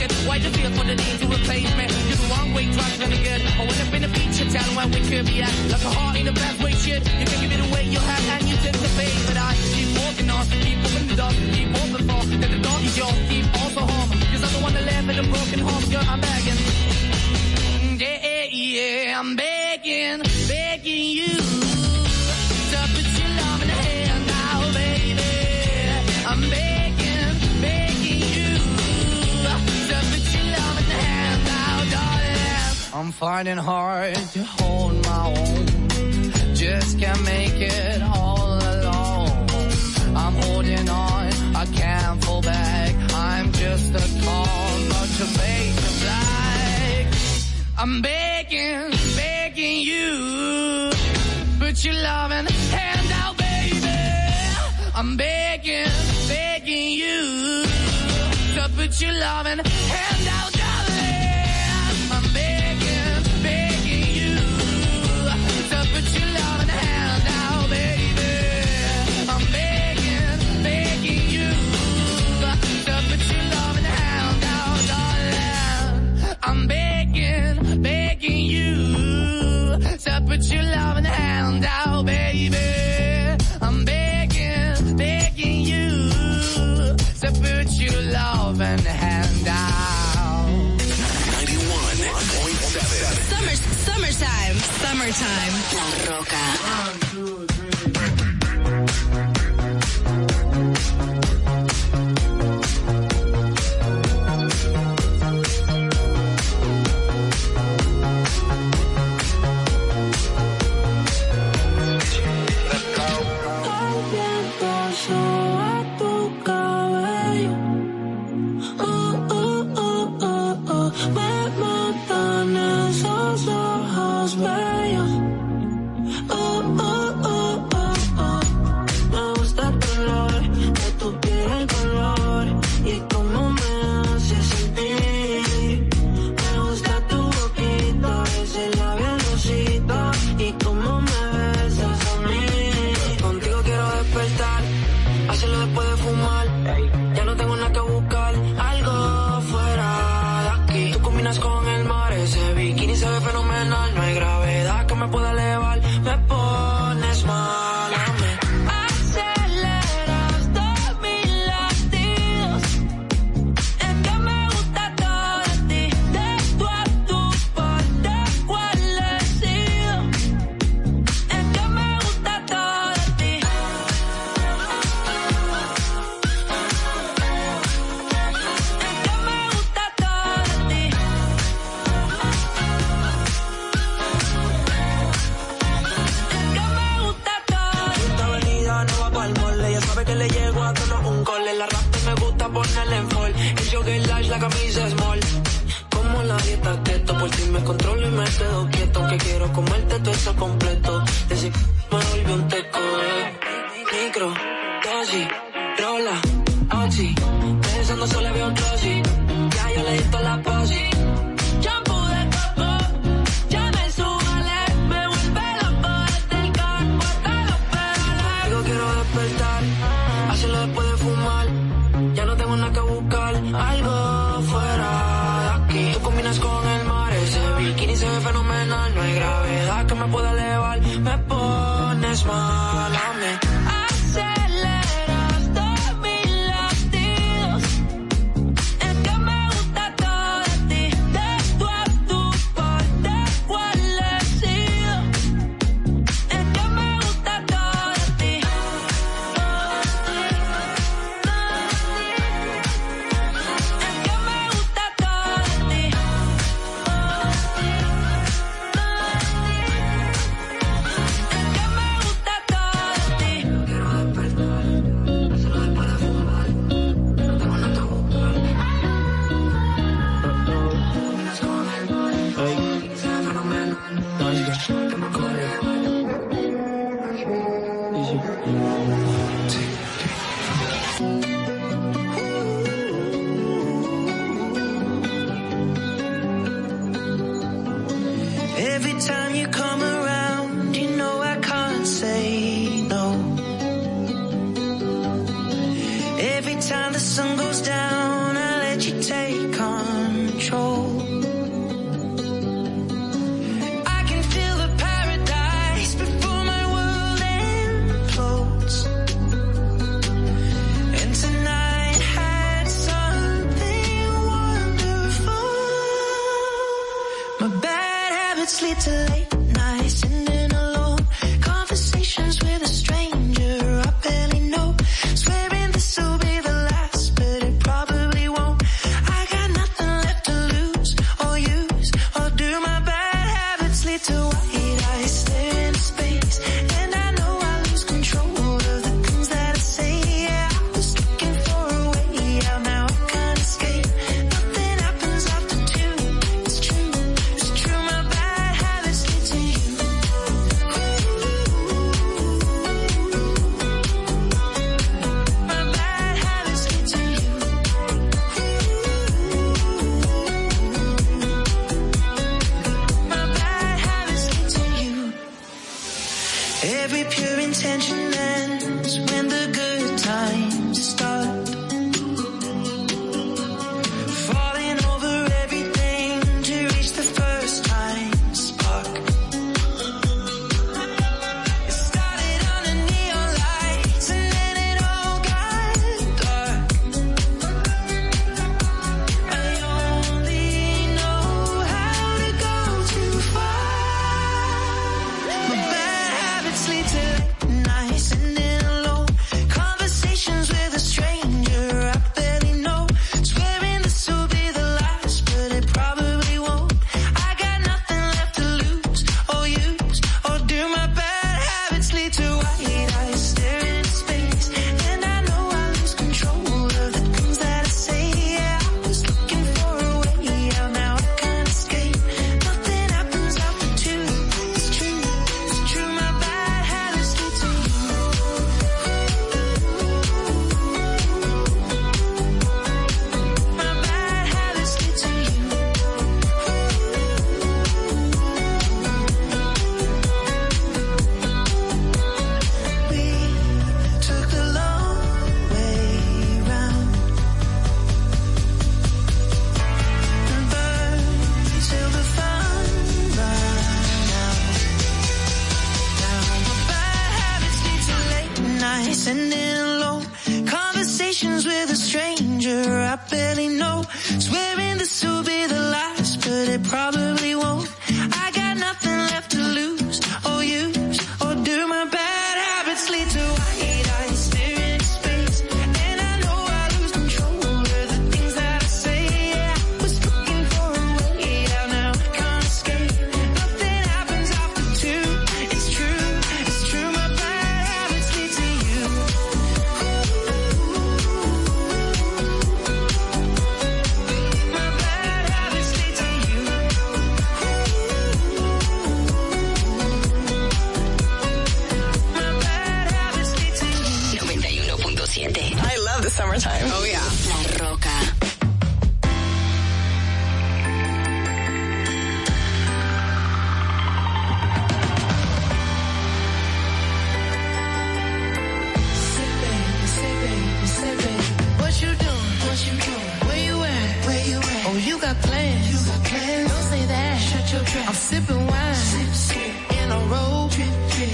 embrace. Why the feel for the need to replace me? You're the wrong way, trying to be. I went up in a feature town where we could be at. Like a heart in a bad way, shit. You can give it away, you have, and you take the bait. But I keep walking on, keep opening the door, keep open for. That the door is yours, keep also home. Cause I'm the one that live in a broken home, girl, I'm begging. Yeah, yeah, yeah, I'm begging, begging you. I'm finding hard to hold my own. Just can't make it all alone. I'm holding on, I can't fall back. I'm just a call, not to make a black. I'm begging, begging you. Put your loving hand out, baby. I'm begging, begging you. To put your loving hand out. I'm begging, begging you to put your loving hand out, baby. I'm begging, begging you to put your loving hand out. 91.7 Summer, Summertime, Summertime. La Roca. controlo y me cedo quieto. Que quiero comerte todo eso completo. Ese me volvió un teco. Eh. Micro, dosis, rola, oxi. Pensando solo veo un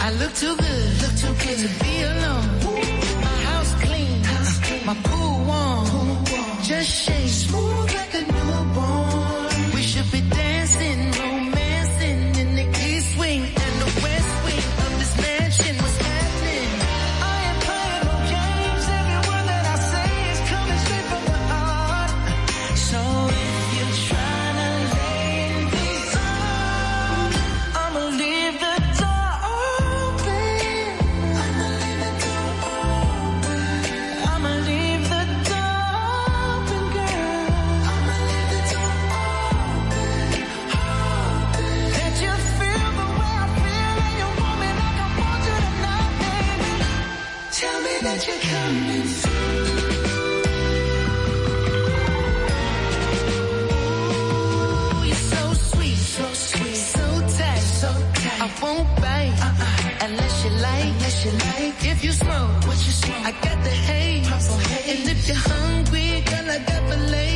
I look too good, look too good to be alone. My house clean, house clean. my pool warm, pool warm. just shake smooth. you like. If you smoke, what you smoke, I got the haze. And if you're hungry, girl, I got the lace.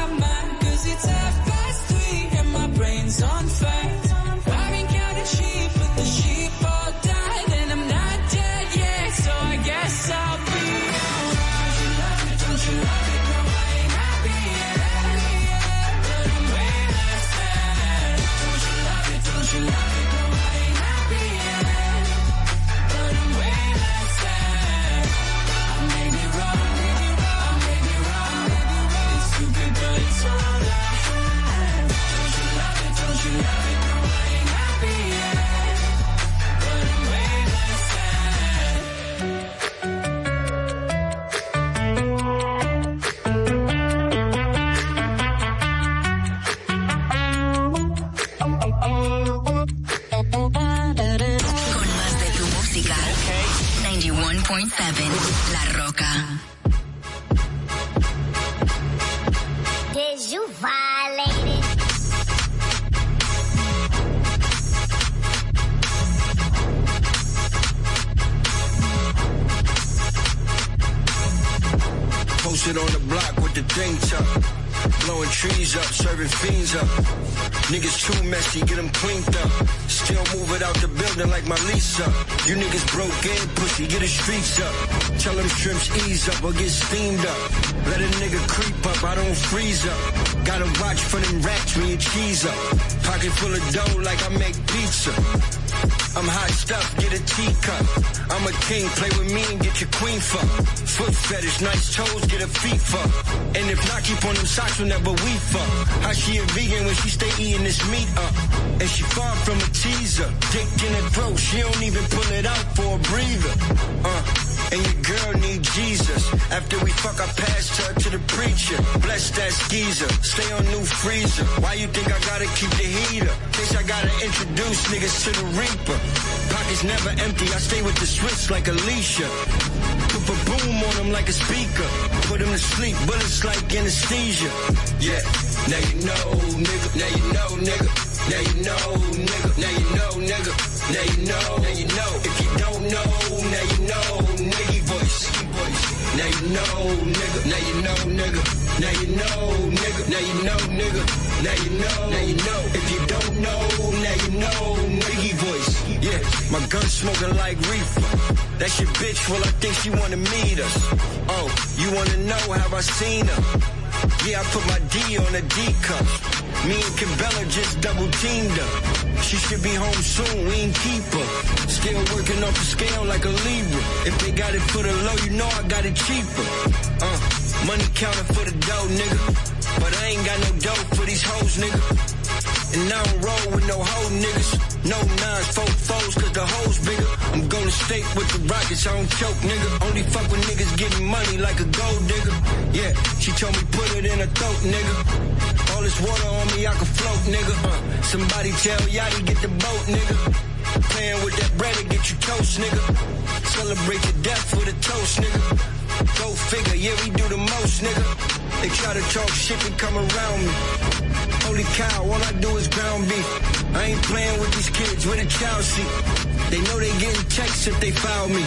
91.7 La Roca. Did you violate it? Posted on the block with the thing tuck. Blowing trees up, serving fiends up. Niggas too messy, get them cleaned up. Still move it out the building like my lease up. You niggas broke in, pussy, get the streets up. Tell them shrimps ease up or get steamed up. Let a nigga creep up, I don't freeze up. Gotta watch for them rats when you cheese up. Pocket full of dough like I make pizza. I'm hot stuff, get a teacup. I'm a king, play with me and get your queen fuck. Foot fetish, nice toes, get a feet fuck. And if not, keep on them socks whenever we fuck. How she a vegan when she stay eating this meat up? And she far from a teaser. Dick in her throat, she don't even pull it out for a breather. Uh. And your girl need Jesus. After we fuck, I passed her to the preacher. Bless that skeezer. Stay on new freezer. Why you think I gotta keep the heater? Case I gotta introduce niggas to the reaper. Pockets never empty. I stay with the Swiss like Alicia. Put a boom on them like a speaker. Put them to sleep. Bullets like anesthesia. Yeah. Now you know, nigga. Now you know, nigga. Now you know, nigga. Now you know, nigga. Now you know. Now you know. If you don't know, now you know, nigga. Now you know, nigga. Now you know, nigga. Now you know, nigga. Now you know, nigga. Now you know. Now you know. If you don't know, now you know, nigga voice. Yeah, my gun smoking like reefer. That's your bitch. Well, I think she wanna meet us. Oh, you wanna know how I seen her? Yeah, I put my D on a D cup. Me and Cabela just double teamed up. She should be home soon, we ain't keep her. Still working off the scale like a Libra. If they got it for the low, you know I got it cheaper. Uh, money counting for the dough, nigga. But I ain't got no dough for these hoes, nigga. And I don't roll with no hoe niggas. No nines, four foes, cause the hoes bigger. I'm going to state with the rockets, I don't choke, nigga. Only fuck with niggas getting money like a gold digger. Yeah, she told me put it in her throat, nigga. All this water on me, I can float, nigga. Uh, somebody tell Yachty get the boat, nigga. Playing with that bread to get you toast, nigga. Celebrate your death with a toast, nigga. Go figure, yeah, we do the most, nigga. They try to talk shit and come around me. Holy cow, all I do is ground beef. I ain't playing with these kids with a child seat. They know they getting checks if they foul me.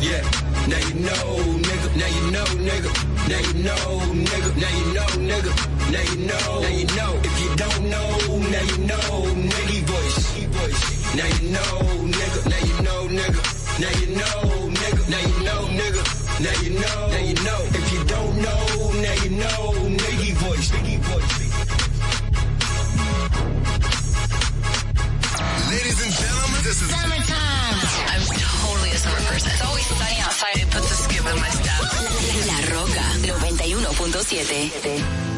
Yeah, now you know, nigga. Now you know, nigga. Now you know, nigga. Now you know, nigga. Now you know, now you know. If you don't know, now you know, nigga voice. Now you know, nigga. Now you know, nigga. Now you know, Now you know, now you know. If you don't know, now you know, nigga voice. Nigga voice. Ladies and gentlemen, this is summertime. I'm totally a summer person. It's always sunny outside. It puts a skip in my step. La Roca 91.7.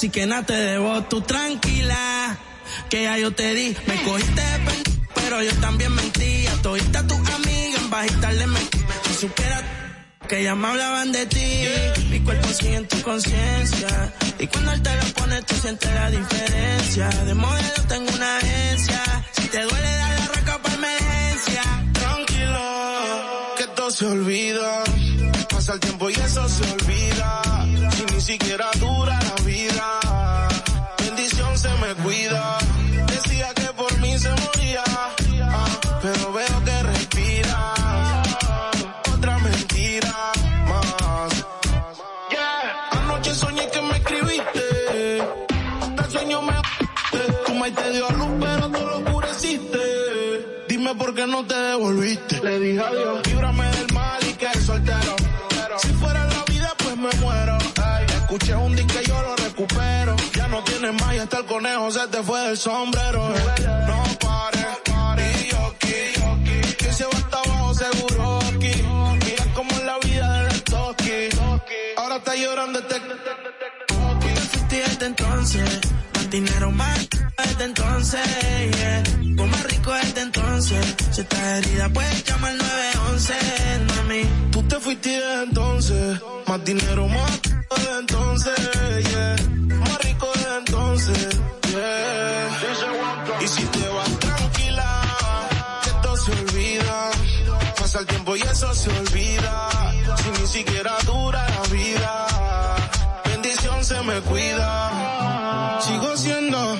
así que nada te debo. Tú tranquila, que ya yo te di. Me cogiste de pero yo también mentía. Todita tu amiga en bajita le metí. Si supiera que ya me hablaban de ti. Mi cuerpo sigue en tu conciencia. Y cuando él te lo pone, tú sientes la diferencia. De modelo tengo una agencia. Si te duele, dale la raca para emergencia. Tranquila, que todo se olvida. Pasa el tiempo y eso se olvida. Si ni siquiera dura la vida. Bendición se me cuida. Decía que por mí se moría. ah, pero veo que respira. Otra mentira más. Yeah. Anoche soñé que me escribiste. Del sueño me Tu maíz te dio a luz, pero tú lo oscureciste. Dime por qué no te devolviste. Le dije adiós. Líbrame recupero. Ya no tienes más y hasta el conejo se te fue del sombrero. No pares, y yo aquí. Que se va hasta abajo seguro aquí. Mira cómo es la vida del toki. Ahora está llorando este desde entonces, más dinero más desde entonces, yeah. Tú más rico desde entonces. Si estás herida, puedes llamar al 911, mami. Tú te fuiste de entonces, más dinero más de entonces, yeah. Pasa el tiempo y eso se olvida. Si ni siquiera dura la vida, bendición se me cuida. Sigo siendo.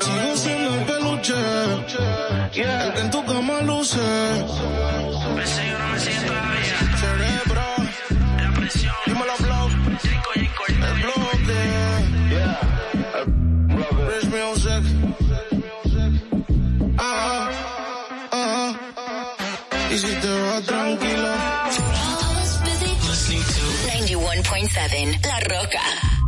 Sigo siendo el peluche, el que en tu cama luce. Cerebro, dímelo, blow. Y si te vas tranquilo. 91.7 La Roca.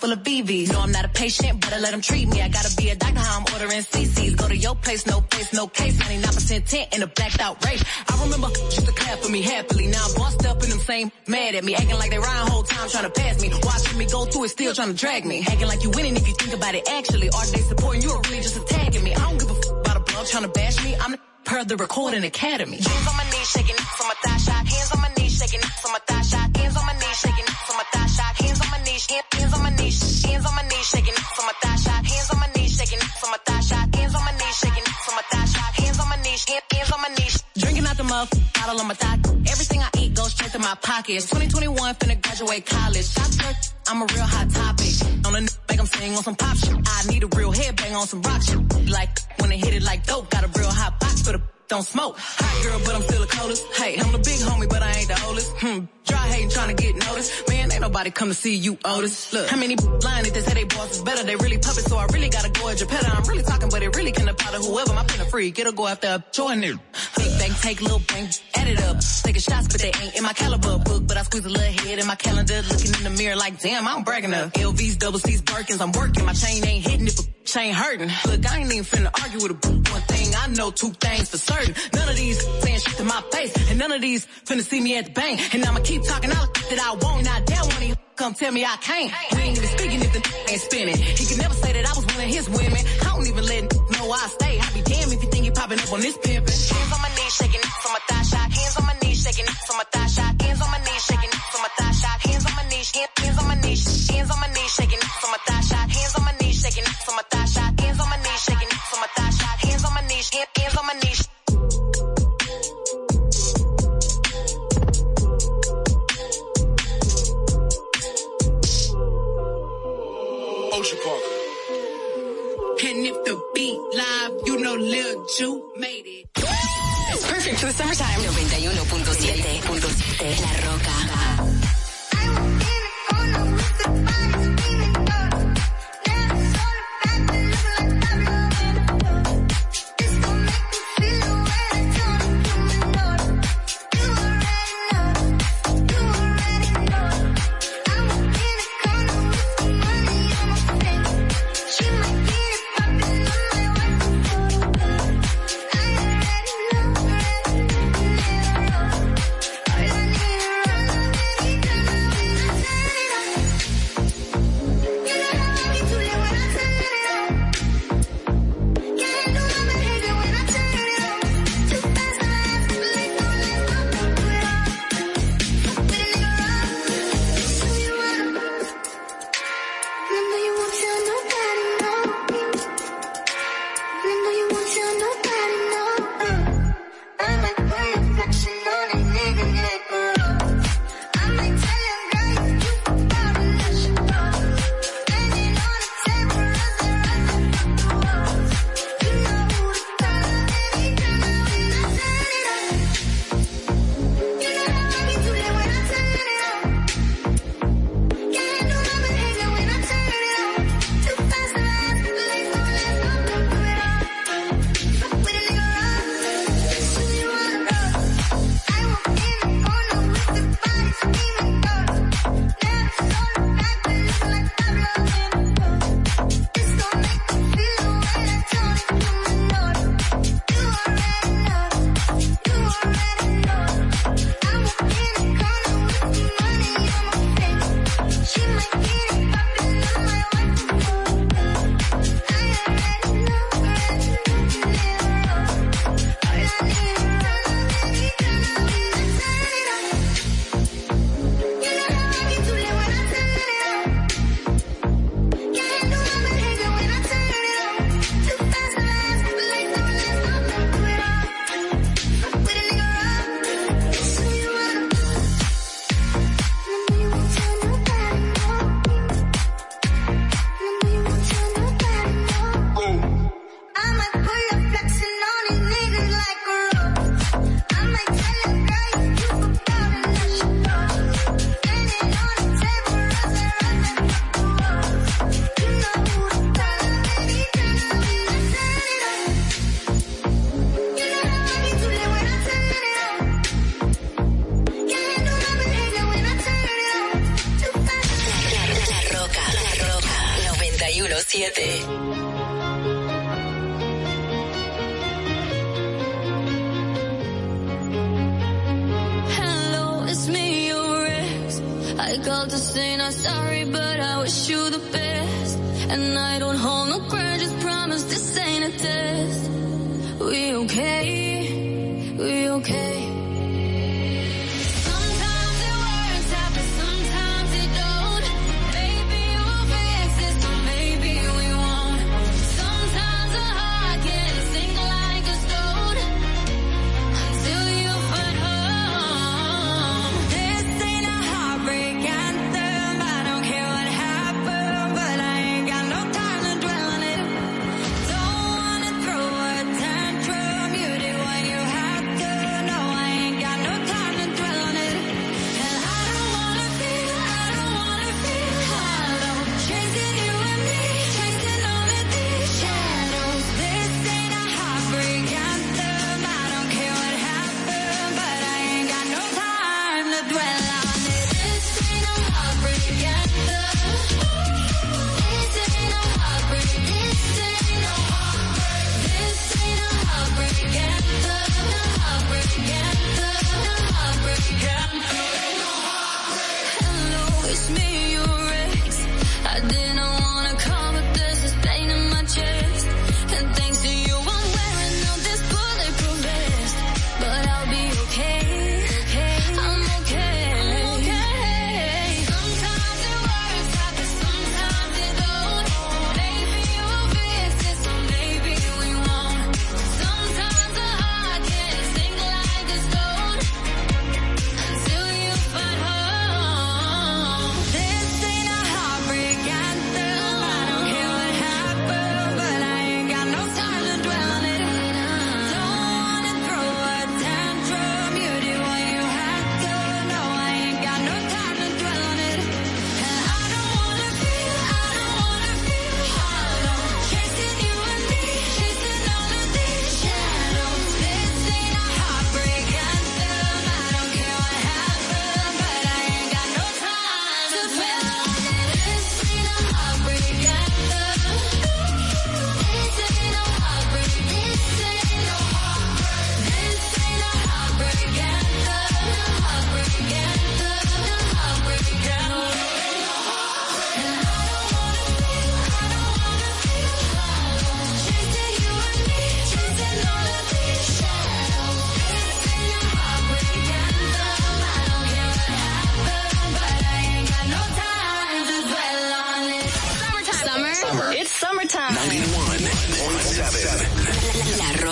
Full of BBs. No, I'm not a patient, but I let him treat me. I gotta be a doctor, how I'm ordering CCs. Go to your place, no face, no case. 99% tint in a blacked out race. I remember used to clap for me happily. Now I'm bossed up in them same mad at me. Acting like they rhyme whole time trying to pass me. Watching me go through it, still trying to drag me. Acting like you winning if you think about it actually. Are they supporting you or really just attacking me? I don't give a f- about a blog trying to bash me. I'm the per the recording academy. Hands on my knees, shaking my pockets. 2021, finna graduate college. Shop I'm a real hot topic. On a n- 'em sing on some pop shit. I need a real headbang on some rock shit. Like, when they hit it like dope, got a real hot box for the don't smoke. Hot girl, but I'm Come to see you, Otis. Look, how many lying if they say they boss is better? They really puppets, so I really gotta go at your petter. I'm really talking, but it really can apply to whoever. My pen a get a go after a Jordan. Big bang, take little bang, add it up. Taking shots, but they ain't in my caliber book. But I squeeze a little head in my calendar, looking in the mirror like, damn, I'm bragging up. LVs, double C's, Birkins, I'm working. My chain ain't hitting if a chain hurting. Look, I ain't even finna argue with a one thing. I know two things for certain. None of these saying shit to my face, and none of these finna see me at the bank. And I'ma keep talking all that I won't. Not damn one come tell me I can't. We ain't even speaking if the ain't spinning. He could never say that I was one of his women. I don't even let know I stay. I be damn if you think you popping up on this pimpin'. Hands on my knees, shaking from my thigh shot. Hands on my knees, shaking from my thigh shot. Hands on my knees, shaking from my thigh shot. Hands on my knees, hand- hands on my knees, hands on my knees, shaking from my thigh shot. Hands on my knees, shaking from my thigh shot. Hands on my knees, shaking from my thigh shot. Hands on my knees, hand- hands on my knees. Ocean Park. And if the beat live, you know Lil Ju made it. It's perfect for the summertime. 91.7.7 La Roca.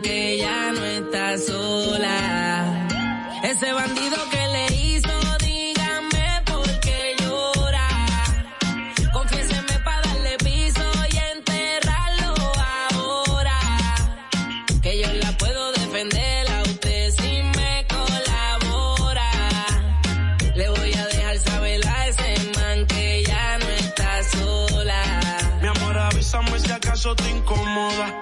que ya no está sola. Ese bandido que le hizo, dígame por qué llora. Confiéseme para darle piso y enterrarlo ahora. Que yo la puedo defender a usted si me colabora. Le voy a dejar saber a ese man que ya no está sola. Mi amor, avísame si acaso te incomoda.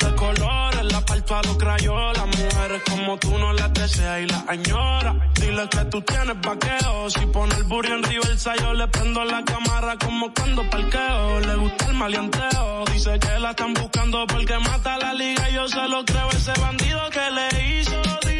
De colores, la parto a los crayolas. Mujeres como tú no las deseas y las añora. Dile que tú tienes vaqueo. Si pone el burro en reversa, yo le prendo la cámara como cuando parqueo. Le gusta el maleanteo. Dice que la están buscando porque mata la liga. Yo se lo creo, ese bandido que le hizo.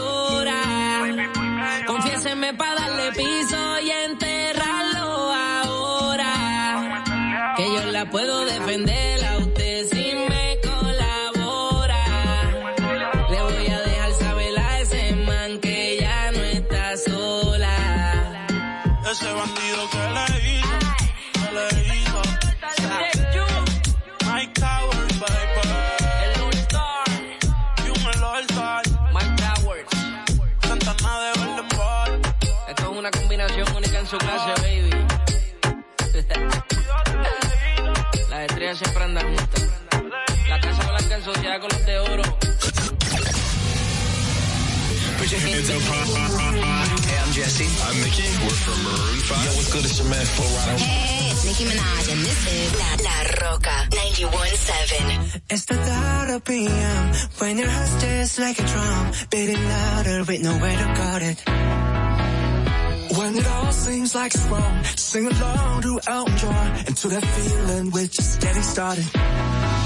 Confiéseme para darle piso y enterrarlo ahora. Que yo la puedo defender su clase, baby. Las estrellas siempre andan juntas. La casa blanca en sociedad con los de oro. Hey, I'm Jesse. I'm Mickey. We're from Maroon 5. Yo, what's good? It's your man, Flo Rida. Hey, it's Nicki Minaj, and this is La, La Roca 91.7. It's the thought of PM when your heart just like a drum, beating louder with nowhere to guard it. When it all seems like it's wrong, sing along to Elton John and to that feeling we're just getting started.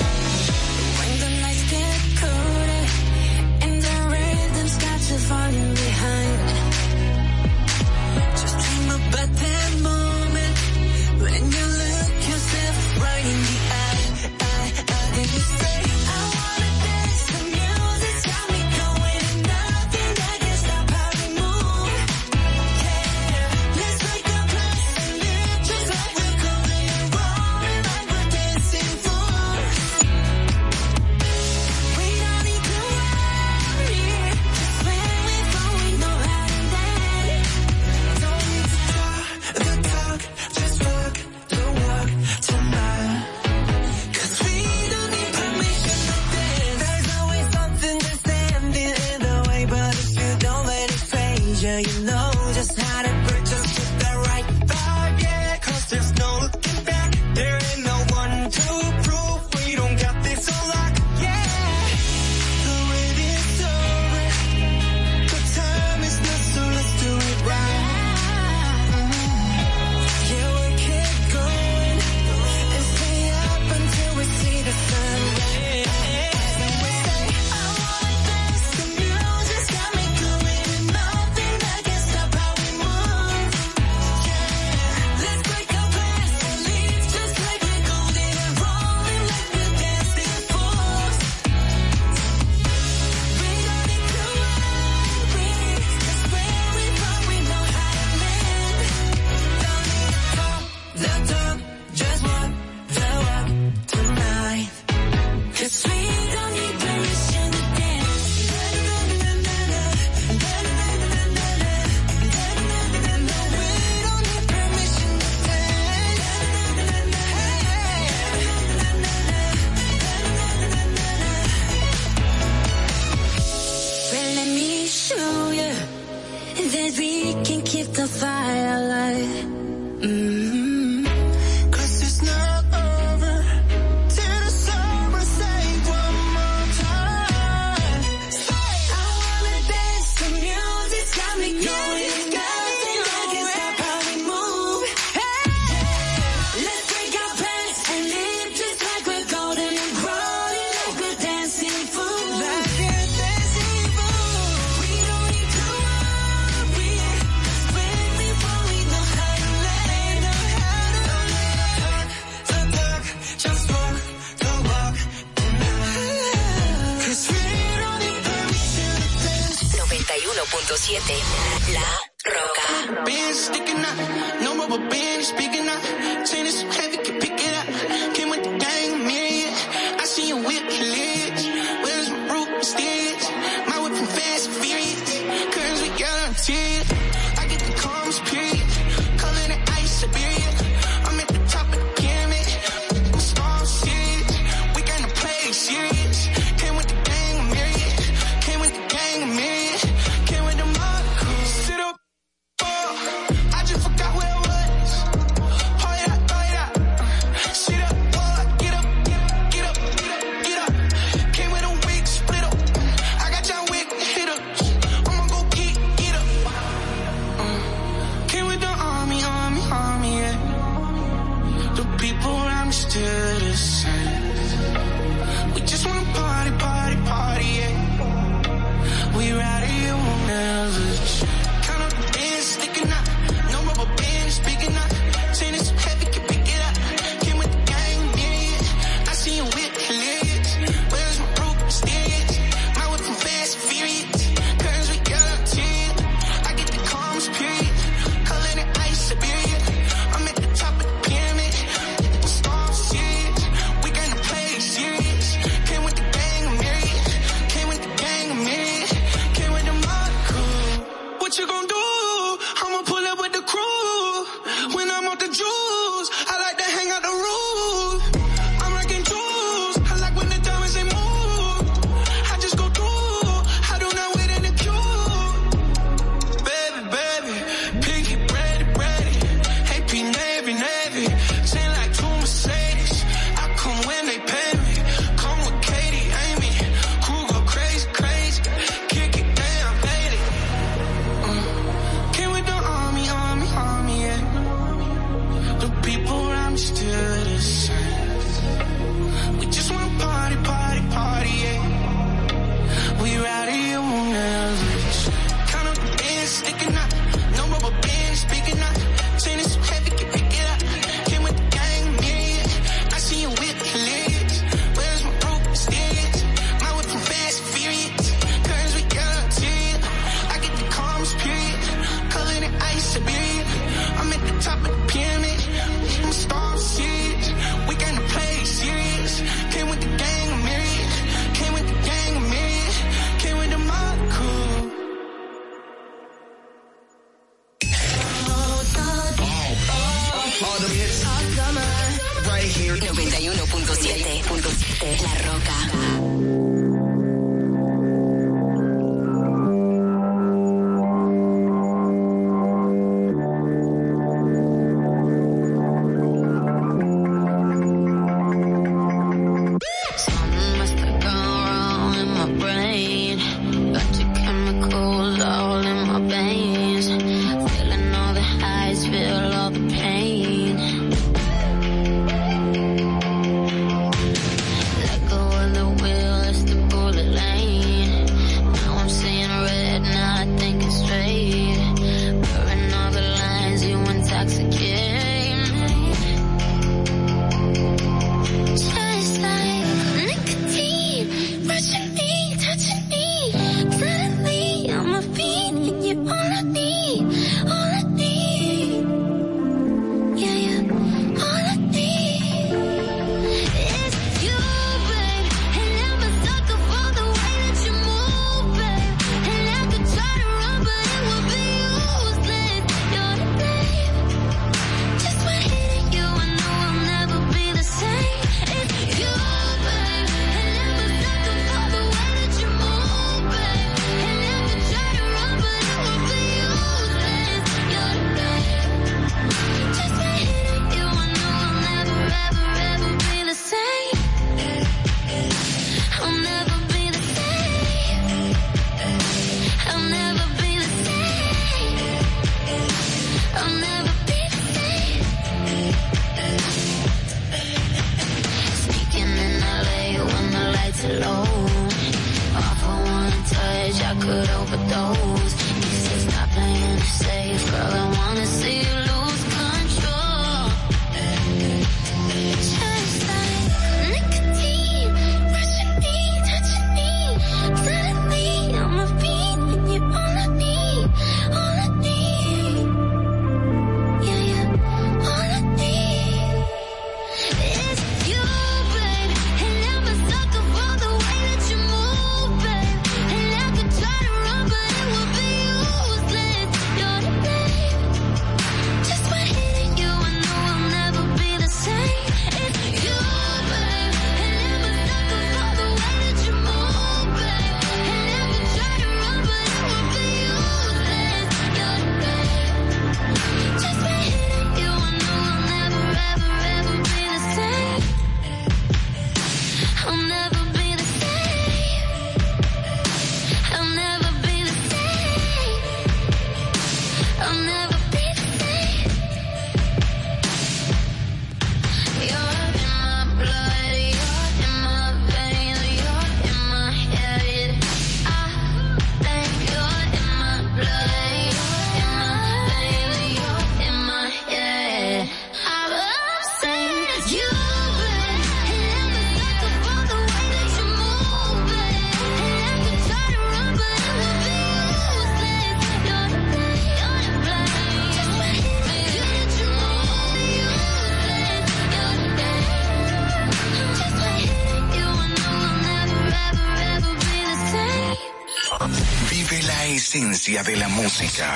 De la música.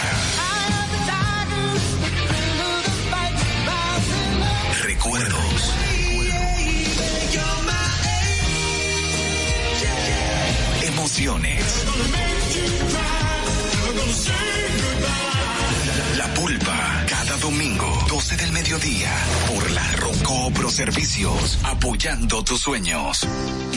Recuerdos. Emociones. La pulpa, cada domingo, 12 del mediodía, por la Roco Servicios, apoyando tus sueños.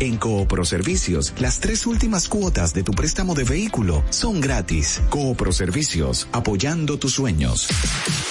en Coopro Servicios, las tres últimas cuotas de tu préstamo de vehículo son gratis. Coopro Servicios, apoyando tus sueños.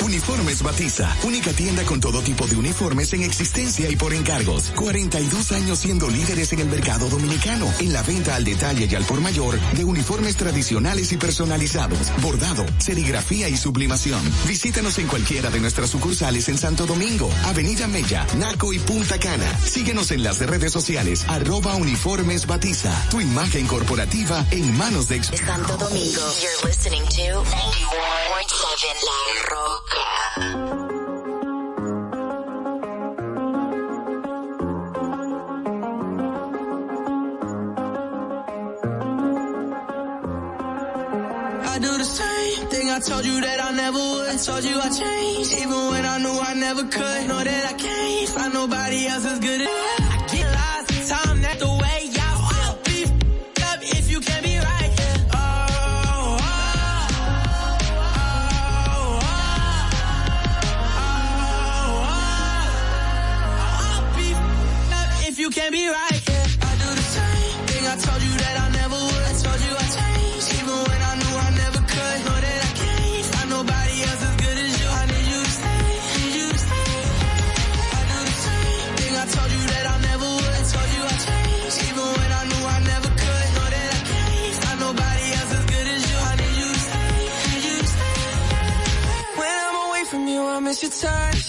Uniformes Batiza, única tienda con todo tipo de uniformes en existencia y por encargos. 42 años siendo líderes en el mercado dominicano, en la venta al detalle y al por mayor de uniformes tradicionales y personalizados, bordado, serigrafía y sublimación. Visítanos en cualquiera de nuestras sucursales en Santo Domingo, Avenida Mella, Naco y Punta Cana. Síguenos en las redes sociales, arroba uniformes batiza. Tu imagen corporativa en manos de Santo Domingo. You're listening to 91.7 La Roca. I do the same thing I told you that I never would. I told you I changed, even when I knew I never could. Know that I can't find nobody else as good as miss your touch.